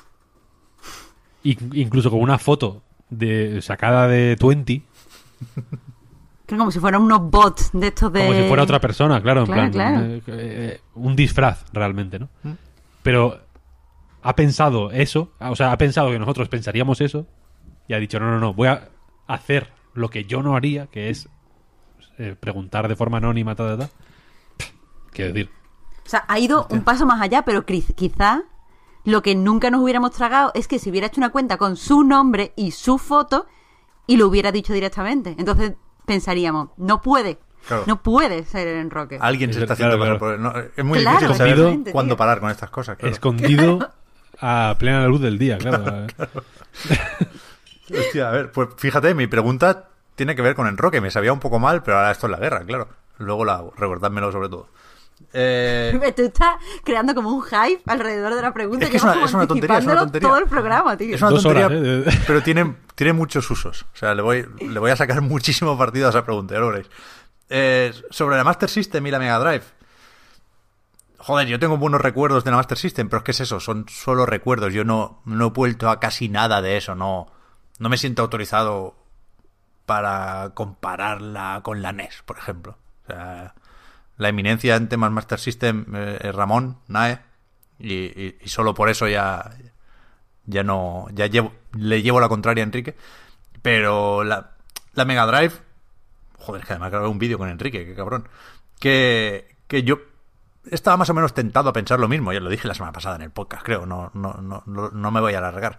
y- incluso con una foto de sacada de 20, Que como si fueran unos bots de estos de... como si fuera otra persona, claro, en plan, claro. eh, eh, un disfraz realmente, ¿no? Pero ha pensado eso, o sea, ha pensado que nosotros pensaríamos eso, y ha dicho, no, no, no, voy a hacer lo que yo no haría, que es eh, preguntar de forma anónima, ta, ta, ta. Quiero decir, O sea, ha ido un paso más allá, pero quizá lo que nunca nos hubiéramos tragado es que se hubiera hecho una cuenta con su nombre y su foto y lo hubiera dicho directamente. Entonces pensaríamos, no puede, Claro. no puede ser el enroque. Alguien se Es- está haciendo claro, pasar por no, Es muy Claro, difícil saber cuándo parar con estas cosas. claro. escondido a plena luz del día, claro. Hostia, a ver, pues fíjate, mi pregunta tiene que ver con Enroque. Me sabía un poco mal, pero ahora esto es la guerra, claro. Luego la hago, recordádmelo sobre todo. Eh, Tú estás creando como un hype alrededor de la pregunta. Es que es una- es una tontería, es una tontería. todo el programa, tío. es una Dos tontería, horas, ¿eh? pero tiene, tiene muchos usos. O sea, le voy, le voy a sacar muchísimo partido a esa pregunta, ya lo veréis. Eh, sobre la Master System y la Mega Drive. Joder, yo tengo buenos recuerdos de la Master System, pero es que es eso, son solo recuerdos. Yo no, no he vuelto a casi nada de eso, no, no me siento autorizado para compararla con la NES, por ejemplo. O sea, la eminencia en temas Master System eh, Ramón, Nae, y, solo por eso ya, ya no, ya llevo, le llevo la contraria a Enrique. Pero la, la Mega Drive, joder, que además grabé un vídeo con Enrique, qué cabrón, que, que yo estaba más o menos tentado a pensar lo mismo, ya lo dije la semana pasada en el podcast, creo, no, no, no, no, no me voy a alargar.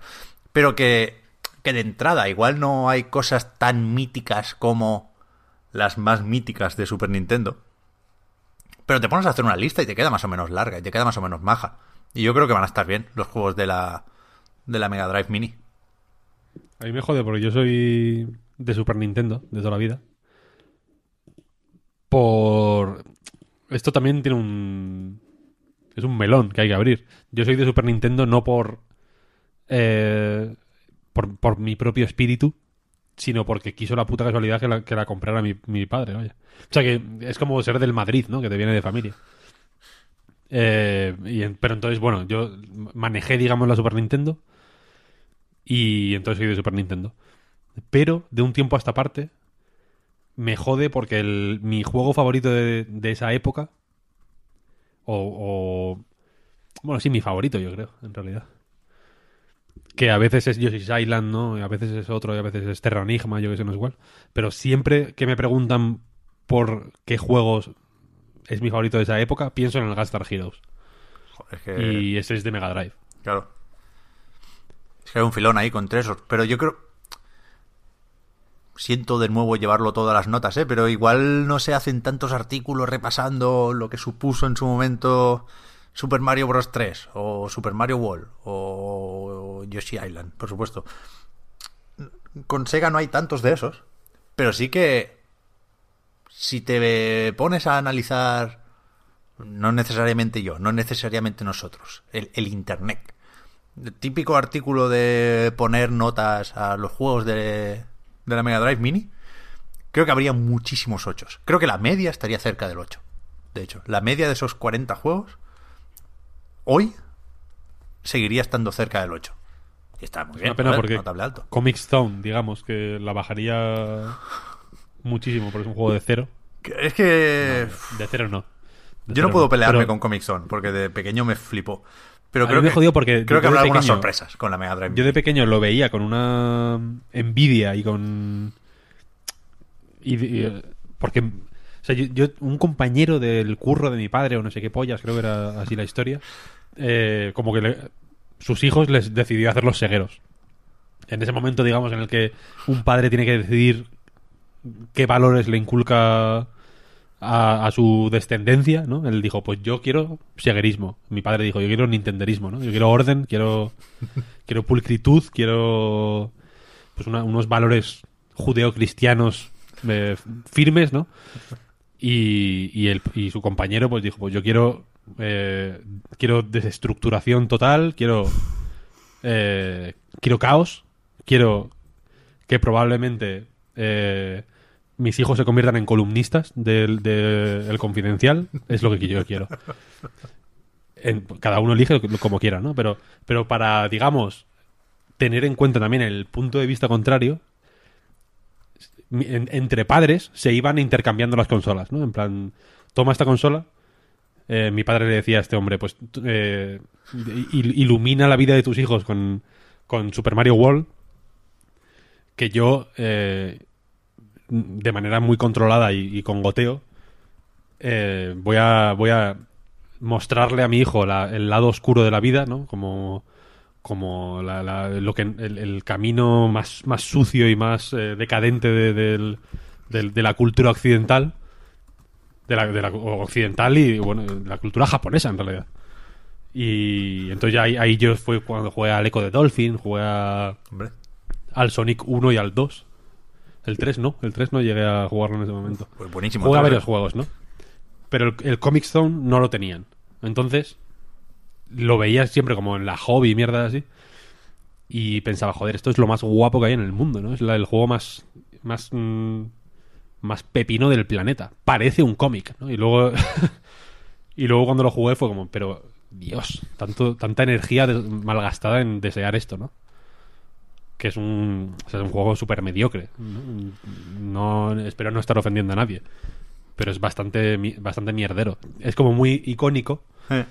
Pero que, que de entrada igual no hay cosas tan míticas como las más míticas de Super Nintendo. Pero te pones a hacer una lista y te queda más o menos larga y te queda más o menos maja. Y yo creo que van a estar bien los juegos de la, de la Mega Drive Mini. A mí me jode porque yo soy de Super Nintendo de toda la vida. Por... Esto también tiene un... Es un melón que hay que abrir. Yo soy de Super Nintendo no por... eh, por, por mi propio espíritu, sino porque quiso la puta casualidad que la, que la comprara mi, mi padre, vaya. O sea que es como ser del Madrid, ¿no? Que te viene de familia. Eh, pero entonces, bueno, yo manejé, digamos, la Super Nintendo y entonces soy de Super Nintendo. Pero de un tiempo a esta parte me jode porque el- mi juego favorito de, de esa época, o- Bueno, sí, mi favorito, yo creo, en realidad. Que a veces es Yoshi's Island, ¿no? Y a veces es otro, y a veces es Terra Enigma, yo que sé, no es igual. Pero siempre que me preguntan por qué juegos es mi favorito de esa época, pienso en el Gunstar Heroes. Joder, es que... Y ese es de Mega Drive. Claro. Es que hay un filón ahí con tres. Pero yo creo. Siento de nuevo llevarlo todas las notas, ¿eh? Pero igual no se hacen tantos artículos repasando lo que supuso en su momento Super Mario Bros. 3 o Super Mario World o Yoshi Island, por supuesto. Con Sega no hay tantos de esos, pero sí que si te pones a analizar, no necesariamente yo, no necesariamente nosotros, el, Internet. Típico artículo de poner notas a los juegos de, de la Mega Drive Mini, creo que habría muchísimos 8. Creo que la media estaría cerca del 8. De hecho, la media de esos 40 juegos hoy seguiría estando cerca del 8. Y está muy Es bien. una pena porque notable alto. Comic Stone, digamos, que la bajaría muchísimo porque es un juego de cero. Es que De cero no. De yo no puedo pelearme Pero con Comic Zone porque de pequeño me flipó. Pero A creo me que, porque creo que habrá algunas sorpresas con la Mega Drive. Yo de pequeño lo veía con una envidia y con... Y, y, porque... O sea, yo, yo- un compañero del curro de mi padre o no sé qué pollas, creo que era así la historia, eh, como que le- sus hijos les decidió hacer los segueros. En ese momento, digamos, en el que un padre tiene que decidir qué valores le inculca a, a su descendencia, ¿no? Él dijo, pues yo quiero seguerismo. Mi padre dijo, yo quiero nintenderismo, ¿no? Yo quiero orden, quiero, quiero pulcritud, quiero pues una- unos valores judeocristianos eh, firmes, ¿no? Y, y, el- y su compañero pues dijo, pues yo quiero eh, quiero desestructuración total, quiero eh, quiero caos, quiero que probablemente eh, mis hijos se conviertan en columnistas del de El Confidencial, es lo que yo quiero. Cada uno elige como quiera, ¿no? Pero, pero para, digamos, tener en cuenta también el punto de vista contrario, entre padres se iban intercambiando las consolas, ¿no? En plan, toma esta consola. Eh, mi padre le decía a este hombre, pues eh, il- ilumina la vida de tus hijos con, con Super Mario World, que yo, eh, de manera muy controlada y, con goteo, voy a voy a mostrarle a mi hijo el lado oscuro de la vida, ¿no? Como como lo que el, camino más, más sucio y más decadente de la cultura occidental de la, de la occidental y bueno la cultura japonesa en realidad y entonces ya ahí, ahí yo fue cuando jugué al Echo de Dolphin jugué a- Hombre, al Sonic 1 y al 2 el 3 no el 3 no llegué a jugarlo en ese momento pues buenísimo. Juega Entonces, varios juegos, ¿no? Pero el, el Comic Zone no lo tenían. Entonces, lo veía siempre como en la hobby, mierda así. Y pensaba, joder, esto es lo más guapo que hay en el mundo, ¿no? Es la- el juego más. más. mm, más pepino del planeta. Parece un cómic, ¿no? Y luego. y luego cuando lo jugué fue como, pero. Dios, tanto, tanta energía malgastada en desear esto, ¿no? Que es un, o sea, es un juego súper mediocre. ¿no? Espero no estar ofendiendo a nadie. Pero es bastante, bastante mierdero. Es como muy icónico, eh,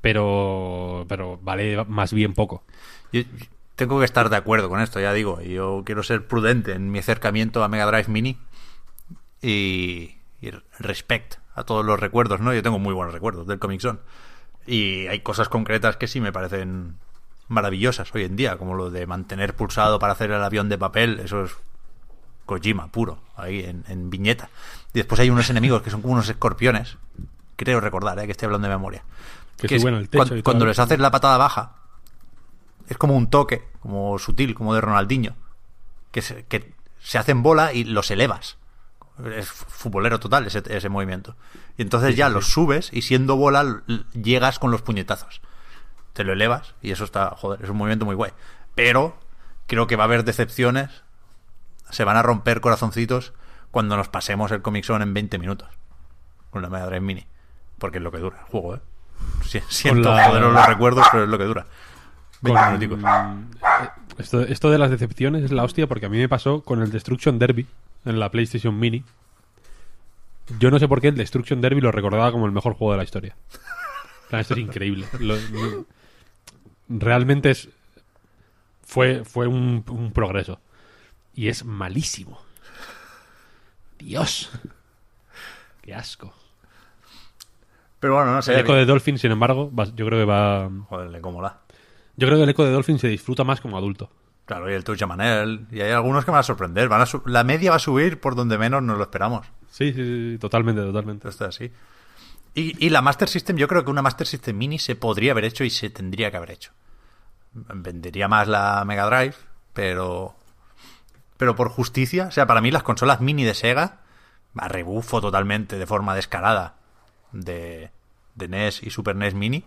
pero, pero vale más bien poco. yo- tengo que estar de acuerdo con esto, ya digo. y Yo quiero ser prudente en mi acercamiento a Mega Drive Mini y, y respect a todos los recuerdos, ¿no? Yo tengo muy buenos recuerdos del Comic Zone. Y hay cosas concretas que sí me parecen maravillosas hoy en día, como lo de mantener pulsado para hacer el avión de papel, eso es Kojima puro, ahí en, en viñeta. Y después hay unos enemigos que son como unos escorpiones, creo recordar, ¿eh? que estoy hablando de memoria. Que es suben al techo cuando les haces la patada baja, es como un toque, como sutil, como de Ronaldinho, que se, que se hacen bola y los elevas. Es futbolero total ese, ese movimiento. Y entonces ya los subes y siendo bola llegas con los puñetazos. Te lo elevas y eso está, joder, es un movimiento muy guay. Pero creo que va a haber decepciones, se van a romper corazoncitos cuando nos pasemos el Comic Zone en 20 minutos con la Mega Drive Mini. Porque es lo que dura el juego, ¿eh? Si- Siento la- joderos los recuerdos, pero es lo que dura. 20 Con- minuticos. eh, esto, esto de las decepciones es la hostia porque a mí me pasó con el Destruction Derby en la PlayStation Mini. Yo no sé por qué el Destruction Derby lo recordaba como el mejor juego de la historia. Plan, Esto es increíble. Lo- lo- realmente es fue, fue un, un progreso. Y es malísimo. Dios. Qué asco. Pero bueno, no sé. El eco de Dolphin, sin embargo, va- yo creo que va. Joder, cómo la. Yo creo que el eco de Dolphin se disfruta más como adulto. Claro, y el Touch Manel. Y hay algunos que van a sorprender. Van a su- la media va a subir por donde menos nos lo esperamos. Sí, sí, sí, totalmente, totalmente. Esto es así. Y, y la Master System, yo creo que una Master System Mini se podría haber hecho y se tendría que haber hecho. Vendería más la Mega Drive, pero. Pero por justicia, o sea, para mí las consolas mini de Sega, a rebufo totalmente de forma descarada de, de NES y Super NES Mini,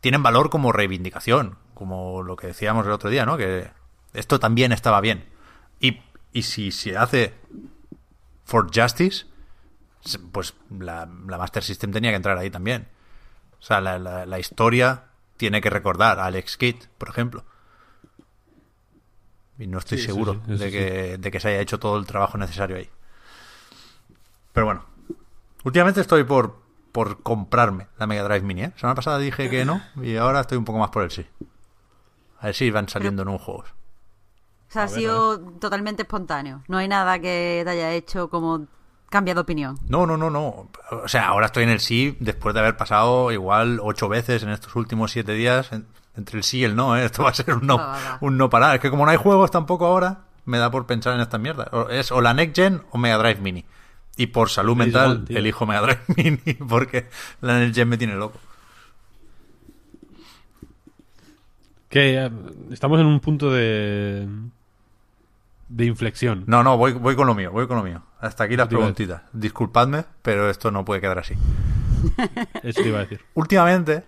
tienen valor como reivindicación, como lo que decíamos el otro día, ¿no? Que esto también estaba bien. Y, y si se hace for Justice, pues la, la Master System tenía que entrar ahí también. O sea, la, la- la historia tiene que recordar a Alex Kidd, por ejemplo. Y no estoy Sí, eso seguro sí, eso de, sí. que, de que se haya hecho todo el trabajo necesario ahí. Pero bueno, últimamente estoy por, por comprarme la Mega Drive Mini. ¿eh? La semana pasada dije que no y ahora estoy un poco más por el sí. A ver si van saliendo nuevos juegos. O sea, ha sido totalmente espontáneo. No hay nada que te haya hecho como cambia de opinión. No, no, no, no. O sea, ahora estoy en el sí después de haber pasado igual ocho veces en estos últimos siete días en- entre el sí y el no. ¿eh? Esto va a ser un no, un no parar. Es que como no hay juegos tampoco ahora, me da por pensar en esta mierda. O- Es o la Next Gen o Mega Drive Mini. Y por salud mental, tío. elijo Mega Drive Mini porque la Next Gen me tiene loco. Que eh, estamos en un punto de. De inflexión. No, no, voy, voy con lo mío, voy con lo mío. Hasta aquí las preguntitas. Disculpadme, pero esto no puede quedar así. Eso te iba a decir. últimamente,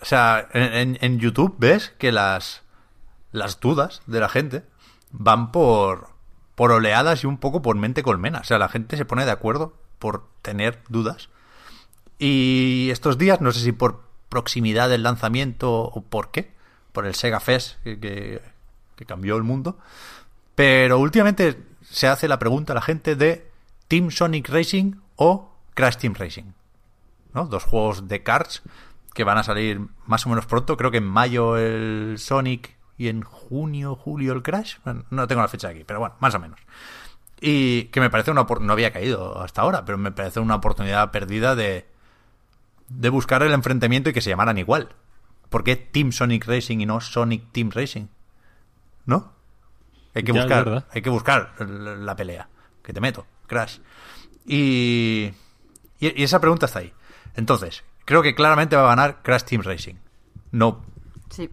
o sea, en, en- en YouTube ves que las, las dudas de la gente van por, por oleadas y un poco por mente colmena. O sea, la gente se pone de acuerdo por tener dudas. Y estos días, no sé si por proximidad del lanzamiento o por qué, por el Sega Fest que, que- que cambió el mundo, pero últimamente se hace la pregunta a la gente de Team Sonic Racing o Crash Team Racing. ¿no? Dos juegos de karts que van a salir más o menos pronto. Creo que en mayo el Sonic y en junio, julio el Crash. Bueno, No tengo la fecha aquí, pero bueno, más o menos. Y que me parece una opor- no había caído hasta ahora, pero me parece una oportunidad perdida de de buscar el enfrentamiento y que se llamaran igual. ¿Por qué Team Sonic Racing y no Sonic Team Racing? ¿No? Hay que Ya, buscar, hay que buscar la la pelea. Que te meto, Crash. Y, y y esa pregunta está ahí. Entonces, creo que claramente va a ganar Crash Team Racing. No, Sí.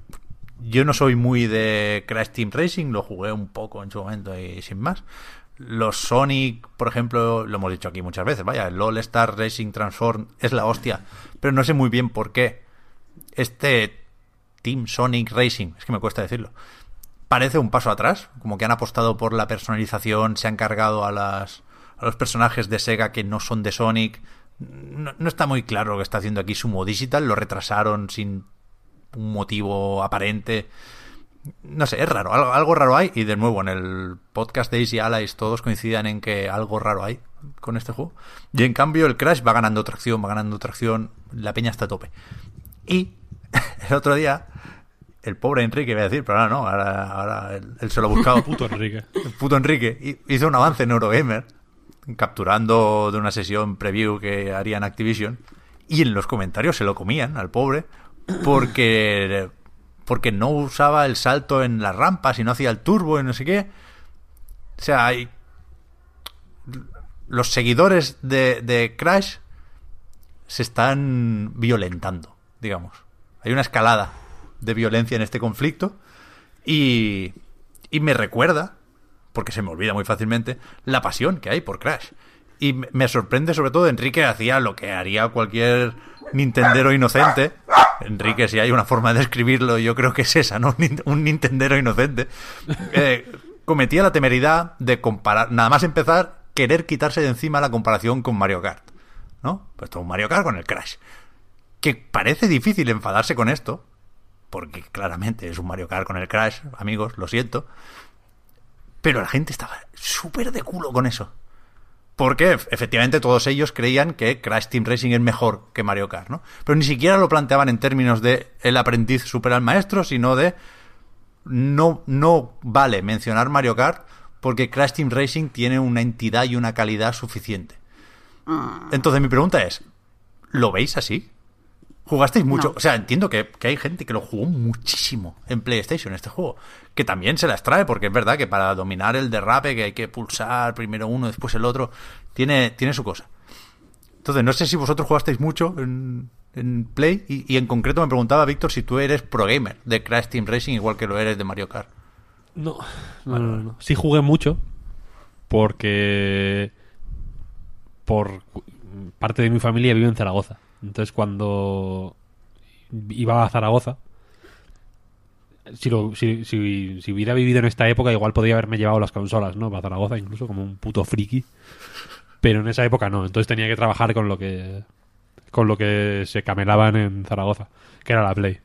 yo no soy muy de Crash Team Racing, lo jugué un poco en su momento y sin más. Los Sonic, por ejemplo, lo hemos dicho aquí muchas veces, vaya, el All Star Racing Transform es la hostia, pero no sé muy bien por qué este Team Sonic Racing, es que me cuesta decirlo, parece un paso atrás, como que han apostado por la personalización, se han cargado a las a los personajes de Sega que no son de Sonic. No, está muy claro lo que está haciendo aquí Sumo Digital, lo retrasaron sin un motivo aparente. No sé, es raro, algo, algo raro hay. Y de nuevo, en el podcast de Easy Allies todos coincidan en que algo raro hay con este juego. Y en cambio el Crash va ganando tracción, va ganando tracción, la peña está a tope. Y el otro día, el pobre Enrique, voy a decir, pero ahora no, ahora, ahora él, él se lo ha buscado. Puto Enrique. El puto Enrique hi- hizo un avance en Eurogamer, capturando de una sesión preview que haría en Activision, y en los comentarios se lo comían al pobre, porque, porque no usaba el salto en las rampas y no hacía el turbo y no sé qué. O sea, hay... los seguidores de, de Crash se están violentando, digamos. Hay una escalada de violencia en este conflicto y, y me recuerda, porque se me olvida muy fácilmente, la pasión que hay por Crash. Y me- sorprende sobre todo Enrique hacía lo que haría cualquier Nintendero inocente. Enrique, si hay una forma de describirlo, yo creo que es esa, ¿no? Un Nintendero inocente. Eh, cometía la temeridad de comparar, nada más empezar, querer quitarse de encima la comparación con Mario Kart. ¿No? Pues todo un Mario Kart con el Crash. Que parece difícil enfadarse con esto, porque claramente es un Mario Kart con el Crash, amigos, lo siento. Pero la gente estaba súper de culo con eso. Porque ef- efectivamente todos ellos creían que Crash Team Racing es mejor que Mario Kart, ¿no? Pero ni siquiera lo planteaban en términos de el aprendiz supera al maestro, sino de no, no vale mencionar Mario Kart porque Crash Team Racing tiene una entidad y una calidad suficiente. Entonces mi pregunta es, ¿lo veis así? ¿Jugasteis mucho? No. O sea, entiendo que, que hay gente que lo jugó muchísimo en PlayStation, este juego. Que también se las trae, porque es verdad que para dominar el derrape, que hay que pulsar primero uno, después el otro, tiene, tiene su cosa. Entonces, no sé si vosotros jugasteis mucho en, en Play y, y en concreto me preguntaba Víctor si tú eres pro gamer de Crash Team Racing igual que lo eres de Mario Kart. No, no, no, no. Sí jugué mucho porque por parte de mi familia vive en Zaragoza. Entonces cuando iba a Zaragoza, si, lo- si, si- si hubiera vivido en esta época, igual podría haberme llevado las consolas, ¿no? Para Zaragoza, incluso como un puto friki. Pero en esa época no. Entonces tenía que trabajar con lo que con lo que se camelaban en Zaragoza, que era la Play.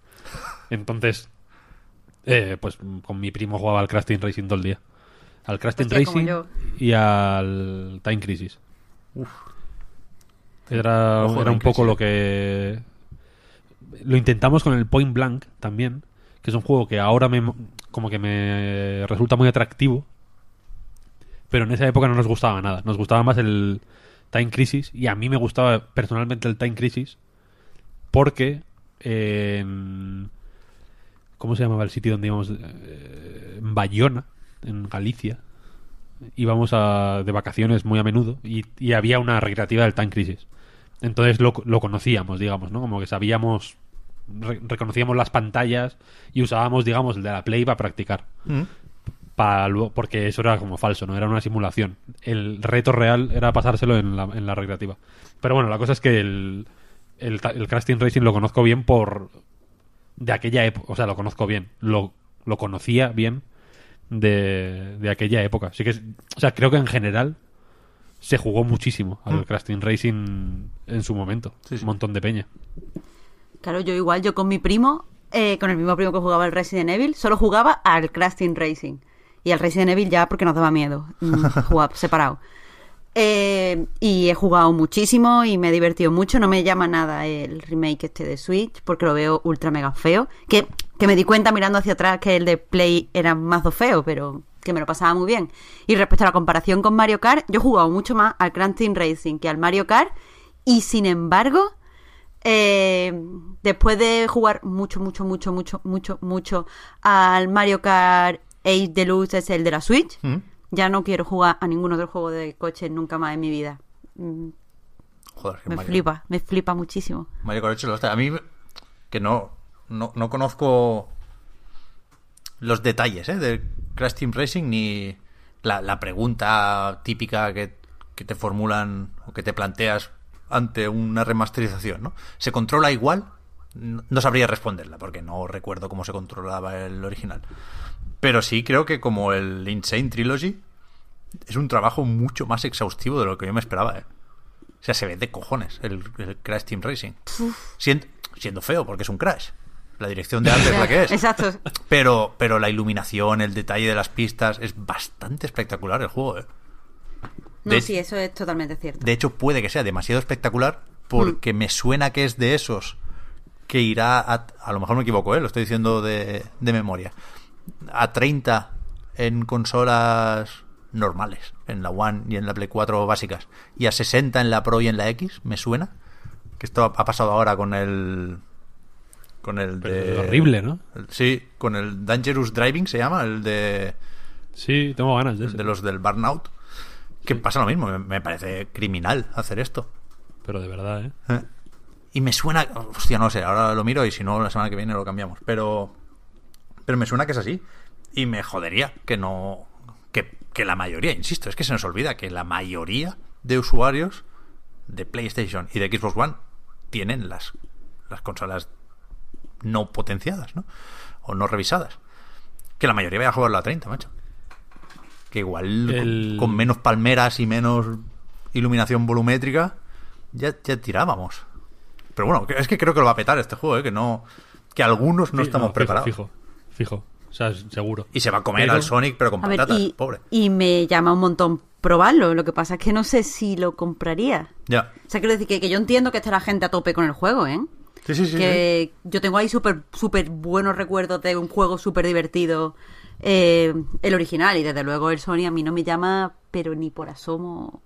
Entonces, eh, pues con mi primo jugaba al Crash Team Racing todo el día. Al Crash Team Hostia, Racing y al Time Crisis. Era, Ojo, era un poco lo que... Lo intentamos con el Point Blank también, que es un juego que ahora me, como que me resulta muy atractivo, pero en esa época no nos gustaba nada. Nos gustaba más el Time Crisis y a mí me gustaba personalmente el Time Crisis porque en... ¿Cómo se llamaba el sitio donde íbamos? Eh, En Bayona, en Galicia. Íbamos a, de vacaciones muy a menudo y, y había una recreativa del Time Crisis. Entonces lo, lo conocíamos, digamos, ¿no? Como que sabíamos, re- reconocíamos las pantallas y usábamos, digamos, el de la Play para practicar. Pa luego- porque eso era como falso, ¿no? Era una simulación. El reto real era pasárselo en la, en la recreativa. Pero bueno, la cosa es que el, el, el Crash Team Racing lo conozco bien por... De aquella época, o sea, lo conozco bien. Lo, lo conocía bien de, de aquella época. Así que, es- o sea, creo que en general se jugó muchísimo al Crash Team Racing en su momento. Sí, sí. Un montón de peña. Claro, yo igual, yo con mi primo, eh, con el mismo primo que jugaba al Resident Evil, solo jugaba al Crash Team Racing. Y al Resident Evil ya porque nos daba miedo mm, jugar separado. Eh, y he jugado muchísimo y me he divertido mucho. No me llama nada el remake este de Switch porque lo veo ultra mega feo. Que, que me di cuenta mirando hacia atrás que el de Play era mazo feo, pero que me lo pasaba muy bien. Y respecto a la comparación con Mario Kart, yo he jugado mucho más al Crash Team Racing que al Mario Kart. Y sin embargo, eh, después de jugar mucho, mucho, mucho, mucho, mucho, mucho al Mario Kart 8 Deluxe, es el de la Switch, ¿Mm? ya no quiero jugar a ningún otro juego de coche nunca más en mi vida. Mm, Joder, Me Mario, flipa, me flipa muchísimo. Mario Kart 8 lo está. A mí, que no, no, no conozco los detalles ¿eh? de Crash Team Racing ni la, la pregunta típica que, que te formulan o que te planteas ante una remasterización, ¿no? ¿Se controla igual? No sabría responderla porque no recuerdo cómo se controlaba el original. Pero sí creo que como el Insane Trilogy es un trabajo mucho más exhaustivo de lo que yo me esperaba, ¿eh? O sea, se ve de cojones el, el Crash Team Racing. Siendo, siendo feo, porque es un Crash. La dirección de arte es la que es. Exacto. Pero, pero la iluminación, el detalle de las pistas, es bastante espectacular el juego, ¿eh? No, De- sí, eso es totalmente cierto. De hecho, puede que sea demasiado espectacular porque me suena que es de esos que irá a... A lo mejor me equivoco, ¿eh? Lo estoy diciendo de, de memoria. A 30 en consolas normales, en la One y en la Play 4 básicas, y a 60 en la Pro y en la X, me suena. Que esto ha pasado ahora con el... Con el Pero de... horrible, ¿no? el- Sí, con el Dangerous Driving se llama, el de... Sí, tengo ganas de eso. de los del Burnout. Que pasa lo mismo, me, me parece criminal hacer esto. Pero de verdad, ¿eh? Eh. Y me suena. Hostia, no sé, ahora lo miro y si no, la semana que viene lo cambiamos. Pero. Pero me suena que es así. Y me jodería que no. Que, que la mayoría, insisto, es que se nos olvida que la mayoría de usuarios de PlayStation y de Xbox One tienen las, las consolas no potenciadas, ¿no? O no revisadas. Que la mayoría vaya a jugarlo a 30, macho. Que igual El- con, con menos palmeras y menos iluminación volumétrica ya, ya tirábamos. Pero bueno, es que creo que lo va a petar este juego, ¿eh? que no que algunos no Sí, estamos fijo, preparados. Fijo, fijo. O sea, seguro. Y se va a comer Pero- al Sonic, pero con A ver, patatas, y, pobre. y me llama un montón probarlo. Lo que pasa es que no sé si lo compraría. Ya. O sea, quiero decir que, que yo entiendo que está la gente a tope con el juego, ¿eh? Sí, sí, sí. sí. que yo tengo ahí súper súper buenos recuerdos de un juego súper divertido, eh, el original, y desde luego el Sony a mí no me llama, pero ni por asomo.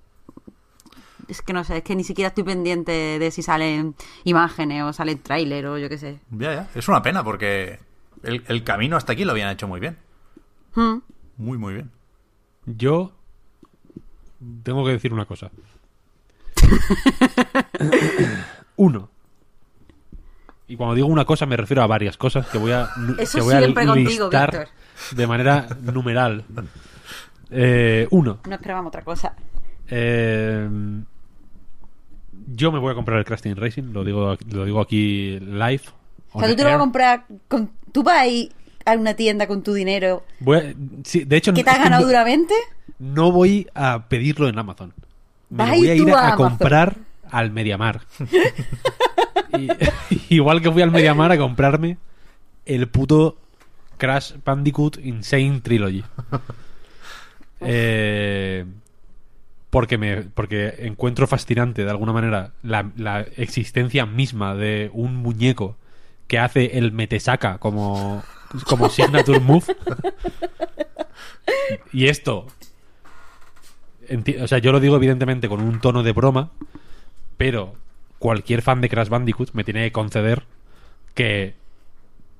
Es que no sé, es que ni siquiera estoy pendiente de si salen imágenes o salen tráiler o yo qué sé. Ya, ya. Es una pena porque el, el camino hasta aquí lo habían hecho muy bien. Hmm. Muy, muy bien. Yo tengo que decir una cosa. Uno. Y cuando digo una cosa me refiero a varias cosas que voy a, Eso que voy a contigo, listar de manera numeral. Eh, uno. No esperábamos otra cosa. Eh, yo me voy a comprar el Crash Team Racing, lo digo, lo digo aquí live. O sea, tú te lo vas a comprar. Con... Tú vas a ir a una tienda con tu dinero Voy a- sí, de hecho, que te has ganado no, duramente. no voy a pedirlo en Amazon. Me voy a ir a a, comprar al Mediamar. Y- igual que fui al Mediamar a comprarme el puto Crash Bandicoot Insane Trilogy. Eh, porque me porque encuentro fascinante de alguna manera la, la existencia misma de un muñeco que hace el metesaca como como signature move y esto enti- o sea yo lo digo evidentemente con un tono de broma pero cualquier fan de Crash Bandicoot me tiene que conceder que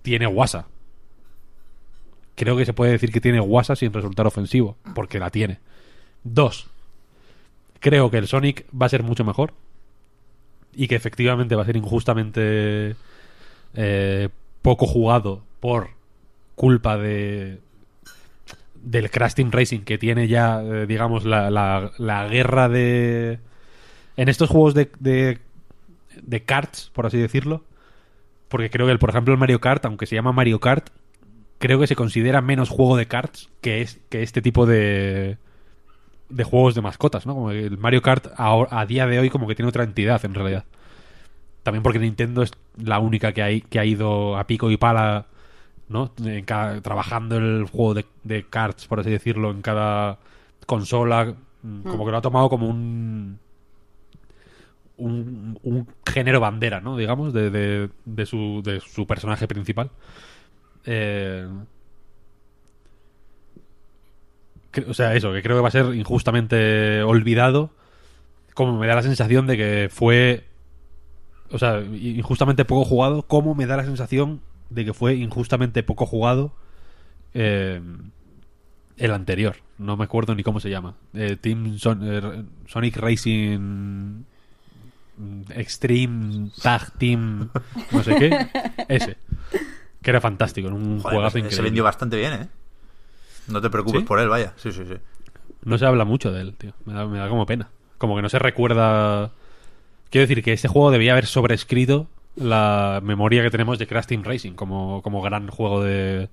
tiene guasa. Creo que se puede decir que tiene guasa sin resultar ofensivo porque la tiene. Dos creo que el Sonic va a ser mucho mejor y que efectivamente va a ser injustamente eh, poco jugado por culpa de del Crash Team Racing que tiene ya eh, digamos la, la, guerra de en estos juegos de de karts por así decirlo porque creo que el, por ejemplo el Mario Kart aunque se llama Mario Kart creo que se considera menos juego de karts que es que este tipo de de juegos de mascotas, ¿no? Como el Mario Kart a, a día de hoy como que tiene otra entidad en realidad. También porque Nintendo es la única que, hay, que ha ido a pico y pala, ¿no? En cada- trabajando el juego de, de karts, por así decirlo, en cada consola. mm, Como que lo ha tomado como un un, género bandera, ¿no? Digamos, de, de, su, de su personaje principal. Eh, o sea, eso, que creo que va a ser injustamente olvidado. Como me da la sensación de que fue. O sea, injustamente poco jugado. Como me da la sensación de que fue injustamente poco jugado. eh, el anterior. No me acuerdo ni cómo se llama. Eh, Team eh, Sonic Racing. Extreme Tag Team. No sé qué. Ese. Que era fantástico. Un Joder, juegazo pues, increíble. se vendió bastante bien, ¿eh? No te preocupes ¿Sí? por él, vaya. Sí, sí, sí. No se habla mucho de él, tío. Me da, me da como pena. Como que no se recuerda. Quiero decir que este juego debía haber sobrescrito la memoria que tenemos de Crash Team Racing como, como gran juego de,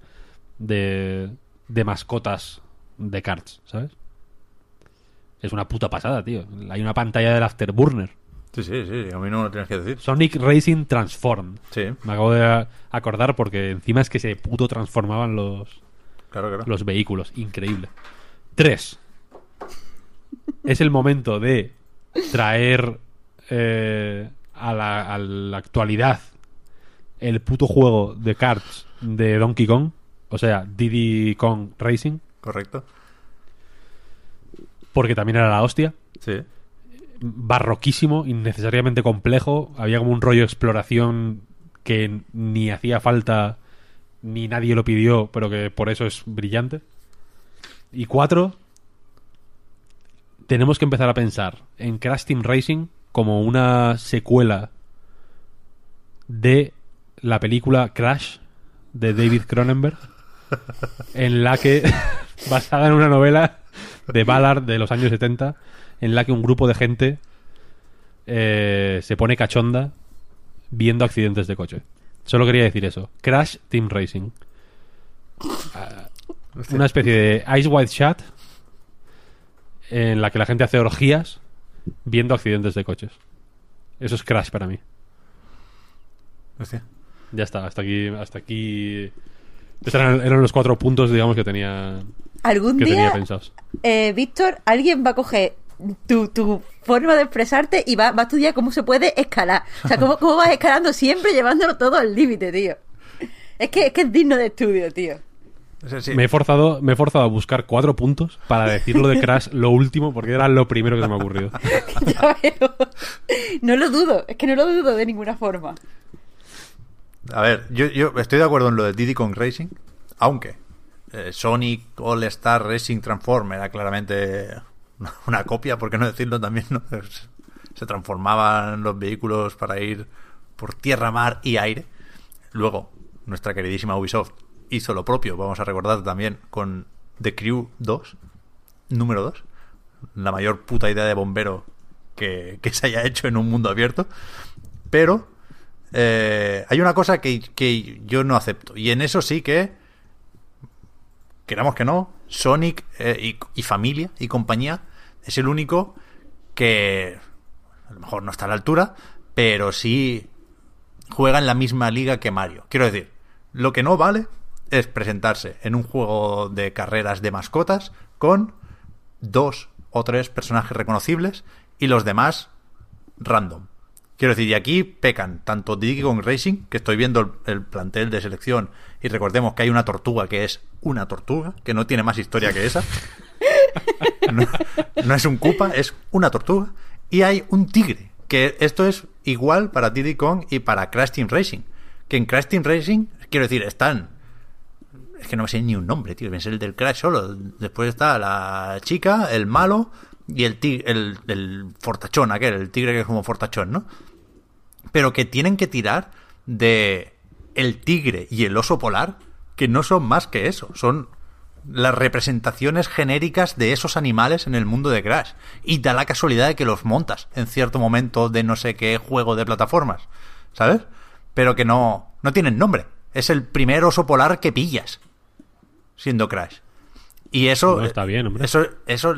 de. de mascotas de karts, ¿sabes? Es una puta pasada, tío. Hay una pantalla del Afterburner. Sí, sí, sí. A mí no me lo tienes que decir. Sonic Racing Transformed. Sí, Me acabo de acordar porque encima es que se puto transformaban los, claro, claro. los vehículos. Increíble. Tres. Es el momento de traer eh, a, la, a la actualidad el puto juego de karts de Donkey Kong. O sea, Diddy Kong Racing. Correcto. Porque también era la hostia. Sí. Barroquísimo, innecesariamente complejo. Había como un rollo de exploración que ni hacía falta ni nadie lo pidió, pero que por eso es brillante. Y cuatro, tenemos que empezar a pensar en Crash Team Racing como una secuela de la película Crash de David Cronenberg, en la que, basada en una novela de Ballard de los años 70, en la que un grupo de gente eh, se pone cachonda viendo accidentes de coche. Solo quería decir eso. Crash Team Racing. Ah, una especie de Ice White Shot en la que la gente hace orgías viendo accidentes de coches. Eso es Crash para mí. Hostia. Ya está, hasta aquí, hasta aquí. Estos eran, eran los cuatro puntos, digamos, que tenía, Algún que tenía día, pensados. eh, Víctor, alguien va a coger tu, tu forma de expresarte y va, va a estudiar cómo se puede escalar. O sea, cómo, cómo vas escalando siempre llevándolo todo al límite, tío. Es que, es que es digno de estudio, tío. Sí, sí. Me he forzado, me he forzado a buscar cuatro puntos para decirlo de Crash lo último, porque era lo primero que se me ha ocurrido. No lo dudo, es que no lo dudo de ninguna forma. A ver, yo, yo estoy de acuerdo en lo de Diddy Kong Racing, aunque eh, Sonic All Star Racing Transform era claramente una, copia, ¿por qué no decirlo también? se transformaban los vehículos para ir por tierra, mar y aire. Luego, nuestra queridísima Ubisoft hizo lo propio, vamos a recordar también, con The Crew 2, número 2, la mayor puta idea de bombero que, que se haya hecho en un mundo abierto. Pero eh, hay una cosa que, que yo no acepto, y en eso sí que, queramos que no, Sonic eh, y familia y compañía es el único que a lo mejor no está a la altura, pero sí juega en la misma liga que Mario. Quiero decir, lo que no vale es presentarse en un juego de carreras de mascotas con dos o tres personajes reconocibles y los demás random. Quiero decir, y aquí pecan tanto Diddy Racing, que estoy viendo el, plantel de selección, y recordemos que hay una tortuga que es una tortuga, que no tiene más historia que esa. No, es un Koopa, es una tortuga. Y hay un tigre, que esto es igual para Diddy Kong y para Crash Team Racing. Que en Crash Team Racing, quiero decir, están. Es que no me sé ni un nombre, tío. Me sé el del Crash solo. Después está la chica, el malo y el, tigre, el, el fortachón, aquel, el tigre que es como fortachón, ¿no? Pero que tienen que tirar de el tigre y el oso polar, que no son más que eso. Son las representaciones genéricas de esos animales en el mundo de Crash. Y da la casualidad de que los montas en cierto momento de no sé qué juego de plataformas. ¿Sabes? Pero que no, no tienen nombre. Es el primer oso polar que pillas. Siendo Crash. Y eso. No está bien, hombre. Eso, eso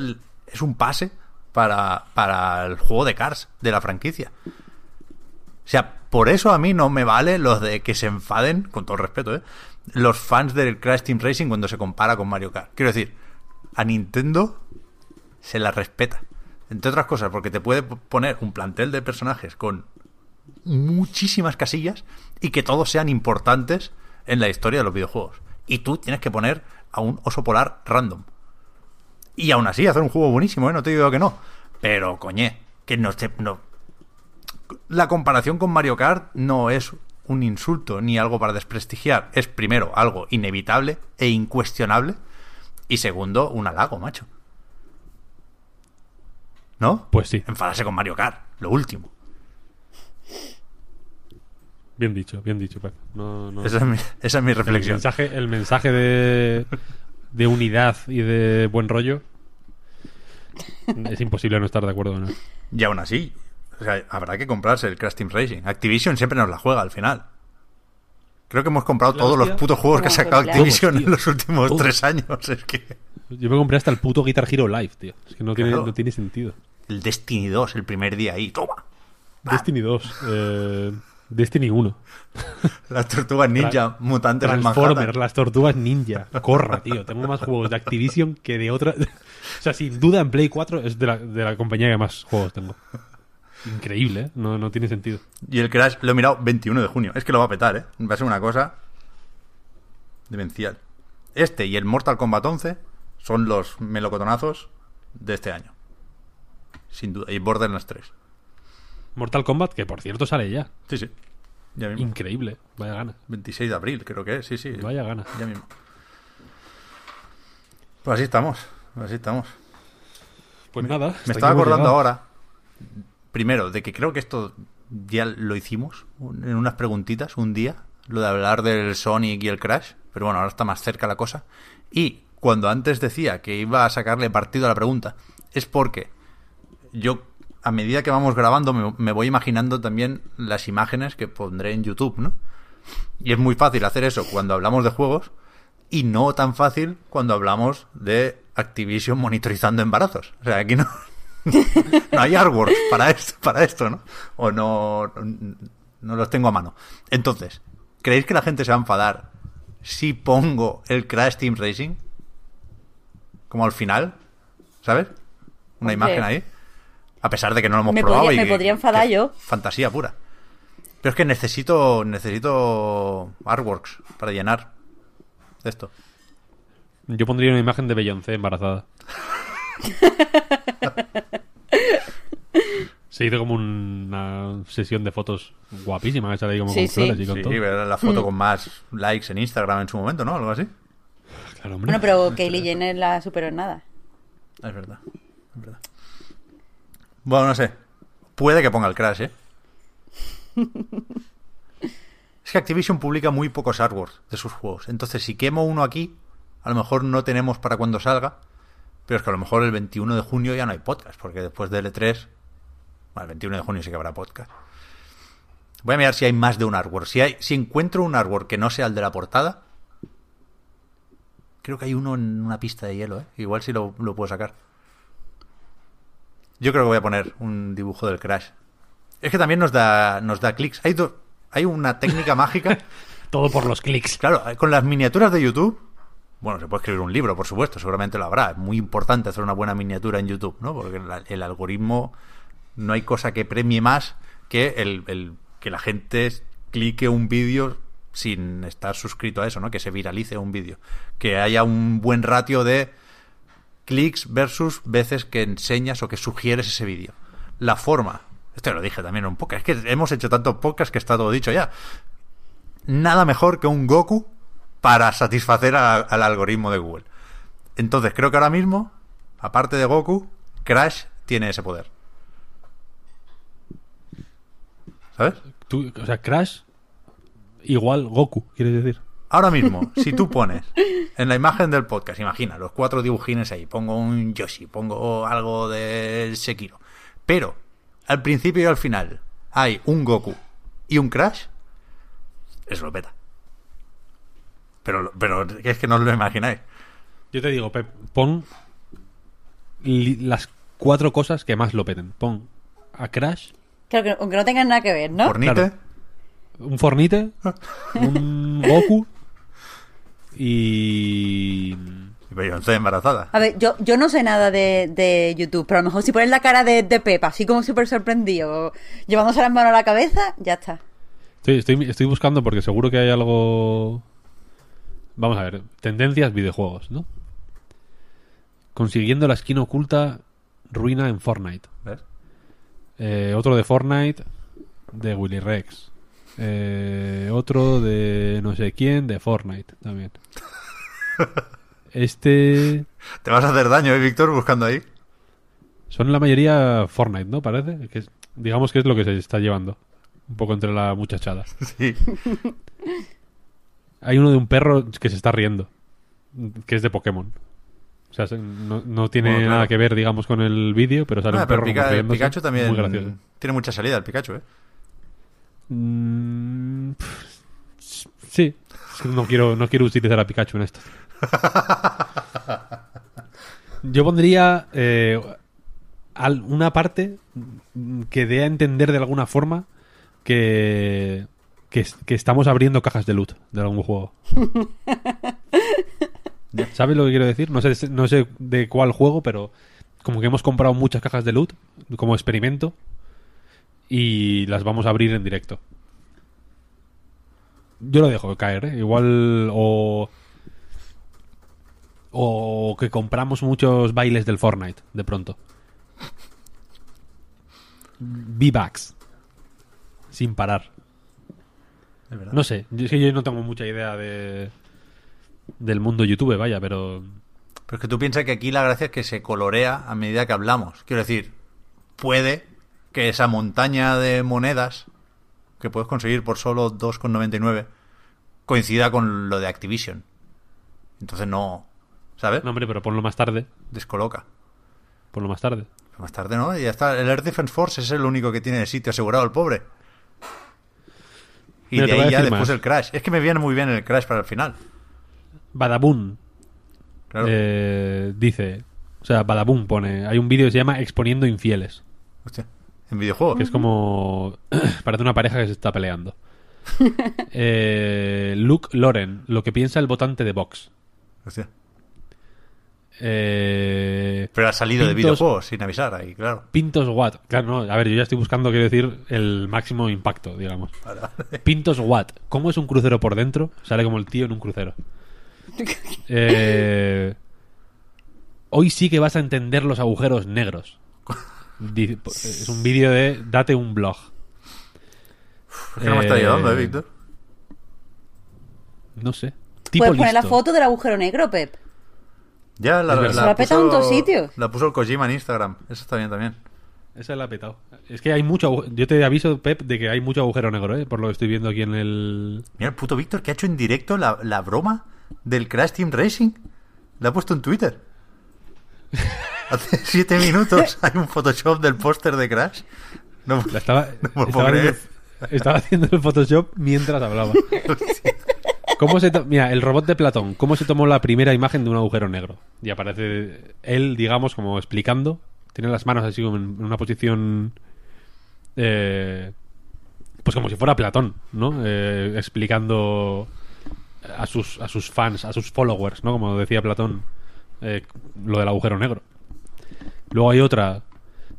es un pase para, para el juego de Cars de la franquicia. O sea, por eso a mí no me vale los de que se enfaden, con todo respeto, ¿eh? Los fans del Crash Team Racing cuando se compara con Mario Kart. Quiero decir, a Nintendo se la respeta. Entre otras cosas, porque te puede poner un plantel de personajes con muchísimas casillas y que todos sean importantes en la historia de los videojuegos. Y tú tienes que poner a un oso polar random. Y aún así hacer un juego buenísimo, ¿eh? no te digo que no. Pero, coñé, que no te... No. La comparación con Mario Kart no es un insulto ni algo para desprestigiar. Es primero algo inevitable e incuestionable. Y segundo, un halago, macho. ¿No? Pues sí. Enfadarse con Mario Kart, lo último. Bien dicho, bien dicho, Pep. No, no. Esa, es mi, esa es mi El reflexión. mensaje, el mensaje de, de unidad y de buen rollo es imposible no estar de acuerdo con él. Y aún así, o sea, habrá que comprarse el Crash Team Racing. Activision siempre nos la juega al final. Creo que hemos comprado todos los putos juegos que ha sacado Activision Todos, en los últimos Todos. tres años. Es que Yo me compré hasta el puto Guitar Hero Live, tío. Es que no tiene, no tiene sentido. el Destiny 2, el primer día ahí, toma. Destiny 2, eh, Destiny 1, Las tortugas ninja mutantes en Transformers, las tortugas ninja. Corra, tío. Tengo más juegos de Activision que de otra. O sea, sin duda en Play 4 es de la, de la compañía que más juegos tengo. Increíble, ¿eh? No, no tiene sentido. Y el Crash lo he mirado 21 de junio. Es que lo va a petar, ¿eh? Va a ser una cosa demencial. Este y el Mortal Kombat 11 son los melocotonazos de este año. Sin duda. Y Borderlands 3. Mortal Kombat, que por cierto sale ya. Sí, sí. Ya mismo. Increíble. Vaya gana. 26 de abril, creo que es. Sí, sí. Vaya gana. Ya mismo. Pues así estamos. Así estamos. Pues nada. Me estaba acordando llegado. ahora, primero, de que creo que esto ya lo hicimos en unas preguntitas un día, lo de hablar del Sonic y el Crash, pero bueno, ahora está más cerca la cosa. Y cuando antes decía que iba a sacarle partido a la pregunta, es porque yo, a medida que vamos grabando, me, me voy imaginando también las imágenes que pondré en YouTube, ¿no? Y es muy fácil hacer eso cuando hablamos de juegos y no tan fácil cuando hablamos de Activision monitorizando embarazos. O sea, aquí no, no hay artworks para esto, para esto, ¿no? O no, no los tengo a mano. Entonces, ¿creéis que la gente se va a enfadar si pongo el Crash Team Racing? Como al final, ¿sabes? Una Hombre. imagen ahí. A pesar de que no lo hemos Me probado. podría- y me que- podría enfadar yo. Fantasía pura. Pero es que necesito, necesito artworks para llenar esto. Yo pondría una imagen de Beyoncé embarazada. Se hizo como una sesión de fotos guapísima que sale ahí como Sí, con sí. flores y con Sí, todo. era la foto con más likes en Instagram en su momento, ¿no? Algo así. Claro, hombre. Bueno, pero Kylie Jenner la superó en nada. Es verdad. Es verdad. Bueno, no sé. puede que ponga el Crash, ¿eh? Es que Activision publica muy pocos artworks de sus juegos. Entonces, si quemo uno aquí, a lo mejor no tenemos para cuando salga. Pero es que a lo mejor el 21 de junio ya no hay podcast, porque después del E3. Bueno, el 21 de junio sí que habrá podcast. Voy a mirar si hay más de un artwork. Si, hay, si encuentro un artwork que no sea el de la portada. Creo que hay uno en una pista de hielo, ¿eh? Igual si lo, lo puedo sacar. Yo creo que voy a poner un dibujo del Crash. Es que también nos da, nos da clics. Hay, do- hay una técnica mágica. Todo por los clics. Claro, con las miniaturas de YouTube. Bueno, se puede escribir un libro, por supuesto, seguramente lo habrá. Es muy importante hacer una buena miniatura en YouTube, ¿no? Porque el algoritmo no hay cosa que premie más que el, el- que la gente clique un vídeo sin estar suscrito a eso, ¿no? Que se viralice un vídeo. Que haya un buen ratio de clics versus veces que enseñas o que sugieres ese vídeo. La forma, esto lo dije también en un podcast, es que hemos hecho tantos podcasts que está todo dicho ya. Nada mejor que un Goku para satisfacer a- al algoritmo de Google. Entonces creo que ahora mismo, aparte de Goku, Crash tiene ese poder. ¿Sabes? Tú- o sea, Crash igual Goku, quieres decir. Ahora mismo, si tú pones en la imagen del podcast, imagina, los cuatro dibujines ahí, pongo un Yoshi, pongo algo de Sekiro, pero al principio y al final hay un Goku y un Crash, eso lo peta. Pero, pero es que no os lo imagináis. Yo te digo, Pep, pon las cuatro cosas que más lo peten. Pon a Crash, Claro que aunque no tengan nada que ver, ¿no? Fornite, Claro. un Fornite, un Goku y... y Beyoncé embarazada. A ver, yo, yo no sé nada de, de YouTube, pero a lo mejor si pones la cara de, de Pepa, así como súper sorprendido, llevándose las manos a la cabeza, ya está. Estoy, estoy, estoy buscando porque seguro que hay algo... Vamos a ver, tendencias videojuegos, ¿no? Consiguiendo la esquina oculta ruina en Fortnite. ¿Ves? Eh, otro de Fortnite de Willy Rex. Eh, otro de no sé quién de Fortnite también. Este Te vas a hacer daño, ¿eh, Víctor, buscando ahí? son la mayoría Fortnite, ¿no? Parece que es- digamos que es lo que se está llevando un poco entre la muchachada. Sí. Hay uno de un perro que se está riendo, que es de Pokémon. O sea, se- no, no tiene Bueno, claro. nada que ver, digamos, con el vídeo, pero sale Ah, un pero perro Pica-. Pikachu también Muy gracioso. tiene mucha salida, el Pikachu, ¿eh? Mm, sí, Es que no quiero, no quiero utilizar a Pikachu en esto. Yo pondría eh, una parte que dé a entender de alguna forma que, que, es- que estamos abriendo cajas de loot de algún juego. ¿Sabes lo que quiero decir? No sé, no sé de cuál juego, pero como que hemos comprado muchas cajas de loot como experimento y las vamos a abrir en directo. Yo lo dejo caer, ¿eh? Igual o... O que compramos muchos bailes del Fortnite, de pronto. V-Bucks. Sin parar. Es verdad. No sé, yo- es que yo no tengo mucha idea de... Del mundo YouTube, vaya, pero... Pero es que tú piensas que aquí la gracia es que se colorea a medida que hablamos. Quiero decir, puede que esa montaña de monedas que puedes conseguir por solo 2,99 coincida con lo de Activision. Entonces no, ¿sabes? No, hombre, pero ponlo más tarde. Descoloca. Ponlo más tarde. Más tarde, ¿no? Y ya está. El Air Defense Force es el único que tiene el sitio asegurado, el pobre. Y Mira, de ahí ya después más. el Crash. Es que me viene muy bien el Crash para el final. Badaboom Claro. eh, dice... O sea, Badaboom pone... Hay un vídeo que se llama Exponiendo Infieles. Hostia, en videojuegos. Que es como... parece una pareja que se está peleando. Eh, Luke Loren, lo que piensa el votante de Vox. Hostia. Eh, Pero ha salido de Pintos- videojuegos sin avisar ahí, claro. Pintos Watt. Claro, no, a ver, yo ya estoy buscando, quiero decir, el máximo impacto, digamos. Pintos Watt. ¿Cómo es un crucero por dentro? Sale como el tío en un crucero. Eh, hoy sí que vas a entender los agujeros negros. Es un vídeo de Date un blog. Es que no me está Eh, ayudando, ¿eh, Víctor? No sé. Tipo Puedes poner la foto del agujero negro, Pep. Ya la, es verdad. Se lo ha petado en puso- todos sitios. La puso el Kojima en Instagram. Eso está bien también. Esa la ha petado. Es que hay mucho. Yo te aviso, Pep, de que hay mucho agujero negro, ¿eh? Por lo que estoy viendo aquí en el. Mira el puto Víctor que ha hecho en directo la, la broma del Crash Team Racing. La ha puesto en Twitter. Hace siete minutos hay un Photoshop del póster de Crash. No, La estaba, No me lo estaba, puedo haciendo, estaba haciendo el Photoshop mientras hablaba. ¿Cómo se Mira, el robot de Platón, ¿cómo se tomó la primera imagen de un agujero negro? Y aparece él, digamos, como explicando. Tiene las manos así en una posición. eh, pues como si fuera Platón, ¿no? Eh, explicando a sus, a sus fans, a sus followers, ¿no? Como decía Platón, eh, lo del agujero negro. Luego hay otra.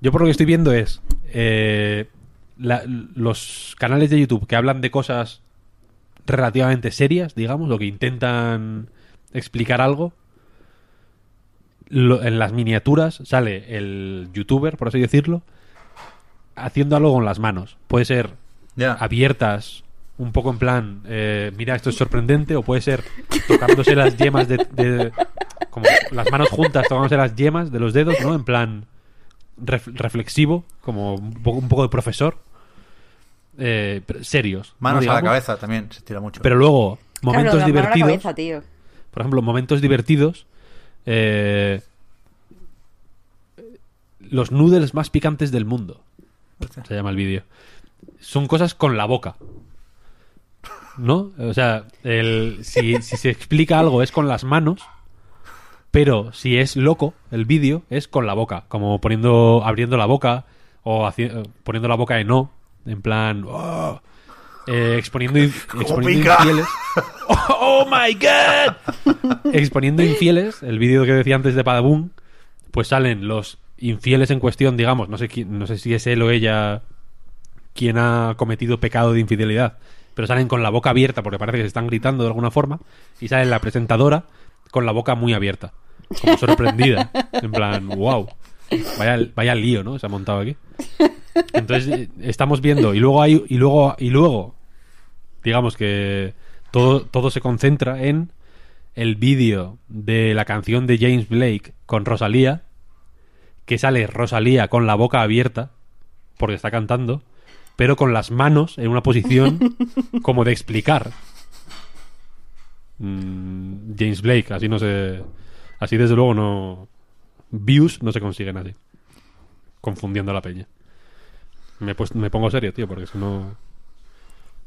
Yo por lo que estoy viendo es eh, los canales de YouTube que hablan de cosas relativamente serias, digamos, o que intentan explicar algo. Lo- en las miniaturas sale el youtuber, por así decirlo, haciendo algo con las manos. Puede ser abiertas, un poco en plan, eh, mira, esto es sorprendente, o puede ser tocándose las yemas de, de- como las manos juntas, tocándose las yemas de los dedos, ¿no? En plan ref- reflexivo, como un poco, un poco de profesor. Eh, serios. ¿no? Manos a la cabeza también se tira mucho. Pero luego, momentos Claro, la mano a la divertidos. cabeza, tío. Por ejemplo, momentos divertidos. eh, los noodles más picantes del mundo. Se llama el vídeo. Son cosas con la boca. ¿No? O sea, el- si, si se explica algo es con las manos. Pero si es loco, el vídeo es con la boca. Como poniendo, abriendo la boca. O haci- poniendo la boca en O. En plan. "Oh", eh, exponiendo, exponiendo infieles. ¡Oh, my god! Exponiendo infieles, el vídeo que decía antes de Padaboom, pues salen los infieles en cuestión, digamos, no sé, quién- no sé si es él o ella quien ha cometido pecado de infidelidad, pero salen con la boca abierta porque parece que se están gritando de alguna forma, y sale la presentadora con la boca muy abierta, como sorprendida, en plan, wow, vaya, vaya lío, ¿no? Se ha montado aquí. Entonces estamos viendo, y luego hay, y luego, y luego, digamos que todo, todo se concentra en el vídeo de la canción de James Blake con Rosalía, que sale Rosalía con la boca abierta, porque está cantando, pero con las manos en una posición como de explicar. Mm, James Blake, así no se. Así desde luego no. Views no se consiguen así. Confundiendo a la peña. Me, pongo serio, tío, porque si no.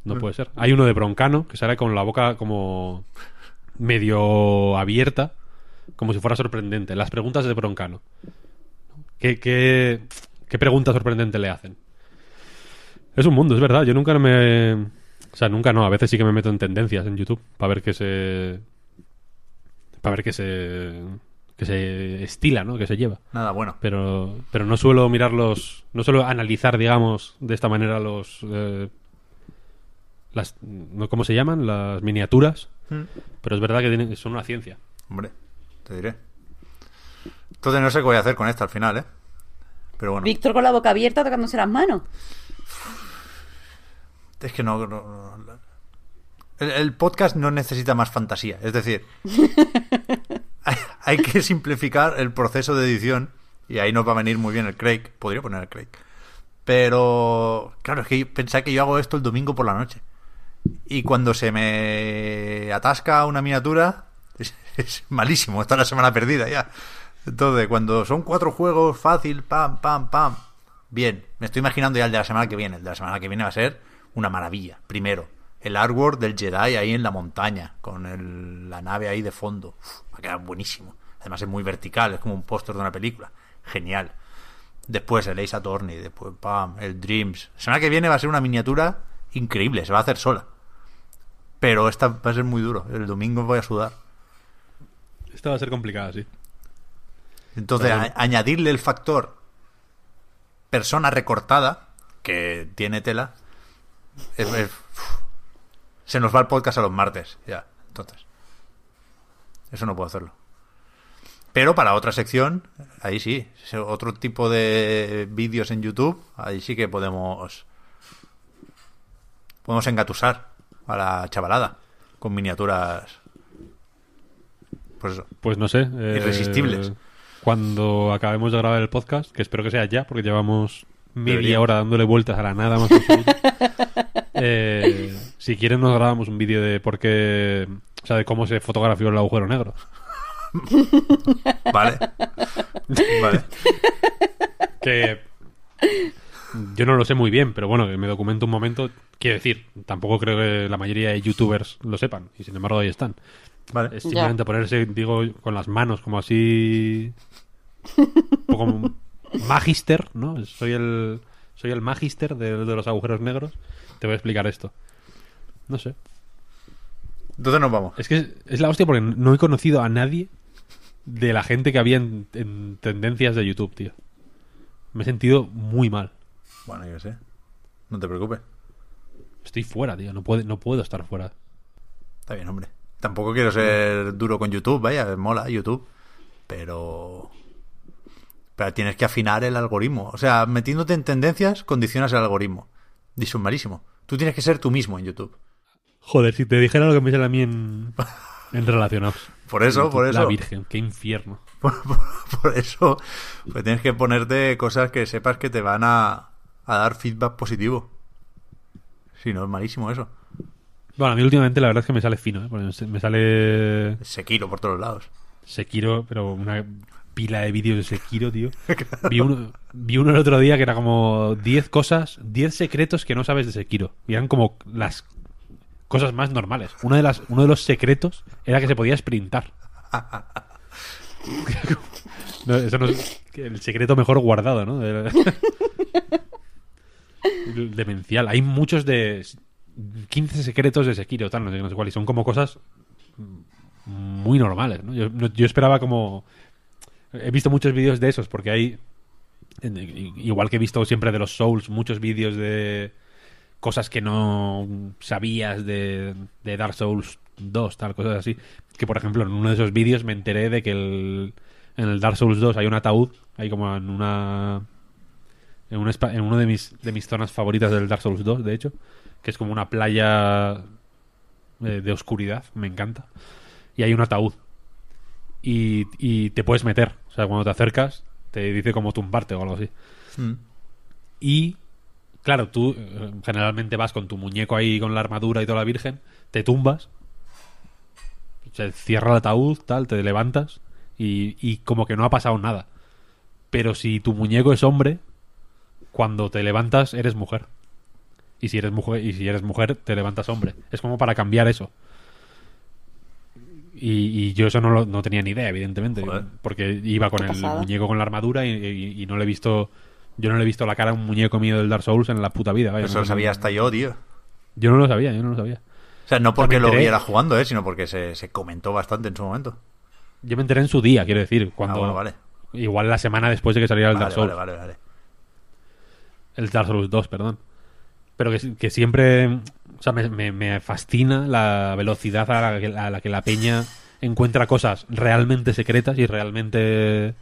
No puede ser. Hay uno de Broncano que sale con la boca como medio abierta, como si fuera sorprendente. Las preguntas de Broncano. ¿Qué, qué, qué pregunta sorprendente le hacen? Es un mundo, es verdad. Yo nunca me. O sea, nunca no. A veces sí que me meto en tendencias en YouTube para ver qué se. Para ver qué se. Que se estila, ¿no? Que se lleva. Nada bueno. Pero, pero no suelo mirarlos. No suelo analizar, digamos, de esta manera los. eh, las, ¿no? ¿Cómo se llaman? Las miniaturas. Pero es verdad que tienen- son una ciencia. Hombre, te diré. Entonces no sé qué voy a hacer con esta al final, ¿eh? Pero bueno, Víctor con la boca abierta tocándose las manos. es que no... no- no- el, el podcast no necesita más fantasía. Es decir, hay, que simplificar el proceso de edición y ahí nos va a venir muy bien el Craig. Podría poner el Craig. Pero, claro, es que pensé que yo hago esto el domingo por la noche. Y cuando se me atasca una miniatura, es, es malísimo. Está la semana perdida ya. Entonces, cuando son cuatro juegos, fácil, pam, pam, pam. Bien, me estoy imaginando ya el de la semana que viene. El de la semana que viene va a ser una maravilla. Primero, el artwork del Jedi ahí en la montaña, con el- la nave ahí de fondo. Uf, va a quedar buenísimo. Además es muy vertical, es como un póster de una película. Genial. Después el Ace Attorney, después pam, el Dreams. La semana que viene va a ser una miniatura increíble, se va a hacer sola. Pero esta va a ser muy duro. El domingo voy a sudar. Esta va a ser complicada, sí. Entonces, Pero- a- añadirle el factor persona recortada, que tiene tela, es-. Se nos va el podcast a los martes. Ya, entonces. Eso no puedo hacerlo. Pero para otra sección, ahí sí. Otro tipo de vídeos en YouTube, ahí sí que podemos. Podemos engatusar a la chavalada con miniaturas. Pues eso. Pues no sé. eh, Irresistibles. cuando acabemos de grabar el podcast, que espero que sea ya, porque llevamos media Debería. hora dándole vueltas a la nada más. Eh, si quieren nos grabamos un vídeo de por qué, o sea, de cómo se fotografió el agujero negro. Vale. vale. Que yo no lo sé muy bien, pero bueno, que me documento un momento. Quiero decir, tampoco creo que la mayoría de youtubers lo sepan, y sin embargo ahí están. Vale. Es simplemente ponerse, digo, con las manos como así. un poco como magister, ¿no? Soy el, soy el magister de, de los agujeros negros. Te voy a explicar esto. No sé. Entonces nos vamos. Es que es, es la hostia porque no he conocido a nadie de la gente que había en, en tendencias de YouTube, tío. Me he sentido muy mal. Bueno, yo sé. No te preocupes. Estoy fuera, tío. No puedo, no puedo estar fuera. Está bien, hombre. Tampoco quiero ser duro con YouTube, vaya, mola YouTube. Pero. Pero tienes que afinar el algoritmo. O sea, metiéndote en tendencias, condicionas el algoritmo. Y son malísimo. Tú tienes que ser tú mismo en YouTube. Joder, si te dijera lo que me sale a mí en, en relacionados. Por eso, por eso. La Virgen, qué infierno. Por, por- por eso, pues tienes que ponerte cosas que sepas que te van a, a dar feedback positivo. Si no, es malísimo eso. Bueno, a mí últimamente la verdad es que me sale fino, ¿eh? Porque me- me sale Sekiro por todos lados. Sekiro, pero una pila de vídeos de Sekiro, tío. Vi, uno, vi uno el otro día que era como 10 cosas, 10 secretos que no sabes de Sekiro. Y eran como las cosas más normales. Uno de, las, uno de los secretos era que se podía sprintar. No, eso no es el secreto mejor guardado, ¿no? Demencial. Hay muchos de 15 secretos de Sekiro, tal, no sé, no sé cuál. Y son como cosas muy normales, ¿no? Yo, esperaba como... He visto muchos vídeos de esos porque hay... Igual que he visto siempre de los Souls, muchos vídeos de cosas que no sabías de, de Dark Souls 2, tal, cosas así. Que por ejemplo, en uno de esos vídeos me enteré de que el, en el Dark Souls 2 hay un ataúd, hay como en una... En, un en uno de mis, de mis zonas favoritas del Dark Souls 2, de hecho, que es como una playa eh, de oscuridad, me encanta. Y hay un ataúd. Y, y te puedes meter. O sea, cuando te acercas, te dice como tumbarte o algo así. Mm. Y, claro, tú eh, generalmente vas con tu muñeco ahí con la armadura y toda la virgen, te tumbas, se cierra el ataúd, tal, te levantas y, y como que no ha pasado nada. Pero si tu muñeco es hombre, cuando te levantas eres mujer. Y si eres mujer, y si eres mujer, te levantas hombre. Es como para cambiar eso. Y, y yo eso no, lo, no tenía ni idea, evidentemente. Joder. Porque iba con el muñeco con la armadura y, y- y no le he visto. Yo no le he visto la cara a un muñeco mío del Dark Souls en la puta vida. vaya, Eso no- lo sabía hasta yo, tío. Yo no lo sabía, yo no lo sabía. O sea, no porque lo viera jugando, ¿eh? sino porque se, se comentó bastante en su momento. Yo me enteré en su día, quiero decir. Cuando, Ah, bueno, vale. Igual la semana después de que saliera el Vale, Dark Souls. vale, vale, vale. El Dark Souls 2, perdón. Pero que, que siempre. O sea, me, me- me fascina la velocidad a la, que, a la que la peña encuentra cosas realmente secretas y realmente.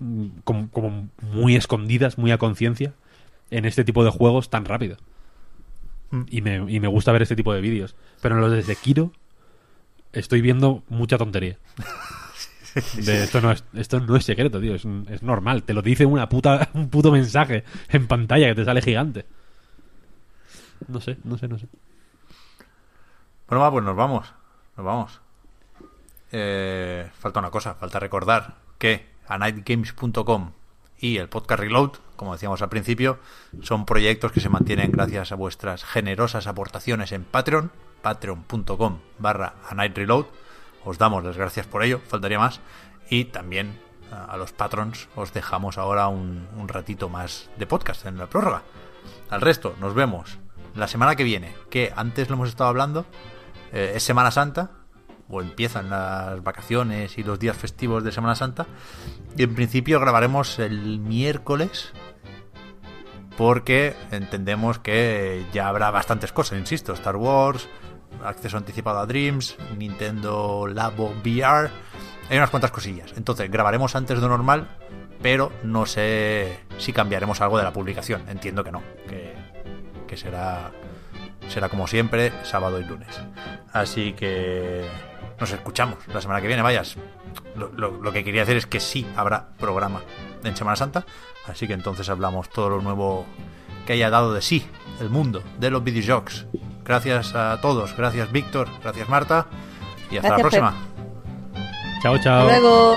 Mm, Como, como muy escondidas, muy a conciencia, en este tipo de juegos tan rápido. Mm. Y me, y me gusta ver este tipo de vídeos. Pero en los de Sekiro estoy viendo mucha tontería. De esto no es esto no es secreto, tío, es, es normal, te lo dice una puta un puto mensaje en pantalla que te sale gigante. No sé, no sé, no sé. Bueno, va, pues nos vamos. Nos vamos. Eh, falta una cosa, falta recordar que a nightgames.com y el podcast Reload, como decíamos al principio, son proyectos que se mantienen gracias a vuestras generosas aportaciones en Patreon, patreon.com barra a night reload. Os damos las gracias por ello, faltaría más. Y también a los patrons os dejamos ahora un, un ratito más de podcast en la prórroga. Al resto, nos vemos la semana que viene, que antes lo hemos estado hablando, eh, es Semana Santa, o empiezan las vacaciones y los días festivos de Semana Santa, y en principio grabaremos el miércoles, porque entendemos que ya habrá bastantes cosas, insisto, Star Wars, acceso anticipado a Dreams, Nintendo Labo VR, hay unas cuantas cosillas. Entonces, grabaremos antes de lo normal, pero no sé si cambiaremos algo de la publicación. Entiendo que no, que, que será será como siempre sábado y lunes. Así que nos escuchamos la semana que viene. Vayas, lo, lo- lo que quería hacer es que sí habrá programa en Semana Santa. Así que entonces hablamos todo lo nuevo que haya dado de sí el mundo de los videojuegos. Gracias a todos. Gracias, Víctor. Gracias, Marta. Y hasta la próxima. Chao, chao. Luego.